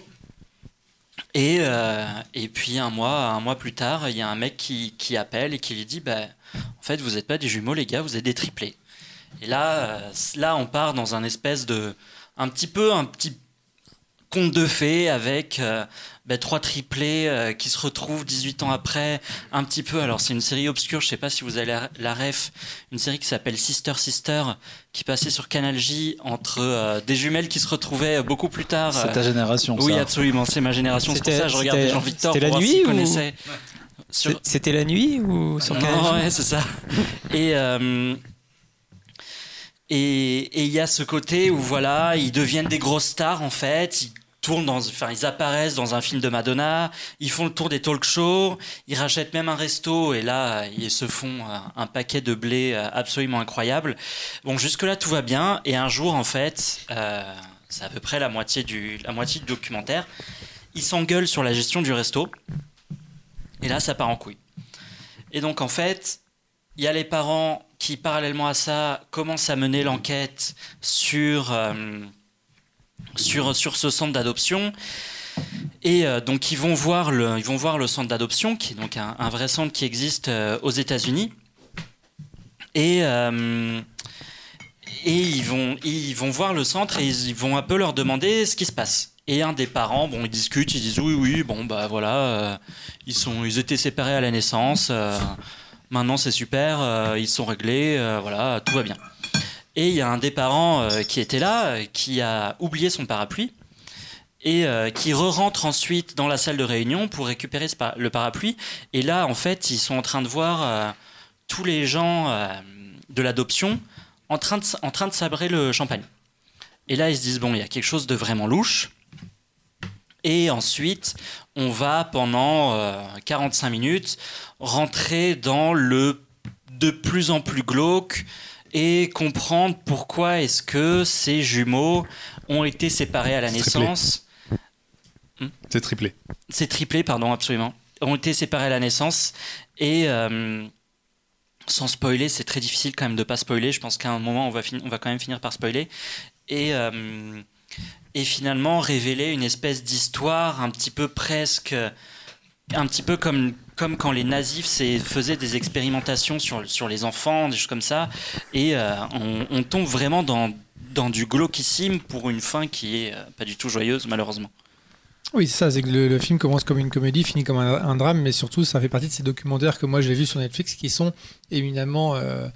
Et, euh, et puis un mois, un mois plus tard, il y a un mec qui, qui appelle et qui lui dit bah, En fait, vous n'êtes pas des jumeaux, les gars, vous êtes des triplés. Et là, euh, là, on part dans un espèce de. Un petit peu, un petit conte de fées avec euh, bah, trois triplés euh, qui se retrouvent 18 ans après, un petit peu. Alors, c'est une série obscure, je sais pas si vous avez la, la ref, une série qui s'appelle Sister Sister, qui passait sur Canal J entre euh, des jumelles qui se retrouvaient beaucoup plus tard. C'est ta génération, oui, ça. absolument, c'est ma génération. C'est pour C'était- ça que je des gens Victor c'était pour la voir nuit ou-. Sur- C'était la nuit ou sur non, Canal ouais, c'est ça. Et euh, et il y a ce côté où voilà, ils deviennent des grosses stars en fait. Ils tournent dans, enfin, ils apparaissent dans un film de Madonna. Ils font le tour des talk shows. Ils rachètent même un resto et là, ils se font un, un paquet de blé euh, absolument incroyable. Bon, jusque là tout va bien. Et un jour, en fait, euh, c'est à peu près la moitié du, la moitié du documentaire. Ils s'engueulent sur la gestion du resto. Et là, ça part en couille. Et donc, en fait, il y a les parents qui, parallèlement à ça, commencent à mener l'enquête sur, euh, ce centre d'adoption. Et euh, donc, ils vont, voir le, centre d'adoption, qui est donc un, vrai centre qui existe euh, aux États-Unis. Et, ils, vont, voir le centre et ils, vont un peu leur demander ce qui se passe. Et un des parents, bon, ils discutent, ils disent oui, oui, bon, bah voilà, ils, sont, ils étaient séparés à la naissance, maintenant c'est super, euh, ils sont réglés, euh, voilà, tout va bien. Et il y a un des parents euh, qui était là, qui a oublié son parapluie, et qui re-rentre ensuite dans la salle de réunion pour récupérer le parapluie. Et là, en fait, ils sont en train de voir tous les gens de l'adoption en en train de sabrer le champagne. Et là, ils se disent, bon, il y a quelque chose de vraiment louche. Et ensuite, on va pendant euh, 45 minutes rentrer dans le de plus en plus glauque et comprendre pourquoi est-ce que ces jumeaux ont été séparés à la naissance. C'est triplé. C'est triplé, pardon, absolument. Ont été séparés à la naissance. Et euh, sans spoiler, c'est très difficile quand même de pas spoiler. Je pense qu'à un moment, on va, on va quand même finir par spoiler. Et, euh, et finalement, révéler une espèce d'histoire un petit peu presque. Un petit peu comme, comme quand les nazis faisaient des expérimentations sur, sur les enfants, des choses comme ça. Et euh, on, tombe vraiment dans, dans du glauquissime pour une fin qui est euh, pas du tout joyeuse, malheureusement. Oui, c'est ça, c'est que le, film commence comme une comédie, finit comme un, un drame, mais surtout, ça fait partie de ces documentaires que moi j'ai vus sur Netflix qui sont éminemment euh,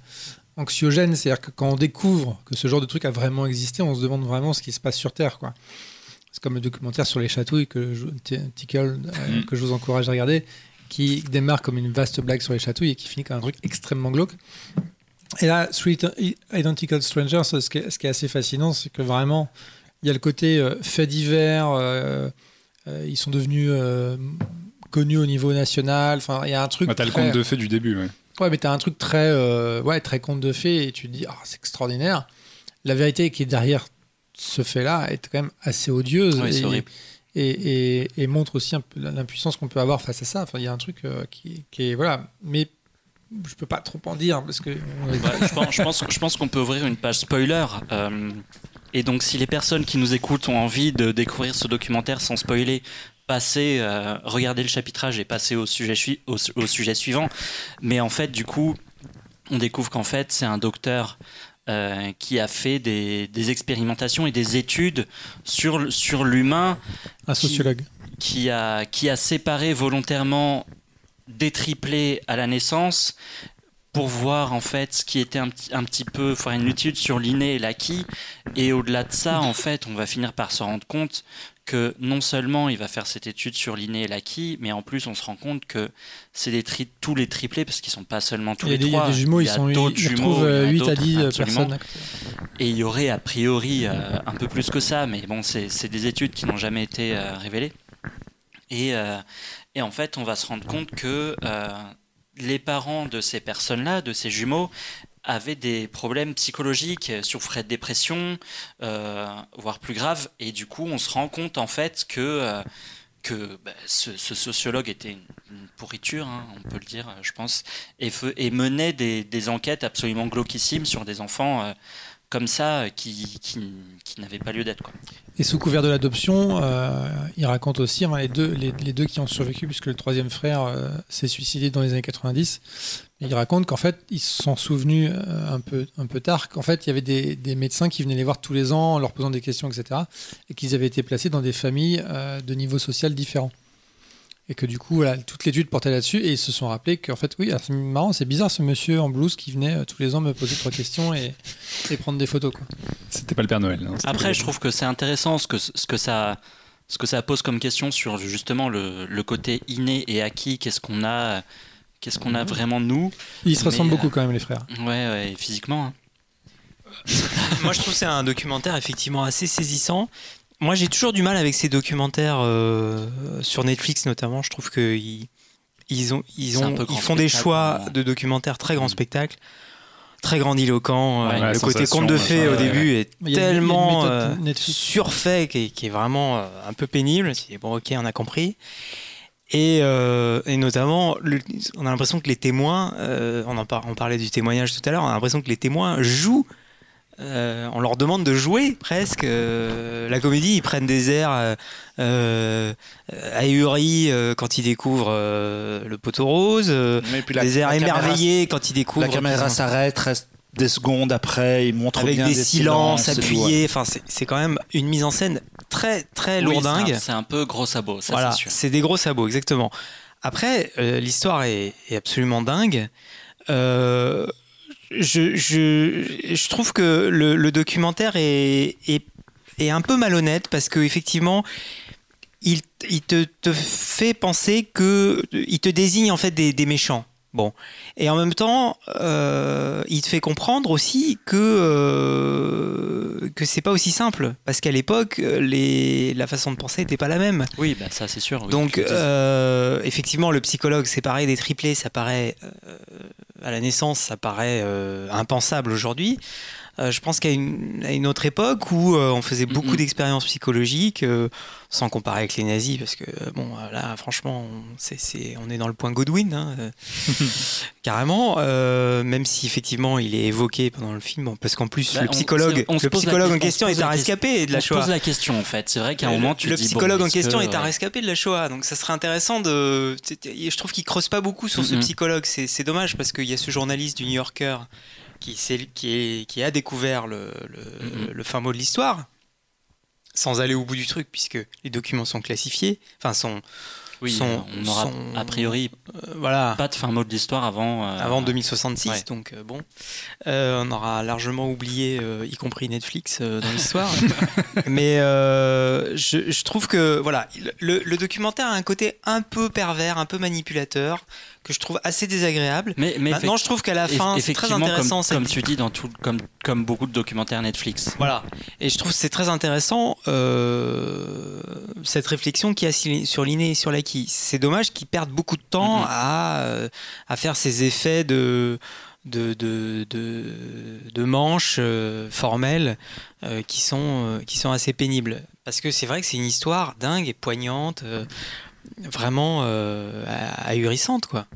anxiogène. C'est-à-dire que quand on découvre que ce genre de truc a vraiment existé, on se demande vraiment ce qui se passe sur Terre, quoi. C'est comme le documentaire sur les chatouilles que je, Tickle, euh, Mm. que je vous encourage à regarder, qui démarre comme une vaste blague sur les chatouilles et qui finit comme un truc extrêmement glauque. Et là, Three Identical Strangers, ce qui est, ce qui est assez fascinant, c'est que vraiment, il y a le côté euh, fait divers, euh, euh, ils sont devenus connus au niveau national. Enfin, il y a un truc. Bah, T'as le conte de fait du début, ouais. Ouais, mais t'as un truc très, euh, ouais, très conte de fées et tu te dis, ah, c'est extraordinaire. La vérité qui est derrière ce fait-là est quand même assez odieuse Oui, et, horrible. et, et- et montre aussi l'impuissance qu'on peut avoir face à ça. Enfin, il y a un truc euh, qui, qui est, voilà, mais je peux pas trop en dire parce que je pense, je pense, je pense qu'on peut ouvrir une page spoiler. euh, et donc, si les personnes qui nous écoutent ont envie de découvrir ce documentaire sans spoiler, passez, euh, regardez le chapitrage et passez au sujet, au, au sujet suivant. Mais en fait, du coup, on découvre qu'en fait, c'est un docteur euh, qui a fait des, des expérimentations et des études sur, sur l'humain un sociologue. qui a, qui a séparé volontairement des triplés à la naissance pour voir en fait ce qui était un, petit- un petit peu faire une étude sur l'inné et l'acquis et au-delà de ça en fait on va finir par se rendre compte que non seulement il va faire cette étude sur l'inné et l'acquis mais en plus on se rend compte que c'est des tri- tous les triplés parce qu'ils sont pas seulement tous les des, il y a trois des jumeaux, il ils y a sont d'autres ils jumeaux, retrouvent il y en a 8 à d'autres, 10 absolument. personnes. Et il y aurait a priori euh, un peu plus que ça, mais bon, c'est des études qui n'ont jamais été euh, révélées. Et, euh, et en fait, on va se rendre compte que euh, les parents de ces personnes-là, de ces jumeaux, avaient des problèmes psychologiques, souffraient de dépression, euh, voire plus grave. Et du coup, on se rend compte en fait que, euh, que bah, ce, sociologue était une, pourriture, hein, on peut le dire, je pense, et, menait des, enquêtes absolument glauquissimes sur des enfants euh, comme ça qui, qui, qui pas lieu d'être. Et sous couvert de l'adoption, il raconte aussi enfin, les, deux, qui ont survécu, puisque le troisième frère s'est suicidé dans les années 90. Il raconte qu'en fait, ils se sont souvenus euh, un, peu, un peu tard qu'en fait, il y avait des, des médecins qui venaient les voir tous les ans en leur posant des questions, etc. Et qu'ils avaient été placés dans des familles euh, de niveau social différents. Et que du coup, voilà, toute l'étude portait là-dessus. Et ils se sont rappelés qu'en fait, oui, c'est marrant, c'est bizarre ce monsieur en blouse qui venait euh, tous les ans me poser trois questions et, et prendre des photos. Quoi. C'était pas le Père Noël. hein, Après, je trouve que c'est intéressant ce que, ce que ça ce que ça pose comme question sur justement le, le côté inné et acquis. Qu'est-ce qu'on a, qu'est-ce qu'on a vraiment nous Ils se Mais, ressemblent euh, beaucoup quand même, les frères. Ouais, ouais, physiquement. hein. Moi, je trouve que c'est un documentaire effectivement assez saisissant. Moi, j'ai toujours du mal avec ces documentaires euh, sur Netflix notamment. Je trouve qu'ils ils ont, ils ont, ils grand font des spectacle, choix de documentaires très grand Mm. spectacle, très grandiloquent. Ouais, Euh, la le côté conte de fées au ouais. début est tellement euh, surfait qui est, qui est vraiment euh, un peu pénible. C'est bon, ok, on a compris. Et, euh, et notamment, le- on a l'impression que les témoins, euh, on, en par- on parlait du témoignage tout à l'heure, on a l'impression que les témoins jouent. euh, on leur demande de jouer presque. euh, la comédie, ils prennent des airs euh, euh, ahuris euh, quand ils découvrent euh, le poteau rose, euh, des airs caméra- émerveillés quand ils découvrent. La caméra s'arrête, reste des secondes après, il montre avec bien des, silences, et tout, ouais. appuyés. Enfin, c'est c'est quand même une mise en scène très très Oui, c'est lourdingue. un- c'est un, peu gros sabot, ça voilà, c'est sûr. c'est des gros sabots, exactement. Après, euh, l'histoire est, est absolument dingue. Euh, je, je, je trouve que le, le documentaire est, est, est un peu malhonnête parce que effectivement, il, il te, te fait penser que il te désigne en fait des, des méchants. Bon, et en même temps, euh, il te fait comprendre aussi que euh, que c'est pas aussi simple parce qu'à l'époque, les la façon de penser n'était pas la même. Oui, bah, ça c'est sûr. oui, Donc, euh, effectivement, le psychologue, pareil, des triplés, ça paraît, à la naissance, ça paraît impensable aujourd'hui. Euh, je pense qu'à une, à une autre époque où euh, on faisait beaucoup d'expériences psychologiques, euh, sans comparer avec les nazis, parce que bon, là, franchement, on, est dans le point Godwin, hein, carrément. même si effectivement, il est évoqué pendant le film, parce qu'en plus, Bah, le psychologue, on le la psychologue en question- est un rescapé de la on se Shoah. pose la question en fait. C'est vrai qu'à un moment tu le dis, bon, psychologue en question que, est un rescapé de la Shoah, donc ça serait intéressant de. Je trouve qu'il creuse pas beaucoup sur ce psychologue. C'est dommage parce qu'il y a ce journaliste du New Yorker qui, s'est- qui, est- qui a découvert le, le- le fin mot de l'histoire, sans aller au bout du truc, puisque les documents sont classifiés, enfin sont Oui, on aura son- a priori Euh, voilà. pas de fin mot de l'histoire avant. euh, Avant 2066, ouais. donc euh, bon, on aura largement oublié, y compris Netflix dans l'histoire. Mais je, je trouve que voilà, le, le documentaire a un côté un peu pervers, un peu manipulateur, que je trouve assez désagréable. Mais, mais Maintenant, je trouve qu'à la fin, c'est très intéressant. Comme, tu dis, dans tout, comme, comme beaucoup de documentaires Netflix. Voilà. Et je trouve que c'est très intéressant euh, cette réflexion qu'il y a sur l'inné et sur l'acquis. C'est dommage qu'ils perdent beaucoup de temps Mhm. à, euh, à faire ces effets de de, de, de, de manches euh, formelles euh, qui, sont, euh, qui sont assez pénibles. Parce que c'est vrai que c'est une histoire dingue et poignante, vraiment euh, ahurissante. Quoi.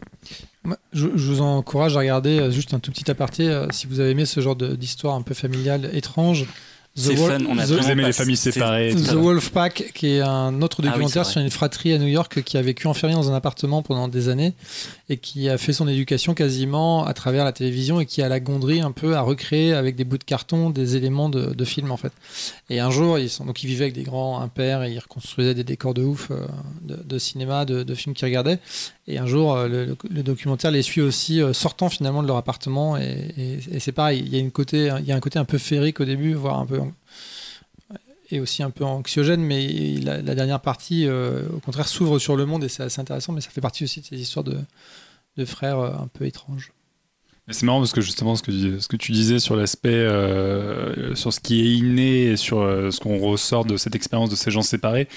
Je, je vous encourage à regarder euh, juste un tout petit aparté euh, si vous avez aimé ce genre d'histoire un peu familiale, étrange. The C'est Wol- fun, on a The- Vous aimez les familles séparées. The. Wolfpack, qui est un autre Ah oui, documentaire c'est sur une fratrie à New York qui a vécu enfermée dans un appartement pendant des années et qui a fait son éducation quasiment à travers la télévision et qui a la gondrie un peu à recréer avec des bouts de carton des éléments de, de film en fait. Et un jour, ils, sont, donc ils vivaient avec des grands impairs et ils reconstruisaient des décors de ouf euh, de, de cinéma, de, de films qu'ils regardaient. Et un jour, euh, le, le- le documentaire les suit aussi euh, sortant finalement de leur appartement et, et- et c'est pareil, il y a une côté, il y a un côté un peu féerique au début, voire un peu et aussi un peu anxiogène, mais la, dernière partie, euh, au contraire, s'ouvre sur le monde et c'est assez intéressant, mais ça fait partie aussi de ces histoires de, de frères euh, un peu étranges. C'est marrant parce que justement ce que, tu- disais sur l'aspect, euh, sur ce qui est inné et sur euh, ce qu'on ressort de cette expérience de ces gens séparés,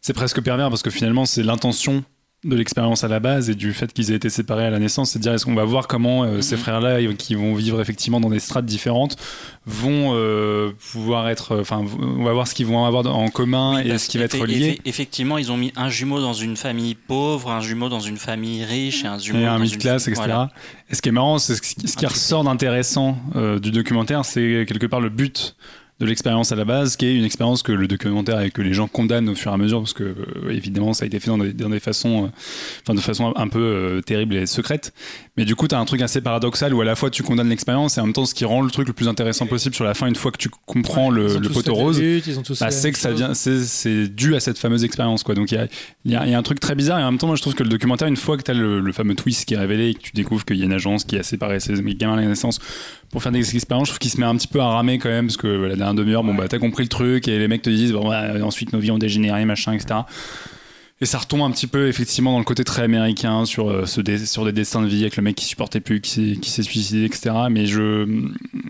c'est presque pervers parce que finalement c'est l'intention de l'expérience à la base et du fait qu'ils aient été séparés à la naissance, c'est de dire est-ce qu'on va voir comment euh, ces Mhm. frères-là qui vont vivre effectivement dans des strates différentes vont euh, pouvoir être, enfin on va voir ce qu'ils vont avoir en commun Oui, et ce qui va être lié. effe- Effectivement, ils ont mis un jumeau dans une famille pauvre, un jumeau dans une famille riche et un jumeau et un dans une class, etc. Voilà. Et ce qui est marrant, c'est ce qui, ce qui Un ressort d'intéressant euh, du documentaire, c'est quelque part le but de l'expérience à la base, qui est une expérience que le documentaire et que les gens condamnent au fur et à mesure, parce que euh, évidemment ça a été fait dans des, dans des façons, euh, enfin de façon un peu euh, terrible et secrète. Mais du coup, tu as un truc assez paradoxal où à la fois tu condamnes l'expérience et en même temps ce qui rend le truc le plus intéressant possible sur la fin, une fois que tu comprends le, le poteau rose, bah, c'est que ça vient, c'est, dû à cette fameuse expérience, quoi. Donc il y a, y, a, y a un truc très bizarre et en même temps, moi je trouve que le documentaire, une fois que tu as le, le fameux twist qui est révélé et que tu découvres qu'il y a une agence qui a séparé ces gamins à la naissance pour faire des expériences, je trouve qu'il se met un petit peu à ramer quand même parce que la dernière demi-heure, bon bah t'as compris le truc et les mecs te disent bon bah, ensuite nos vies ont dégénéré, machin, etc. Et ça retombe un petit peu effectivement dans le côté très américain sur, euh, ce dé- sur des destins de vie avec le mec qui supportait plus, qui s'est, qui s'est suicidé, etc. Mais je,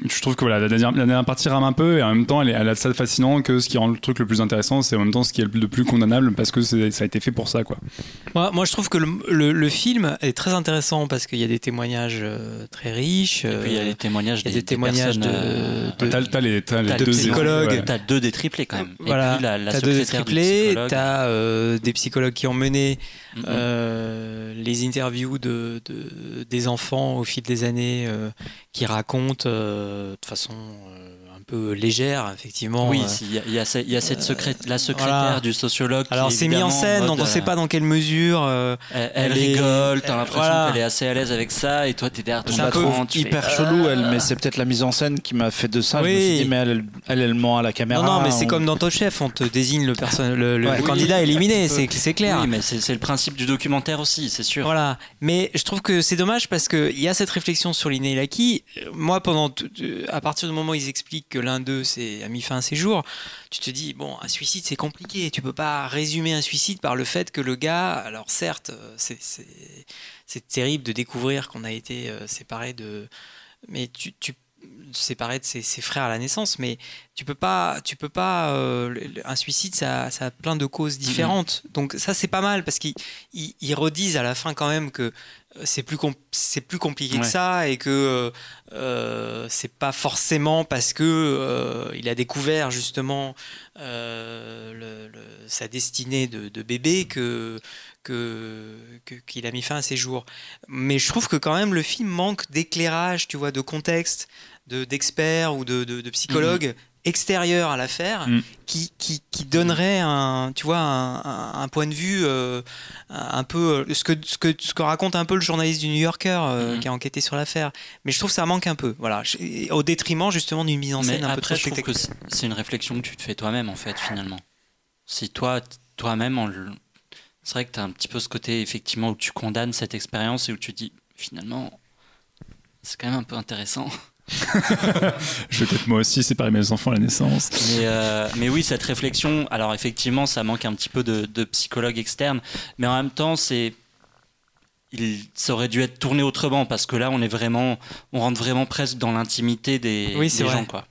je trouve que voilà, la, dernière, la dernière partie rame un peu et en même temps elle, est, elle a ça de fascinant que ce qui rend le truc le plus intéressant, c'est en même temps ce qui est le plus, le plus condamnable parce que c'est- ça a été fait pour ça. quoi. Moi, moi, je trouve que le, le- le film est très intéressant parce qu'il y a des témoignages euh, très riches. Et puis il y a euh, les témoignages il y a des, des témoignages personnes, de- de- T'as, t'as les, t'as les deux psychologues. ouais. T'as deux des triplés quand même. Voilà, Et puis la, la t'as deux du triplés, t'as euh, des psychologues qui ont mené euh, les interviews de, de- des enfants au fil des années euh, qui racontent euh, de façon peu légère, effectivement. oui, euh, il y a, il y a ce- il y a cette secré- la secrétaire voilà. du sociologue. qui alors est c'est mis en scène, donc on ne sait euh, pas dans quelle mesure. euh, Elle, elle elle est- rigole, t'as elle- l'impression voilà. qu'elle est assez à l'aise avec ça, et toi t'es derrière ton C'est un peu écran, tu fais, hyper euh, chelou, elle, mais c'est peut-être la mise en scène qui m'a fait de ça. Je me Oui. suis dit, mais elle, elle, elle ment à la caméra. non, non, mais c'est on- comme dans Top Chef, on te désigne le, perso- le, le- Ouais. le Oui. candidat éliminé, c'est c'est clair. Oui, mais c'est c'est le principe du documentaire aussi, c'est sûr. Voilà, mais je trouve que c'est dommage parce qu'il y a cette réflexion sur. Euh, Moi, pendant euh, à partir du moment où ils expliquent que l'un d'eux a mis fin à ses jours, tu te dis bon, un suicide c'est compliqué. Tu peux pas résumer un suicide par le fait que le gars, alors certes, euh, c'est terrible de découvrir qu'on a été euh, séparé de, mais tu, tu séparé de ses, ses frères à la naissance, mais tu peux pas, tu peux pas. euh, un suicide, ça, ça a plein de causes différentes. Donc ça, c'est pas mal parce qu'ils ils, ils redisent à la fin quand même que c'est plus c'est plus compliqué que ça et que euh, c'est pas forcément parce que euh, il a découvert justement euh, le- le- sa destinée de, de bébé que qu'il a mis fin à ses jours. Mais je trouve que quand même le film manque d'éclairage, tu vois, de contexte, de d'experts ou de, de, de psychologues extérieurs à l'affaire Mhm. qui, qui, qui donnerait un, tu vois, un, point de vue euh, un peu euh, ce que, ce, que, ce que raconte un peu le journaliste du New Yorker euh, Mhm. qui a enquêté sur l'affaire. Mais je trouve que ça manque un peu, voilà, Je- au détriment justement d'une mise en Mais scène peu après, trop je trouve que spectaculaire. c'est une réflexion que tu te fais toi-même, en fait, finalement. Si toi, toi-même, en c'est vrai que tu as un petit peu ce côté effectivement où tu condamnes cette expérience et où tu dis finalement c'est quand même un peu intéressant. Je vais peut-être moi aussi séparer mes enfants à la naissance. Mais, euh, mais oui, cette réflexion, alors effectivement, ça manque un petit peu de, de psychologue externe, mais en même temps, c'est. Il, ça aurait dû être tourné autrement parce que là, on est vraiment, on rentre vraiment presque dans l'intimité des, Oui, c'est des vrai. gens, quoi.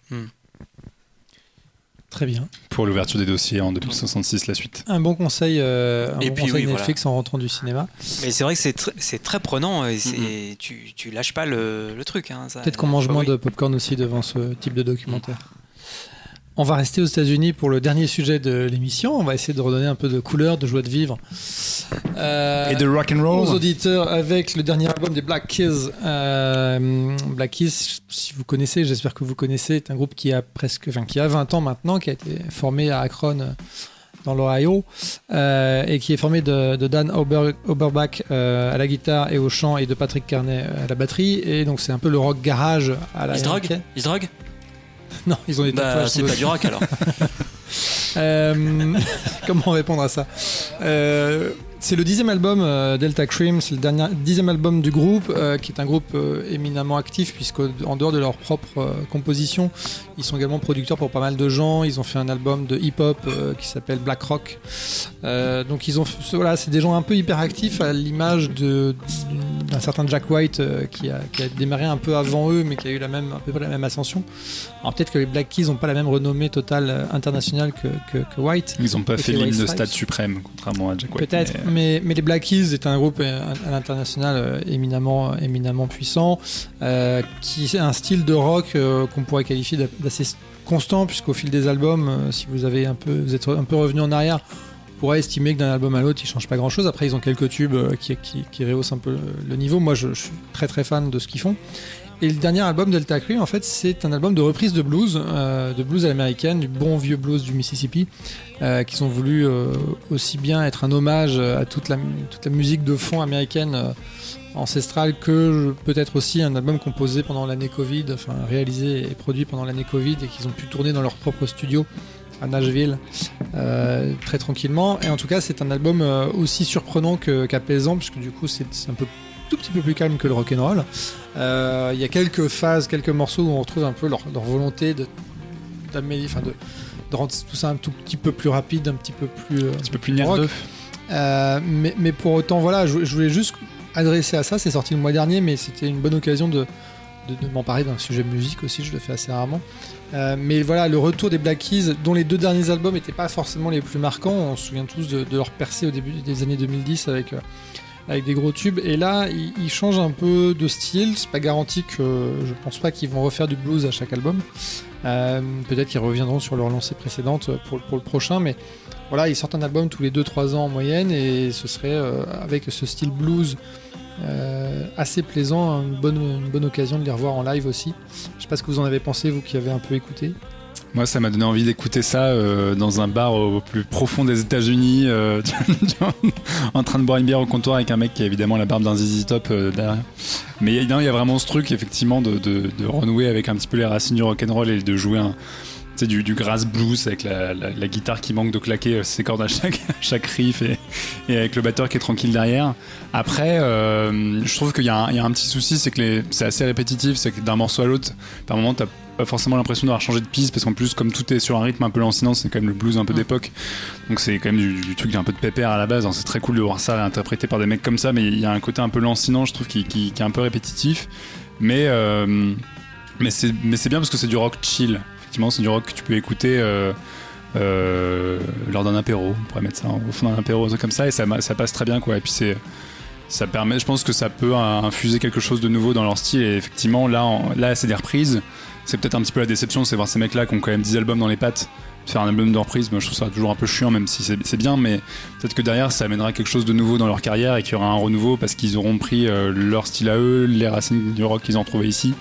Très bien. Pour l'ouverture des dossiers en 2066, la suite. Un bon conseil, euh, un Et bon puis, conseil oui, Netflix en rentrant du cinéma. Mais c'est vrai que c'est tr- c'est très prenant et c'est tu, tu lâches pas le, le truc. Hein, ça- Peut-être qu'on mange moins oui. de popcorn aussi devant ce type de documentaire. On va rester aux États-Unis pour le dernier sujet de l'émission. On va essayer de redonner un peu de couleur, de joie de vivre. Euh, Et de rock and aux roll. auditeurs avec le dernier album des Black Keys. Euh, Black Keys, si vous connaissez, j'espère que vous connaissez, c'est un groupe qui a presque, enfin qui a 20 ans maintenant, qui a été formé à Akron euh, dans l'Ohio euh, et qui est formé de, de Dan Ober, Oberbach euh, à la guitare et au chant et de Patrick Carney à la batterie. Et donc c'est un peu le rock garage à la Ils se américaine. Ils se droguent Non, ils ont des Bah, tatouages. c'est pas du rock alors. euh, comment répondre à ça? Euh, C'est le dixième album euh, Delta Cream, c'est le dernier dixième album du groupe, euh, qui est un groupe euh, éminemment actif, puisqu'en dehors de leur propre composition, ils sont également producteurs pour pas mal de gens. Ils ont fait un album de hip-hop qui s'appelle Black Rock. Donc ils ont, voilà, c'est des gens un peu hyperactifs à l'image de- d'un certain Jack White qui, a, qui a démarré un peu avant eux, mais qui a eu la même, à peu près la même ascension. Alors peut-être que les Black Keys n'ont pas la même renommée totale internationale que, que- que White. Ils ont pas fait l'hymne de. Stade Suprême, contrairement à Jack White. Peut-être, mais- mais, les Black Keys est un groupe euh, à l'international euh, éminemment, éminemment puissant, euh, qui a un style de rock euh, qu'on pourrait qualifier d'a- d'assez constant, puisqu'au fil des albums, euh, si vous avez un peu, vous êtes un peu revenu en arrière, on pourrait estimer que d'un album à l'autre, ils changent pas grand-chose. Après, ils ont quelques tubes euh, qui, qui, qui rehaussent un peu le, le niveau. Moi, je, je suis très très fan de ce qu'ils font. Et le dernier album Delta Cream, en fait, c'est un album de reprise de blues, euh, de blues à l'américaine, du bon vieux blues du Mississippi, euh, qu'ils ont voulu euh, aussi bien être un hommage à toute la, musique de fond américaine ancestrale que peut-être aussi un album composé pendant l'année Covid, enfin réalisé et produit pendant l'année Covid et qu'ils ont pu tourner dans leur propre studio à Nashville très tranquillement. Et en tout cas, c'est un album aussi surprenant qu'apaisant, puisque du coup, c'est un peu petit peu plus calme que le rock'n'roll. Euh, Il y a quelques phases, quelques morceaux où on retrouve un peu leur, leur volonté de, enfin de, de rendre tout ça un tout petit peu plus rapide, un petit peu plus. euh, Un petit peu plus rock. euh, mais, mais pour autant, voilà, je, je voulais juste adresser à ça. C'est sorti le mois dernier, mais c'était une bonne occasion de, de, de m'emparer d'un sujet musique aussi. Je le fais assez rarement. Euh, mais voilà, le retour des Black Keys, dont les deux derniers albums n'étaient pas forcément les plus marquants. On se souvient tous de, de leur percée au début des années 2010 avec, euh, avec des gros tubes. Et là, ils, changent un peu de style. C'est pas garanti que je pense pas qu'ils vont refaire du blues à chaque album. Euh, Peut-être qu'ils reviendront sur leur lancée précédente pour, pour le prochain, mais voilà, ils sortent un album tous les 2-3 ans en moyenne et ce serait euh, avec ce style blues euh, assez plaisant, une bonne, une bonne occasion de les revoir en live aussi. Je sais pas ce que vous en avez pensé, vous qui avez un peu écouté. Moi, ça m'a donné envie d'écouter ça euh, dans un bar au plus profond des États-Unis, euh, en train de boire une bière au comptoir avec un mec qui a évidemment la barbe d'un ZZ Top euh, derrière. Mais il y a vraiment ce truc, effectivement, de, de, de renouer avec un petit peu les racines du rock'n'roll et de jouer un, sais, du, du grass blues avec la, la- la guitare qui manque de claquer euh, ses cordes à chaque, à chaque riff et, et avec le batteur qui est tranquille derrière. Après, euh, je trouve qu'il y, a un- il y a un petit souci, c'est que c'est assez répétitif, c'est que d'un morceau à l'autre, par moment, t'as pas forcément l'impression d'avoir changé de piste parce qu'en plus comme tout est sur un rythme un peu lancinant c'est quand même le blues un peu Mm. d'époque donc c'est quand même du, du truc un peu de pépère à la base Alors, c'est très cool de voir ça interprété par des mecs comme ça mais il y a un côté un peu lancinant je trouve qui, qui- qui est un peu répétitif mais euh, c'est mais c'est bien parce que c'est du rock chill effectivement c'est du rock que tu peux écouter euh, euh, lors d'un apéro. On pourrait mettre ça au fond d'un apéro comme ça et ça, passe très bien quoi. Et puis ça permet je pense que ça peut infuser quelque chose de nouveau dans leur style. Et effectivement là là c'est des reprises. C'est peut-être un petit peu la déception, c'est voir ces mecs-là qui ont quand même 10 albums dans les pattes, faire un album de reprise, je trouve ça toujours un peu chiant, même si c'est c'est bien, mais peut-être que derrière ça amènera quelque chose de nouveau dans leur carrière et qu'il y aura un renouveau parce qu'ils auront pris euh, leur style à eux, les racines du rock qu'ils ont trouvé ici,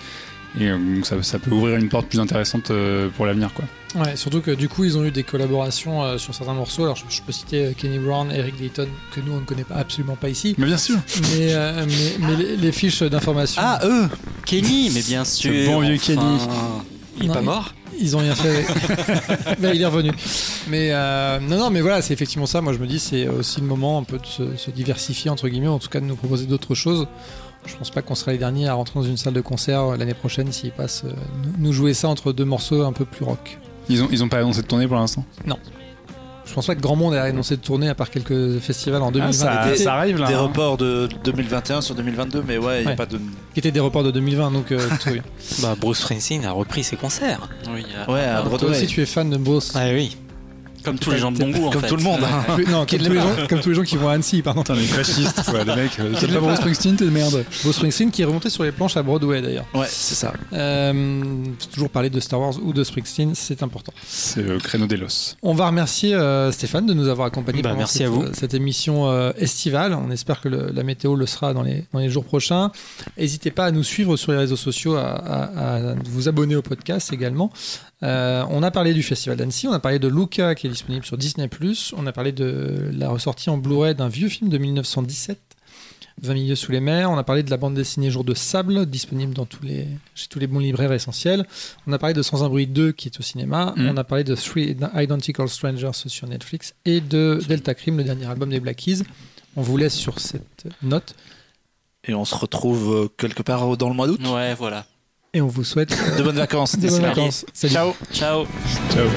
et euh, donc ça, ça peut ouvrir une porte plus intéressante euh, pour l'avenir, quoi. Ouais, surtout que du coup, ils ont eu des collaborations euh, sur certains morceaux. Alors, je, je peux citer euh, Kenny Brown, Eric Dayton, que nous, on ne connaît pas, absolument pas ici. Mais bien sûr, Mais, euh, mais, mais les, les fiches d'information. Ah, eux Kenny, mais bien sûr. bon vieux enfin. Kenny. Il est Non, pas mort Ils ont rien fait. Ben, il est revenu. Mais euh, non, non, mais voilà, c'est effectivement ça. Moi, je me dis, c'est aussi le moment un peu de se, se diversifier entre guillemets, en tout cas de nous proposer d'autres choses. Je pense pas qu'on sera les derniers à rentrer dans une salle de concert euh, l'année prochaine s'ils passent euh, nous- jouer ça entre deux morceaux un peu plus rock. Ils ont, ils ont pas annoncé de tournée pour l'instant? Je pense pas que grand monde ait annoncé de tourner à part quelques festivals en 2020 Ah, ça, ça arrive là. Des hein. reports de 2021 sur 2022, mais ouais, il n'y Ouais. a pas de. qui étaient des reports de 2020, donc euh, tout va bien. Bah, Bruce Springsteen a repris ses concerts. Oui, euh, Ouais, à Toi aussi, tu es fan de Bruce. Ah oui. Comme tous les gens de bon goût en Comme fait. tout le monde. hein. Non, comme tous, les gens, comme tous les gens qui vont à Annecy, pardon. Putain, les fascistes, quoi, les mecs. euh, T'aimes pas Bruce Springsteen, t'es de merde. Bruce Springsteen qui est remonté sur les planches à Broadway d'ailleurs. Ouais, c'est ça. Euh, toujours parler de Star Wars ou de Springsteen, c'est important. C'est le créneau des los. On va remercier euh, Stéphane de nous avoir accompagnés Bah, pendant merci cette, à vous. euh, cette émission euh, estivale. On espère que le- la météo le sera dans les, dans les jours prochains. N'hésitez pas à nous suivre sur les réseaux sociaux, à, à- à vous abonner au podcast également. Euh, on a parlé du Festival d'Annecy, on a parlé de Luca qui est disponible sur Disney+, on a parlé de la ressortie en Blu-ray d'un vieux film de 1917. 20 milieux sous les mers. On a parlé de la bande dessinée Jour de sable, disponible dans tous les, chez tous les bons libraires essentiels. On a parlé de Sans un bruit 2 qui est au cinéma. Mhm. On a parlé de Three Identical Strangers sur Netflix et de Delta Crime, le dernier album des Black Keys. On vous laisse sur cette note Et on se retrouve euh, quelque part dans le mois d'août? Ouais, voilà. Et on vous souhaite de bonnes vacances. De bonnes vacances. Ciao. Ciao. Ciao.